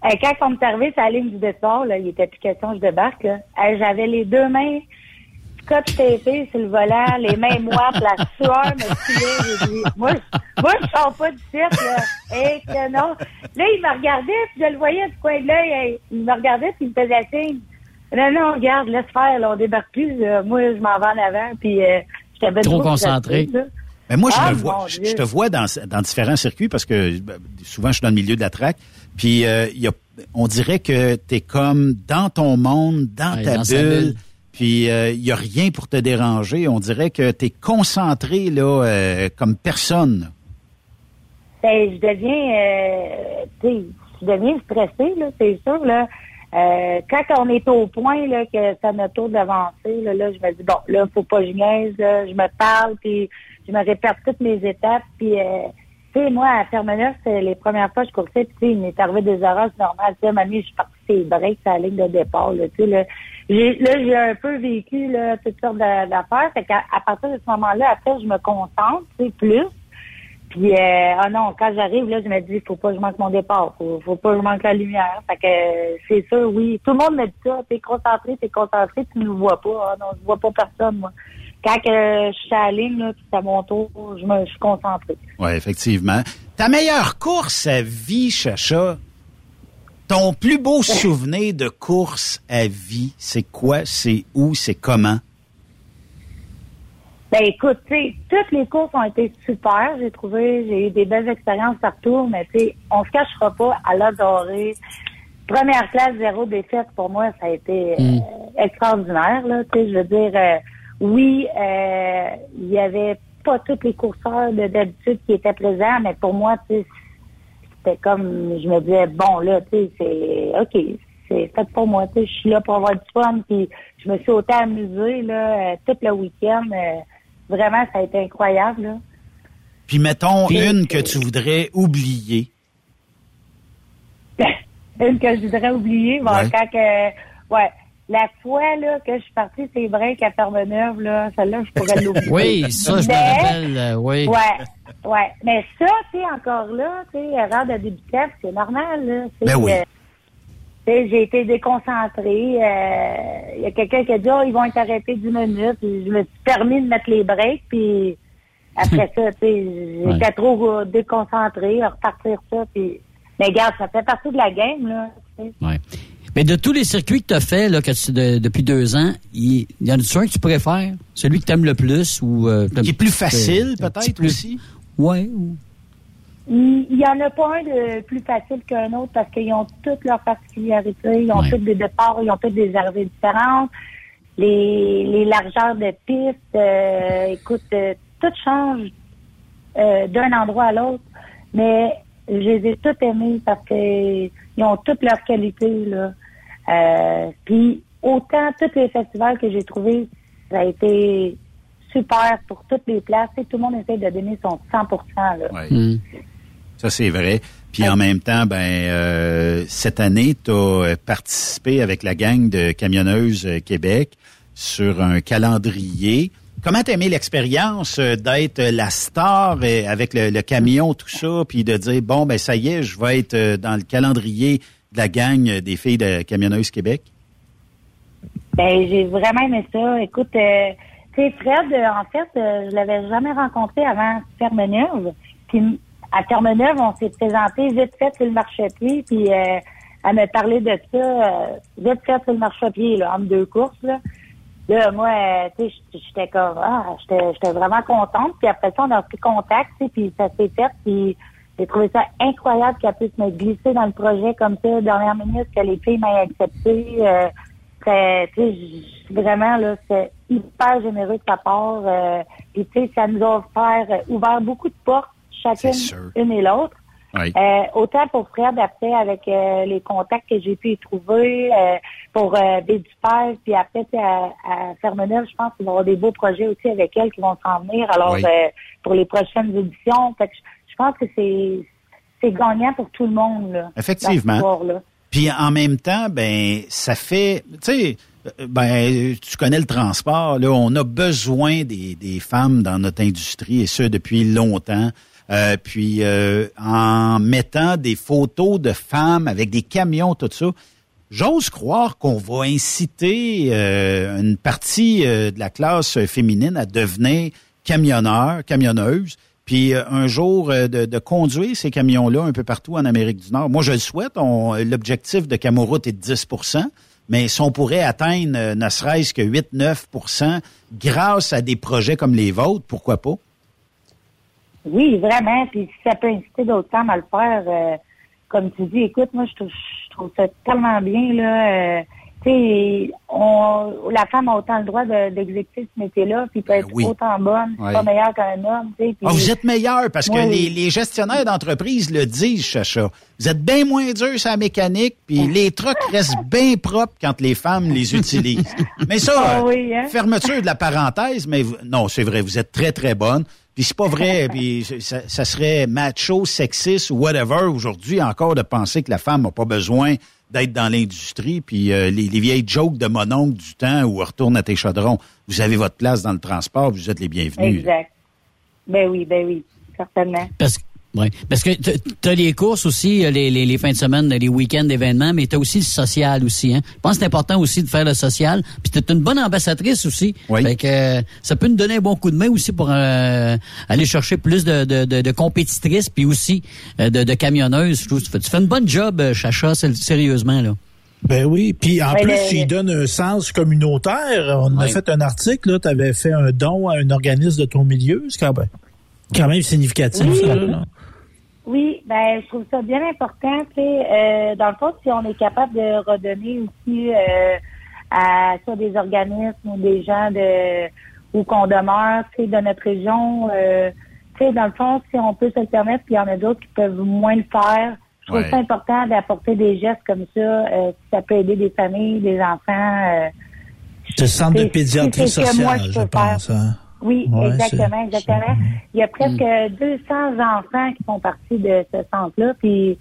Euh, quand on me servait sur la ligne du départ, là, il était plus question, je débarque, là. Euh, j'avais les deux mains scotch tapé sur le volant, les mains moites, la sueur me filait. Dit, moi, je- moi, je sors pas du cirque, là. Et que non. Là, il me regardait, puis je le voyais du coin de l'œil. hey, Il me regardait, puis il me faisait signe. Non, non, regarde, laisse faire, là, on débarque plus. là. Moi, je m'en vais en avant, puis euh, j'étais Trop concentré. Mais moi, je, Ah, te vois, je, je te vois dans, dans différents circuits parce que ben, souvent, je suis dans le milieu de la track. Puis, euh, il y a, on dirait que tu es comme dans ton monde, dans Ouais, ta dans bulle. Puis, euh, il y a rien pour te déranger. On dirait que tu es concentré là, euh, comme personne. Ben, je deviens, euh, je deviens stressée, là, c'est sûr, là. Euh, quand on est au point, là, que c'est à notre tour d'avancer, là, là, je me dis, bon, là, faut pas que je niaise, là, je me parle, puis je me répète toutes mes étapes, puis, euh, tu sais, moi, à Fermeneuve, c'est les premières fois que je coursais, puis, tu sais, il m'est arrivé des erreurs, c'est normal, tu sais, donné, je suis partie ses breaks, à la ligne de départ, là, tu sais, là. Là, j'ai un peu vécu, là, toutes sortes d'a- d'affaires, fait qu'à partir de ce moment-là, après, je me concentre, tu sais, plus, puis, euh, ah non, quand j'arrive, là, je me dis, faut pas que je manque mon départ, faut, faut pas que je manque la lumière. Fait que, euh, c'est sûr, oui. Tout le monde me dit ça, t'es concentré, t'es concentré, tu ne vois pas. Ah non, je vois pas personne, moi. Quand je suis à la ligne, là, puis c'est à mon tour, je me, je suis concentré. Oui, effectivement. Ta meilleure course à vie, Chacha, ton plus beau (laughs) souvenir de course à vie, c'est quoi, c'est où, c'est comment? Ben écoute, tu sais, toutes les courses ont été super, j'ai trouvé, j'ai eu des belles expériences partout, mais tu sais, on se cachera pas à l'adorer. Première classe, zéro défaite, pour moi, ça a été euh, extraordinaire, là, tu sais, je veux dire, euh, oui, euh, il y avait pas tous les courseurs de d'habitude qui étaient présents, mais pour moi, c'était comme, je me disais, bon, là, tu sais, c'est, OK, c'est fait pour moi, tu sais, je suis là pour avoir du fun, puis je me suis autant amusée, là, euh, tout le week-end, euh, vraiment, ça a été incroyable, là. Puis mettons une que tu voudrais oublier. (laughs) Une que je voudrais oublier, bon, Ouais. quand que, ouais, la fois, là, que je suis partie, c'est vrai qu'à Fermeneuve, là, celle-là, je pourrais (laughs) l'oublier. Oui, ça, je me rappelle, euh, oui. Ouais, ouais. Mais ça, tu sais, encore là, tu sais, erreur de débutant, c'est normal, là. Ben oui. euh, tu sais, j'ai été déconcentrée. euh, Il y a quelqu'un qui a dit, oh, ils vont être arrêtés 10 minutes. Puis je me suis permis de mettre les breaks, puis après (laughs) ça, tu sais, j'étais Ouais. trop euh, déconcentrée, à repartir ça, puis... Mais regarde, ça fait partie de la game, là. Ouais. Mais de tous les circuits que tu as fait là, que tu, de- depuis deux ans, il y, en a-tu un que tu préfères? Celui que tu aimes le plus? ou euh, Qui est plus facile, peut-être, plus- aussi? Ouais. ou- Il il y en a pas un de plus facile qu'un autre parce qu'ils ont toutes leurs particularités, ils ont Ouais. toutes des départs, ils ont toutes des arrivées différentes, les, les largeurs de piste, euh, écoute, euh, tout change euh, d'un endroit à l'autre, mais je les ai toutes aimés parce que ils ont toutes leurs qualités là. Euh, puis autant tous les festivals que j'ai trouvés, ça a été super pour toutes les places. Sais, tout le monde essaie de donner son 100 là. Ouais. Hmm. Ça, c'est vrai. Puis en même temps, ben euh, cette année, tu as participé avec la gang de camionneuses euh, Québec sur un calendrier. Comment t'as aimé l'expérience euh, d'être la star euh, avec le, le camion, tout ça, puis de dire, bon, ben ça y est, je vais être euh, dans le calendrier de la gang des filles de Camionneuses Québec? Ben, j'ai vraiment aimé ça. Écoute, euh, Fred, euh, en fait, euh, je l'avais jamais rencontré avant Fermeneuve. Puis à Fermeneuve, on s'est présenté vite fait sur le marchepied, puis euh, elle me parlait de ça, vite fait sur le marchepied, là, entre deux courses, là. Là, moi, tu sais, j'étais comme, ah, j'étais vraiment contente. Puis après ça, on a pris contact, puis ça s'est fait. Puis j'ai trouvé ça incroyable qu'elle puisse me glisser dans le projet comme ça, dernière minute, que les filles m'aient accepté. Euh, vraiment, là, c'est hyper généreux de sa part. Euh, puis, tu sais, ça nous a offert, euh, ouvert beaucoup de portes, chacune, une et l'autre. Oui. Euh, autant pour Fred après avec euh, les contacts que j'ai pu y trouver, euh, pour euh, puis après tu sais, à, à Fermeneuve, je pense qu'ils vont avoir des beaux projets aussi avec elle qui vont s'en venir. Alors Oui. euh, pour les prochaines éditions, fait que je, pense que c'est c'est gagnant pour tout le monde là. Effectivement. Puis en même temps, ben ça fait, tu sais, euh, ben tu connais le transport. Là, on a besoin des, des femmes dans notre industrie et ce depuis longtemps. Euh, puis euh, en mettant des photos de femmes avec des camions, tout ça, j'ose croire qu'on va inciter euh, une partie euh, de la classe féminine à devenir camionneur, camionneuse. Puis euh, un jour euh, de, de conduire ces camions-là un peu partout en Amérique du Nord. Moi, je le souhaite. On- L'objectif de Camoroute est de 10% mais si on pourrait atteindre euh, ne serait-ce que 8-9% grâce à des projets comme les vôtres, pourquoi pas? Oui, vraiment. Puis si ça peut inciter d'autres femmes à le faire, euh, comme tu dis, écoute, moi je trouve, je trouve ça tellement bien là. On, la femme a autant le droit de- d'exécuter ce métier-là, puis peut être Ben oui. autant bonne, pas meilleure qu'un homme. Puis- Ah, vous êtes meilleur parce que les, les gestionnaires d'entreprise le disent, Chacha. Vous êtes bien moins dur sur la mécanique, puis les trucks restent bien propres quand les femmes les utilisent. (laughs) Mais ça, Ah hein? fermeture de la parenthèse, mais vous- non, c'est vrai, vous êtes très, très bonne. Puis c'est pas vrai, (laughs) puis ça, ça serait macho, sexiste ou whatever aujourd'hui encore de penser que la femme n'a pas besoin d'être dans l'industrie, puis euh, les, les vieilles jokes de mon oncle du temps où retourne à tes chaudrons, vous avez votre place dans le transport, vous êtes les bienvenus. Exact. Ben oui, ben oui, certainement. Parce, ouais. Parce que tu as les courses aussi, euh, les, les, les fins de semaine, les week-ends d'événements, mais tu as aussi le social aussi. Hein? Je pense que c'est important aussi de faire le social. Puis tu es une bonne ambassadrice aussi. Oui. Fait que, euh, ça peut nous donner un bon coup de main aussi pour euh, aller chercher plus de, de, de, de compétitrices puis aussi euh, de, de camionneuses. Je trouve que tu fais- tu fais une bonne job, Chacha, sé- sérieusement. là. Ben oui, puis en plus, le- il donne un sens communautaire. On a fait un article, tu avais fait un don à un organisme de ton milieu. C'est quand même, quand même significatif. Oui. ça, là. Oui, ben je trouve ça bien important. Tu sais, euh, dans le fond, si on est capable de redonner aussi euh, à soit des organismes ou des gens de où qu'on demeure, tu sais, de notre région, euh, tu sais, dans le fond, si on peut se le permettre, puis il y en a d'autres qui peuvent moins le faire. Je trouve Ouais. ça important d'apporter des gestes comme ça. Euh, si ça peut aider des familles, des enfants. euh, C'est le centre de pédiatrie sociale, je pense. hein. Oui, Ouais, exactement, exactement. Il y a presque Mm. 200 enfants qui font partie de ce centre-là. Puis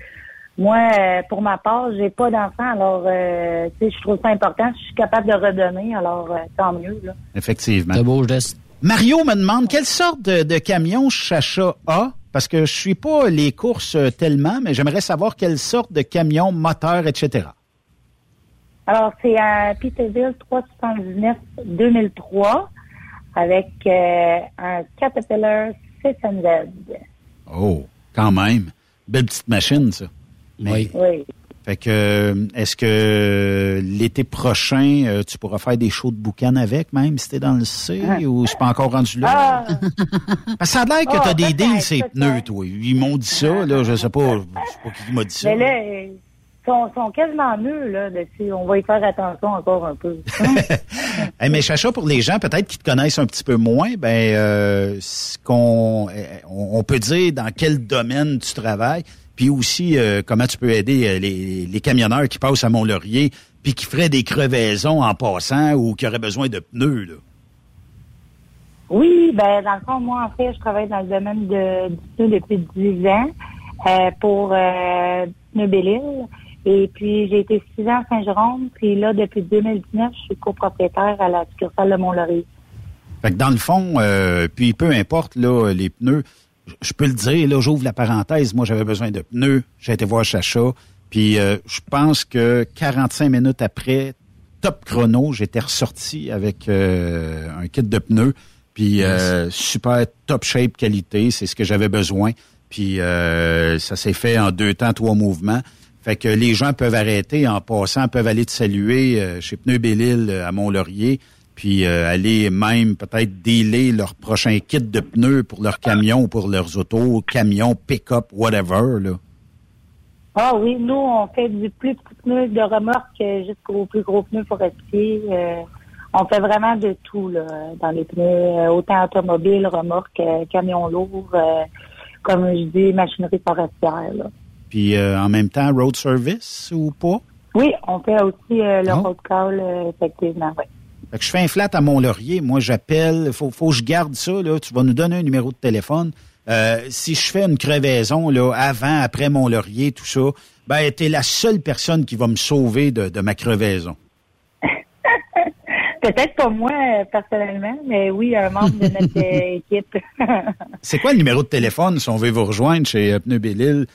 moi, euh, pour ma part, j'ai pas d'enfants, alors euh, tu sais, je trouve ça important. Je suis capable de redonner, alors euh, tant mieux. Là. Effectivement. C'est beau geste. Mario me demande quelle sorte de, de camion Chacha a, parce que je suis pas les courses euh, tellement, mais j'aimerais savoir quelle sorte de camion, moteur, etc. Alors, c'est un Peterbilt 379 2003 avec euh, un Caterpillar 600Z. Oh, quand même. Belle petite machine, ça. Mais, Oui. Fait que, euh, est-ce que l'été prochain, euh, tu pourras faire des shows de boucan avec, même si t'es dans le C, ou c'est pas encore rendu là? Ah, (laughs) Parce que ça a l'air que Ah, t'as des peut-être, deals, ces pneus, toi. Ils m'ont dit ça, là, je sais pas, je sais pas qui m'a dit ça. mais là, euh, ils sont, sont quasiment nus, là, dessus. On va y faire attention encore un peu. (laughs) Hey, mais Chacha, pour les gens peut-être qui te connaissent un petit peu moins, ben euh, ce qu'on euh, on peut dire dans quel domaine tu travailles, puis aussi euh, comment tu peux aider euh, les, les camionneurs qui passent à Mont-Laurier, puis qui feraient des crevaisons en passant ou qui auraient besoin de pneus. Là. Oui, ben dans le fond, moi, en fait, je travaille dans le domaine de, du pneu depuis 10 ans euh, pour euh, Pneu Belle-Île. Et puis, j'ai été 6 ans à Saint-Jérôme. Puis là, depuis 2019, je suis copropriétaire à la succursale de Mont-Laurier. Fait que dans le fond, euh, puis peu importe là, les pneus, je- je peux le dire, là, j'ouvre la parenthèse, moi j'avais besoin de pneus, j'ai été voir Chacha, puis euh, je pense que 45 minutes après, top chrono, j'étais ressorti avec euh, un kit de pneus, puis euh, super top shape qualité, c'est ce que j'avais besoin, puis euh, ça s'est fait en deux temps, trois mouvements. Fait que les gens peuvent arrêter en passant, peuvent aller te saluer euh, chez Pneu Belle-Île euh, à Mont-Laurier. puis euh, aller même peut-être dealer leur prochain kit de pneus pour leurs camions ou pour leurs autos, camions, pick-up, whatever. Ah oui, nous, on fait du plus petit pneu de remorque jusqu'au plus gros pneu forestier. On fait vraiment de tout là, dans les pneus, autant automobile, remorque, camions lourds, euh, comme je dis, machinerie forestière. Puis euh, en même temps, road service ou pas? Oui, on fait aussi euh, le road call, euh, effectivement, oui. Fait que je fais un flat à Mont-Laurier. Moi, j'appelle. Faut, faut que je garde ça. Là. Tu vas nous donner un numéro de téléphone. Si je fais une crevaison là, avant, après Mont-Laurier, tout ça, ben, t'es la seule personne qui va me sauver de, de ma crevaison. (laughs) Peut-être pas moi personnellement, mais oui, un membre de notre (laughs) équipe. (laughs) C'est quoi le numéro de téléphone si on veut vous rejoindre chez Pneu Bellil?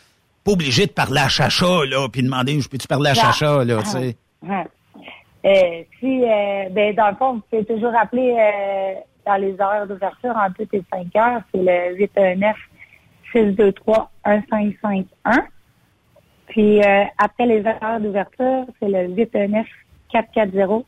Pas obligé de parler à Chacha, là, puis demander, je peux-tu parler à Non. Chacha, là, tu sais. Hein. Euh, si, euh, ben, dans le fond, vous pouvez toujours appeler euh, dans les heures d'ouverture en tout et 5 heures. C'est le 819-623-1551. Puis euh, après les heures d'ouverture, c'est le 819-440-7651.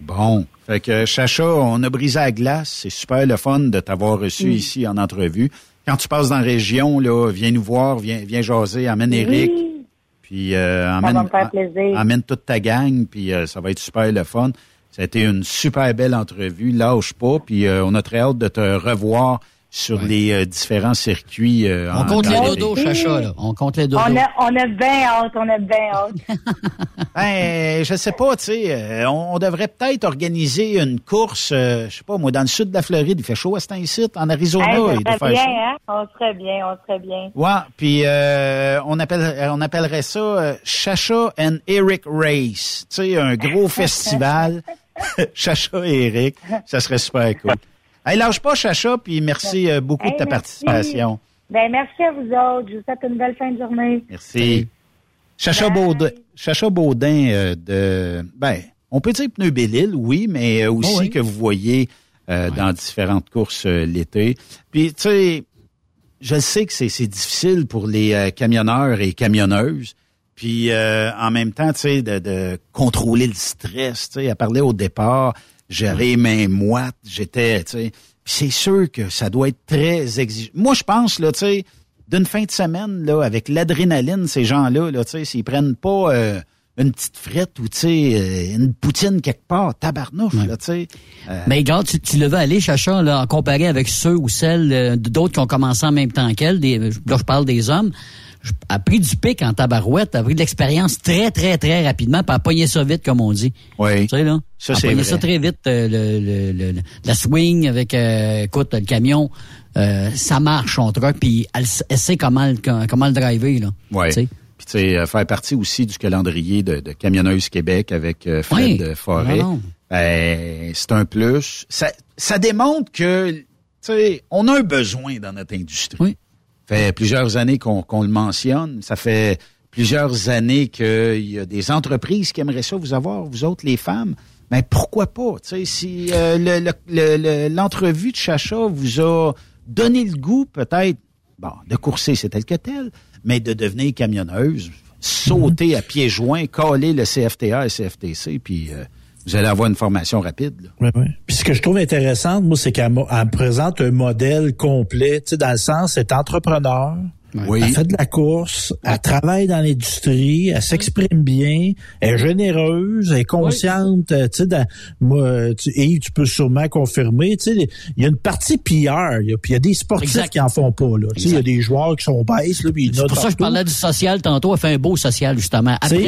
Bon. Fait que, Chacha, on a brisé la glace. C'est super le fun de t'avoir reçu Mm. ici en entrevue. Quand tu passes dans la région, là, viens nous voir, viens, viens jaser, amène Eric. Oui, Puis euh, ça amène, va me faire plaisir. amène toute ta gang, puis euh, ça va être super le fun. Ça a été une super belle entrevue, lâche pas, puis euh, on a très hâte de te revoir sur les euh, différents circuits. euh, On compte les Grande dodos. Chacha, là. On compte les dodos. On a, on a bien hâte, on a bien hâte. (laughs) Ben, je sais pas, tu sais, euh, on, on devrait peut-être organiser une course, euh, je sais pas, moi, dans le sud de la Floride, il fait chaud à cet incite, en Arizona, Hey, il doit ça faire serait bien, hein? On serait bien, on serait bien. Ouais, puis euh, on appelle on appellerait ça euh, Chacha and Eric Race. Tu sais, un gros (laughs) festival. (laughs) Chacha et Eric, ça serait super cool. Hey, lâche pas Chacha, puis merci euh, beaucoup de ta merci. participation. Ben, merci à vous autres. Je vous souhaite une belle fin de journée. Merci. Chacha Baudin, Chacha Baudin euh, de ben, on peut dire pneu Bellil, oui, mais euh, aussi Oh oui. que vous voyez euh, dans différentes courses euh, l'été. Puis tu sais, je sais que c'est difficile pour les euh, camionneurs et camionneuses. Puis euh, en même temps, tu sais, de, de contrôler le stress. Tu sais, elle parlait au départ, j'avais les mains moites, j'étais, tu sais. C'est sûr que ça doit être très exigeant. Moi, je pense là, tu sais, d'une fin de semaine là, avec l'adrénaline, ces gens-là, là, tu sais, s'ils prennent pas euh, une petite frette ou tu sais euh, une poutine quelque part, tabarnouche, là, tu sais. Euh, Mais regarde, tu, tu le veux aller, Chacha, là, en comparé avec ceux ou celles euh, d'autres qui ont commencé en même temps qu'elle, là, je parle des hommes, a pris du pic en tabarouette, a pris de l'expérience très, très, très rapidement, puis a pogné ça vite, comme on dit. Oui. Tu sais, là? Ça, a c'est pogné vrai. ça très vite, euh, le, le- le- la swing avec, euh, écoute, le camion, euh, ça marche, son truck, puis elle, sait comment, le- comment le driver, là. Ouais. Tu sais. Puis tu sais, faire partie aussi du calendrier de, de Camionneuses Québec avec Fred Oui. Forêt, ben, c'est un plus. Ça, ça démontre que, tu sais, on a un besoin dans notre industrie. Oui. Fait plusieurs années qu'on le mentionne. Ça fait plusieurs années qu'il y a des entreprises qui aimeraient ça vous avoir, vous autres, les femmes. Mais pourquoi pas? Tu sais, si euh, le- le- le- le- l'entrevue de Chacha vous a donné le goût, peut-être, bon, de courser, c'est tel que tel, mais de devenir camionneuse, sauter à pieds joints, coller le CFTA et CFTC, puis euh, vous allez avoir une formation rapide. là. Ouais, ouais. Puis ce que je trouve intéressant, moi, c'est qu'elle présente un modèle complet, tu sais, dans le sens, c'est entrepreneur. Oui. Elle fait de la course, elle travaille dans l'industrie, elle s'exprime bien, elle est généreuse, elle est consciente, euh, tu sais, dans- moi, tu, Yves, tu peux sûrement confirmer, tu sais, il y a une partie PR, il y a, puis il y a des sportifs Exact. qui en font pas, là, tu sais, il y a des joueurs qui sont baisses, là, puis C'est pour ça que je parlais du social tantôt. Elle fait un beau social, justement. Tu sais, Après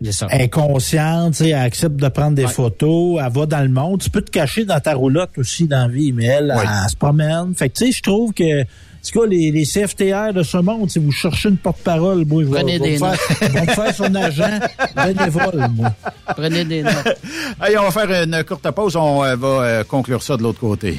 les elle, est consciente, tu sais, elle accepte de prendre des photos, elle va dans le monde. Tu peux te cacher dans ta roulotte aussi dans la vie, mais elle, elle, elle se promène. Fait que, tu sais, je trouve que, tout cas, les, les CFTR de ce monde, si vous cherchez une porte-parole, moi, je vais, Prenez je vais des me faire, me faire son agent bénévole, moi. Prenez des notes. Allez, on va faire une courte pause. On euh, va euh, conclure ça de l'autre côté.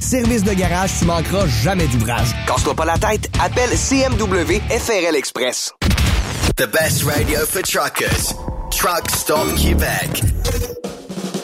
Service de garage, tu manqueras jamais d'ouvrage. Casse-toi pas la tête, appelle CMW FRL Express. The best radio for truckers. Truck Stop Québec.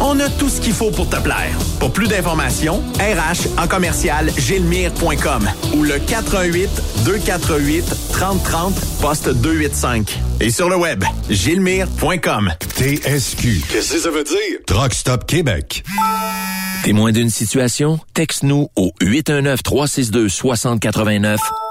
On a tout ce qu'il faut pour te plaire. Pour plus d'informations, RH en commercial gilmire.com ou le 418 248 3030 poste 285. Et sur le web, gilmire.com. TSQ. Qu'est-ce que ça veut dire? Truck Stop Québec. Témoin d'une situation? Texte-nous au 819-362-6089,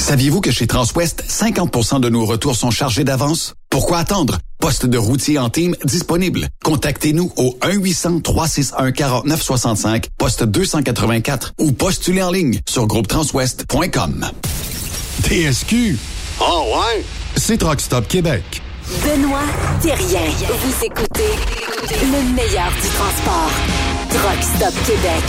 Saviez-vous que chez Transwest, 50% de nos retours sont chargés d'avance? Pourquoi attendre? Poste de routier en team disponible. Contactez-nous au 1-800-361-4965, poste 284 ou postulez en ligne sur groupetranswest.com. TSQ. Oh ouais? C'est Truck Stop Québec. Benoît Thérien. Vous écoutez le meilleur du transport. Truck Stop Québec.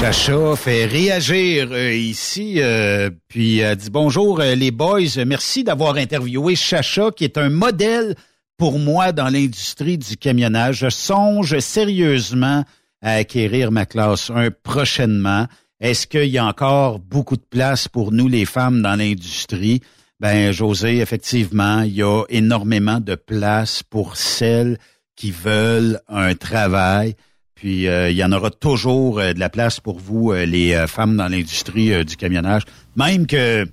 Chacha fait réagir euh, ici, euh, puis euh, dit bonjour les boys, merci d'avoir interviewé Chacha qui est un modèle pour moi dans l'industrie du camionnage. Je songe sérieusement à acquérir ma classe 1 prochainement. Est-ce qu'il y a encore beaucoup de place pour nous les femmes dans l'industrie? Ben José, effectivement, il y a énormément de place pour celles qui veulent un travail. Puis euh, il y en aura toujours euh, de la place pour vous, euh, les euh, femmes dans l'industrie euh, du camionnage. Même que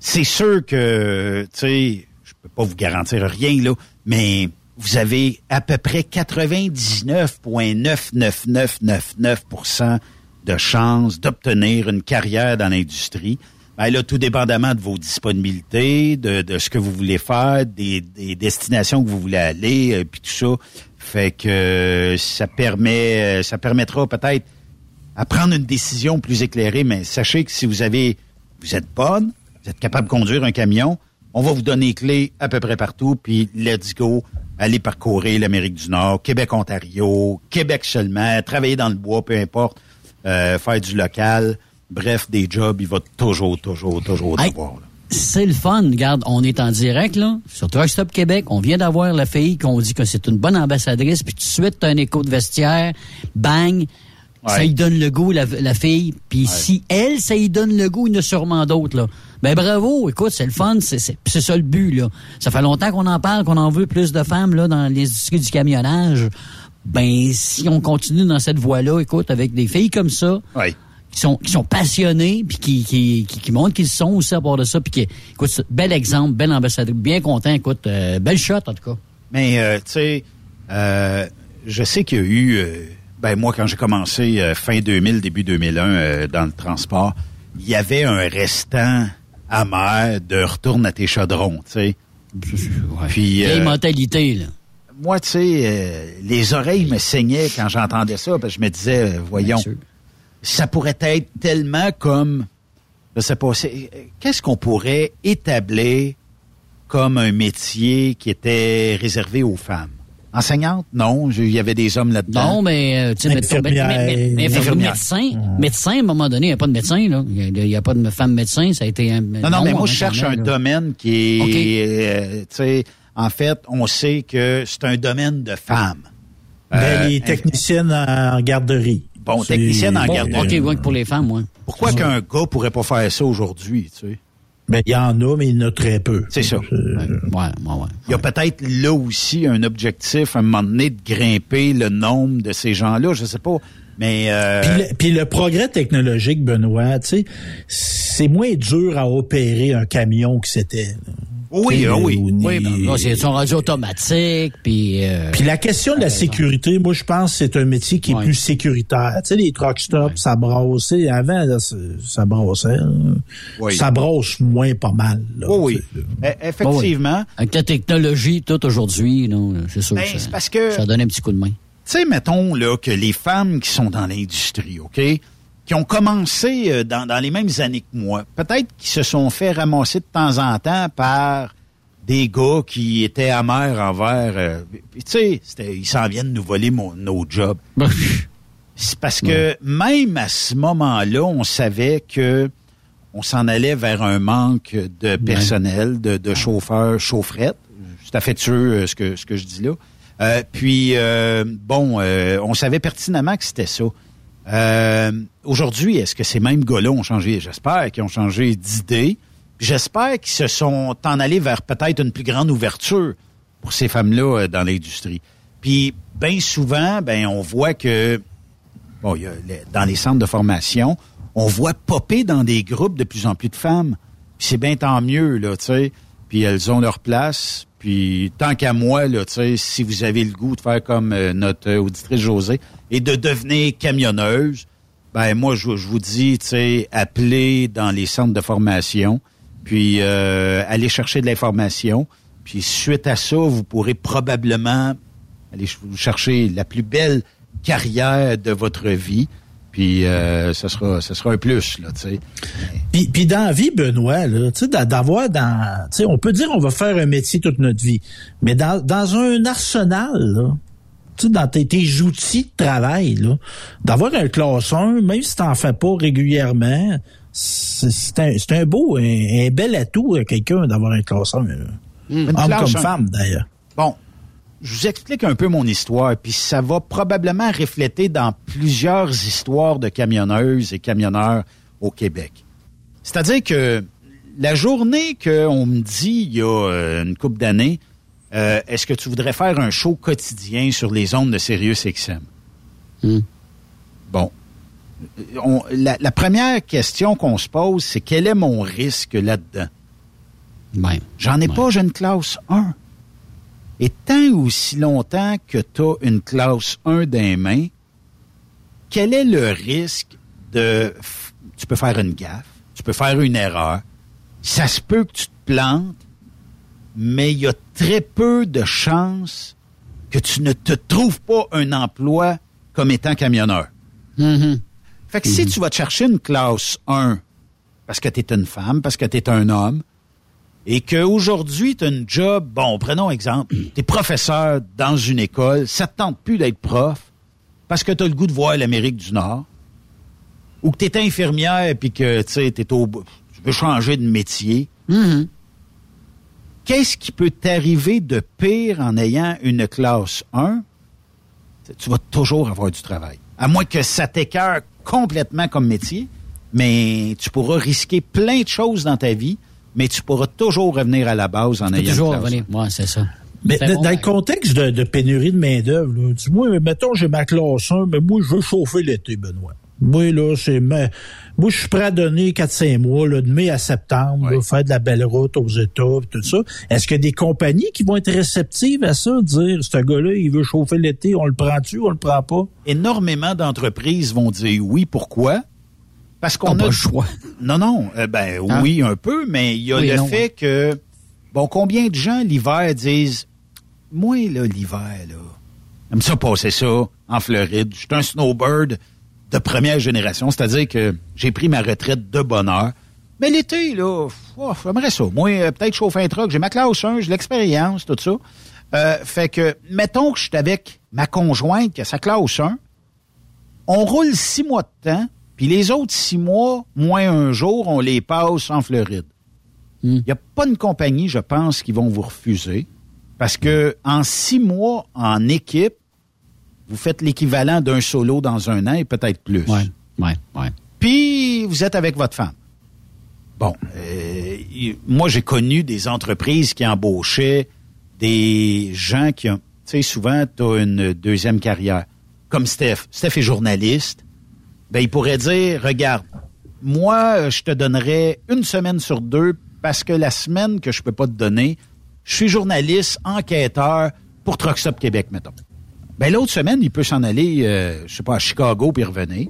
c'est sûr que, tu sais, je peux pas vous garantir rien, là, mais vous avez à peu près 99,99999% de chances d'obtenir une carrière dans l'industrie. Ben là, tout dépendamment de vos disponibilités, de, de ce que vous voulez faire, des, des destinations que vous voulez aller, euh, puis tout ça. Fait que euh, ça permet, euh, ça permettra peut-être à prendre une décision plus éclairée, mais sachez que si vous avez, vous êtes bonne, vous êtes capable de conduire un camion, on va vous donner les clés à peu près partout, puis let's go, allez parcourir l'Amérique du Nord, Québec, Ontario, Québec seulement, travailler dans le bois, peu importe, euh, faire du local, bref, des jobs, il va toujours, toujours, toujours Hey, là. C'est le fun. Regarde, on est en direct, là, sur Truck Stop Québec. On vient d'avoir la fille qu'on dit que c'est une bonne ambassadrice, puis tout de suite, t'as un écho de vestiaire, bang, ça lui donne le goût, la, la fille. Puis si elle, ça lui donne le goût, il y en a sûrement d'autres, là. Ben bravo, écoute, c'est le fun, c'est ça le but, là. Ça fait longtemps qu'on en parle, qu'on en veut plus de femmes, là, dans l'industrie du camionnage. Ben, si on continue dans cette voie-là, écoute, avec des filles comme ça, Ouais. Qui sont qui sont passionnés puis qui qui, qui, qui montrent qu'ils sont aussi à bord de ça puis qui écoute bel exemple bel ambassadeur bien content écoute euh, belle shot en tout cas. Mais, euh, tu sais, euh, je sais qu'il y a eu, euh, ben moi, quand j'ai commencé euh, fin 2000, début 2001 euh, dans le transport, il y avait un restant amer de retourne à tes chaudrons, tu sais. Puis, Vieille euh, mentalité là. moi, tu sais, euh, les oreilles me saignaient quand j'entendais ça, parce que je me disais, euh, voyons, ça pourrait être tellement comme, je sais pas, qu'est-ce qu'on pourrait établir comme un métier qui était réservé aux femmes? Enseignante? Non, il y avait des hommes là-dedans. non mais euh, tu sais ben, médecin médecin à un moment donné il n'y a pas de médecin là il y a- pas de femme médecin ça a été un Non, non, mais moi, je cherche un là. domaine qui est, OK. euh, tu sais, en fait, on sait que c'est un domaine de femmes. Ben, Euh, les techniciennes en garderie. Bon, technicienne en Bon, garderie. ok ouais, pour les femmes Pourquoi qu'un gars pourrait pas faire ça aujourd'hui, tu sais? Ben, il y en a, mais il y en a très peu. C'est ça. ouais, ouais, ouais. Il y a peut-être là aussi un objectif, à un moment donné, de grimper le nombre de ces gens-là, je sais pas. Mais euh, Puis, le, puis le progrès technologique, Benoît, tu sais, c'est moins dur à opérer un camion que c'était. Là. Oui, ah oui. Oui, ben, là, c'est son radio automatique, puis... euh, Puis la question de la sécurité, moi je pense que c'est un métier qui est plus sécuritaire. Tu sais, les truck stops, ça brasse. tu sais, Avant, là, ça brassait. là. Oui. Ça brasse moins pas mal. là, Oui, oui. sais, là. E- Effectivement. Avec la technologie, tout aujourd'hui, c'est sûr Ben, que ça, parce que- ça donne un petit coup de main. Tu sais, mettons là que les femmes qui sont dans l'industrie, OK, qui ont commencé euh, dans, dans les mêmes années que moi, peut-être qui se sont fait ramasser de temps en temps par des gars qui étaient amers envers... euh, tu sais, ils s'en viennent nous voler mon- nos jobs. C'est parce que même à ce moment-là, on savait que on s'en allait vers un manque de personnel, de, de chauffeurs, chaufferettes. C'est affectueux euh, ce que, ce que je dis là. Euh, puis, euh, bon, on savait pertinemment que c'était ça. Euh, Aujourd'hui, est-ce que ces mêmes gars-là ont changé? J'espère qu'ils ont changé d'idée. J'espère qu'ils se sont en allés vers peut-être une plus grande ouverture pour ces femmes-là euh, dans l'industrie. Puis, bien souvent, ben on voit que bon, y a dans les centres de formation, on voit popper dans des groupes de plus en plus de femmes. Puis c'est bien tant mieux, là, tu sais. Puis elles ont leur place. Puis tant qu'à moi, là, si vous avez le goût de faire comme euh, notre auditrice Josée et de devenir camionneuse, ben moi, je, vous dis, appelez dans les centres de formation, puis euh, allez chercher de l'information. Puis suite à ça, vous pourrez probablement aller ch- chercher la plus belle carrière de votre vie. Puis euh, ce sera ce sera un plus là, tu sais. Puis, puis dans la vie, Benoît, là, tu sais, d'a- d'avoir dans, tu sais, on peut dire on va faire un métier toute notre vie, mais dans, dans un arsenal, là, tu sais, dans tes, tes outils de travail, là, d'avoir un classe 1, même si t'en fais pas régulièrement, c'est c'est un, c'est un beau, un, un bel atout à quelqu'un d'avoir un classe 1, là. Une Homme comme un. femme, d'ailleurs. Bon, je vous explique un peu mon histoire, puis ça va probablement refléter dans plusieurs histoires de camionneuses et camionneurs au Québec. C'est-à-dire que la journée qu'on me dit il y a euh, une couple d'années, euh, est-ce que tu voudrais faire un show quotidien sur les ondes de Sirius XM? Bon. On- la, la première question qu'on se pose, c'est quel est mon risque là-dedans? J'en ai pas, j'ai une classe 1. Et tant aussi longtemps que tu as une classe 1 des mains, quel est le risque de... Tu peux faire une gaffe, tu peux faire une erreur, ça se peut que tu te plantes, mais il y a très peu de chances que tu ne te trouves pas un emploi comme étant camionneur. Fait que si tu vas te chercher une classe 1 parce que tu es une femme, parce que tu es un homme, et qu'aujourd'hui, tu as une job, bon, prenons exemple, (clears throat) tu es professeur dans une école, ça te tente plus d'être prof parce que tu as le goût de voir l'Amérique du Nord, ou que tu es infirmière puis que tu au tu veux changer de métier? Qu'est-ce qui peut t'arriver de pire en ayant une classe 1? Tu vas toujours avoir du travail. À moins que ça t'écœure complètement comme métier, mais tu pourras risquer plein de choses dans ta vie, mais tu pourras toujours revenir à la base en Tu peux ayant toujours revenir. Ouais, c'est ça. Mais dans bon, dans ouais. le contexte de, de pénurie de main-d'œuvre, dis-moi, mettons, j'ai ma classe 1, mais moi, je veux chauffer l'été, Benoît. Moi, là, c'est ma- moi, je suis prêt à donner 4-5 mois, là, de mai à septembre, là, faire de la belle route aux États, tout ça. Est-ce qu'il y a des compagnies qui vont être réceptives à ça, dire, ce gars-là, il veut chauffer l'été, on le prend-tu, on le prend pas? énormément d'entreprises vont dire oui. Pourquoi? Parce qu'on a pas le choix. (laughs) Non, non. euh, ben Hein? oui, un peu, mais il y a Oui, le non, fait que bon, combien de gens l'hiver disent Moi, là, l'hiver, là, j'aime ça passer ça en Floride. Je suis un snowbird de première génération, c'est-à-dire que j'ai pris ma retraite de bonheur. Mais l'été, là, oh, j'aimerais ça. Moi, euh, peut-être chauffer un truck, j'ai ma classe 1, j'ai l'expérience, tout ça. Euh, fait que, mettons que je suis avec ma conjointe qui a sa classe 1, on roule six mois de temps, puis les autres six mois, moins un jour, on les passe en Floride. Il n'y a pas une compagnie, je pense, qui vont vous refuser. Parce que en six mois, en équipe, vous faites l'équivalent d'un solo dans un an et peut-être plus. Ouais, ouais, ouais. Puis vous êtes avec votre femme. Bon, euh, moi j'ai connu des entreprises qui embauchaient des gens qui ont, tu sais, souvent tu as une deuxième carrière. Comme Steph. Steph est journaliste. Ben il pourrait dire, regarde, moi je te donnerais une semaine sur deux parce que la semaine que je peux pas te donner, je suis journaliste, enquêteur pour Truck Stop Québec, mettons. Ben l'autre semaine, il peut s'en aller, euh, je sais pas, à Chicago puis revenir.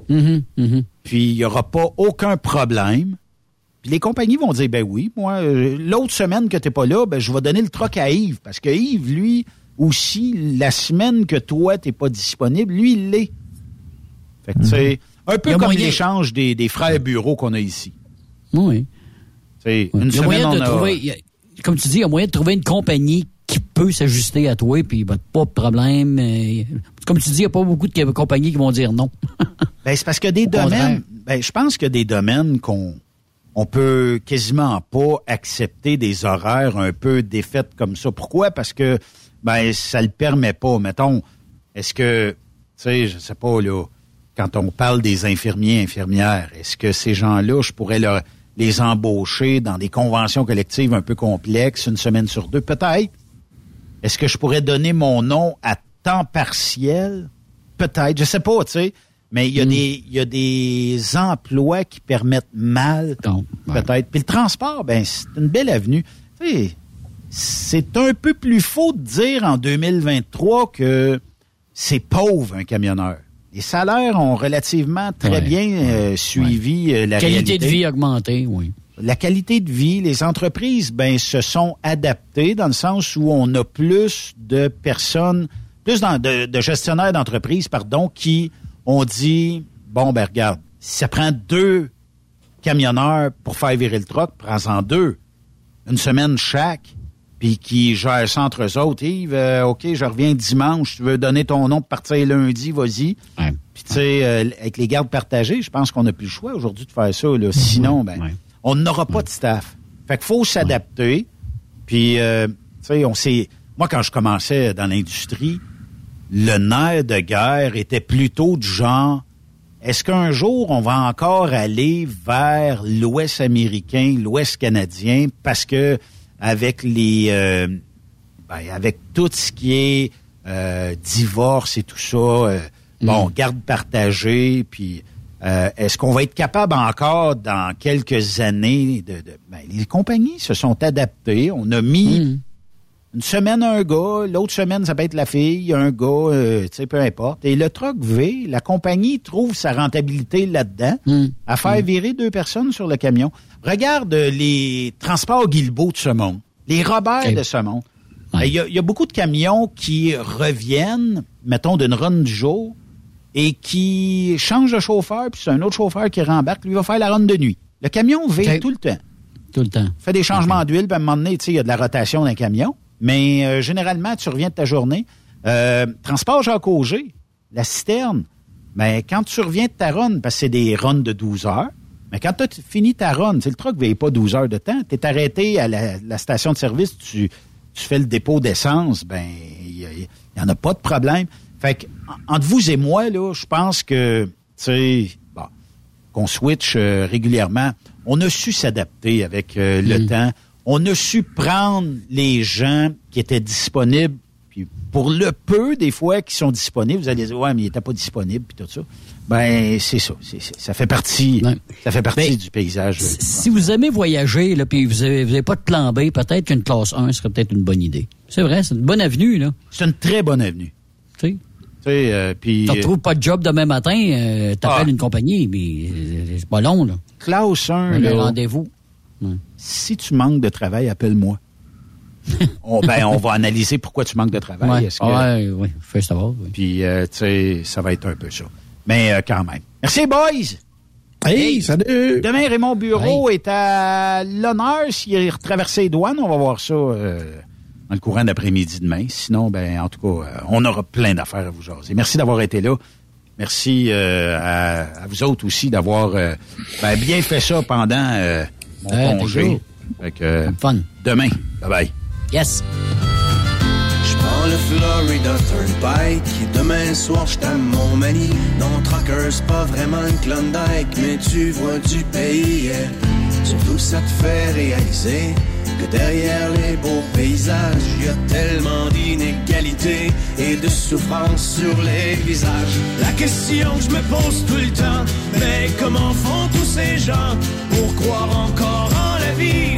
Puis il y aura pas aucun problème. Puis les compagnies vont dire, ben oui, moi, euh, l'autre semaine que t'es pas là, ben je vais donner le troc à Yves. Parce que Yves, lui, aussi, la semaine que toi, t'es pas disponible, lui, il l'est. Fait que, peu Il y a comme l'échange des, des frères bureaux qu'on a ici. Oui. C'est Il une y a moyen de a- trouver, a- comme tu dis, il y a moyen de trouver une compagnie qui peut s'ajuster à toi, puis ben, pas de problème. comme tu dis, il n'y a pas beaucoup de compagnies qui vont dire non. (laughs) Ben, c'est parce a des Au domaines. Ben, je pense qu'il y a des domaines qu'on on peut quasiment pas accepter des horaires un peu défaites comme ça. Pourquoi? Parce que ben ça le permet pas. Mettons, est-ce que, tu sais, je sais pas, là, quand on parle des infirmiers, infirmières, est-ce que ces gens-là, je pourrais leur, les embaucher dans des conventions collectives un peu complexes, une semaine sur deux? Peut-être. Est-ce que je pourrais donner mon nom à temps partiel? Peut-être, je sais pas, tu sais. Mais il y, a des, il y a des emplois qui permettent mal, peut-être. Puis le transport, ben c'est une belle avenue. Tu sais, c'est un peu plus faux de dire en 2023 que c'est pauvre un camionneur. Les salaires ont relativement très Ouais, bien euh, suivi euh, la Qualité réalité de vie augmentée, oui. la qualité de vie, les entreprises, ben, se sont adaptées dans le sens où on a plus de personnes, plus dans- de, de gestionnaires d'entreprises, pardon, qui ont dit, bon, ben, regarde, si ça prend deux camionneurs pour faire virer le troc, prends-en deux. Une semaine chaque, puis qui gèrent ça entre eux autres. Yves, euh, OK, je reviens dimanche, tu veux donner ton nom pour partir lundi, vas-y. Puis, tu sais, euh, avec les gardes partagés, je pense qu'on n'a plus le choix aujourd'hui de faire ça. Là. Sinon, ben, on n'aura pas de staff. Fait qu'il faut s'adapter. Puis, euh, tu sais, on sait... Moi, quand je commençais dans l'industrie, le nerf de guerre était plutôt du genre... Est-ce qu'un jour, on va encore aller vers l'Ouest américain, l'Ouest canadien, parce que avec les... euh, ben, avec tout ce qui est euh, divorce et tout ça, euh, bon, garde partagée, puis est-ce qu'on va être capable encore dans quelques années de, de- ben, les compagnies se sont adaptées, on a mis une semaine un gars, l'autre semaine ça peut être la fille, un gars, euh, tu sais peu importe. Et le truck V, la compagnie trouve sa rentabilité là-dedans à faire virer deux personnes sur le camion. Regarde euh, les transports Guilbeault de ce monde, les Robert de ce monde. Ben, Il y, a, il y a beaucoup de camions qui reviennent, mettons, d'une run du jour et qui changent de chauffeur, puis c'est un autre chauffeur qui rembarque, lui va faire la run de nuit. Le camion vit tout le temps. Tout le temps. Fait des changements d'huile, puis à un moment donné, tu sais, il y a de la rotation d'un camion. Mais euh, généralement, tu reviens de ta journée. Euh, transport Jacques Auger, la citerne, mais quand tu reviens de ta run, parce que c'est des runs de 12 heures, mais quand tu as fini ta run, le truck ne veille pas 12 heures de temps, tu es arrêté à la, la station de service, tu, tu fais le dépôt d'essence, ben il n'y en a pas de problème. Fait que, en- entre vous et moi, là, je pense que, tu sais, bon, qu'on switch euh, régulièrement. On a su s'adapter avec euh, le temps. On a su prendre les gens qui étaient disponibles. Puis pour le peu, des fois, qui sont disponibles, vous allez dire, ouais, mais il n'était pas disponible, puis tout ça. Ben, c'est ça. C'est- c'est- ça fait partie, ça fait partie du paysage. là. Si vous aimez voyager, là, puis vous avez, vous avez pas de plan B, peut-être qu'une classe 1 serait peut-être une bonne idée. C'est vrai, c'est une bonne avenue, là. C'est une très bonne avenue. Tu sais? Tu sais, euh, puis... Tu retrouves pas de job demain matin, euh, t'appelles Ah. une compagnie, mais euh, c'est pas long, là. Classe 1, Le là, rendez-vous. si tu manques de travail, appelle-moi. (laughs) on, ben, on va analyser pourquoi tu manques de travail. Ouais, ouais, fais savoir. oui. Puis, euh, tu sais, ça va être un peu ça. Mais euh, quand même. Merci, boys! Hey, salut! Demain, Raymond Bureau est à l'honneur. S'il a retraversé les douanes, on va voir ça euh, dans le courant d'après-midi demain. Sinon, ben, en tout cas, euh, on aura plein d'affaires à vous jaser. Merci d'avoir été là. Merci euh, à, à vous autres aussi d'avoir ben, bien fait ça pendant mon congé. Fait que, Fun. Demain. Bye-bye. Yes. Le Florida Turnpike demain soir je t'aime mon mani. Non, Trucker, c'est pas vraiment une Klondike, mais tu vois du pays. Surtout ça te fait réaliser que derrière les beaux paysages, y a tellement d'inégalités et de souffrance sur les visages. La question que je me pose tout le temps, mais comment font tous ces gens pour croire encore en la vie?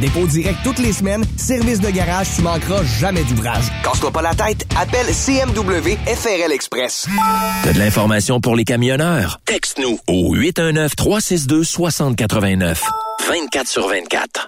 Dépôt direct toutes les semaines. Service de garage, tu manqueras jamais d'ouvrage. Casse-toi pas la tête, appelle CMW FRL Express. T'as de l'information pour les camionneurs? Texte-nous au 819-362-6089. 24 sur 24.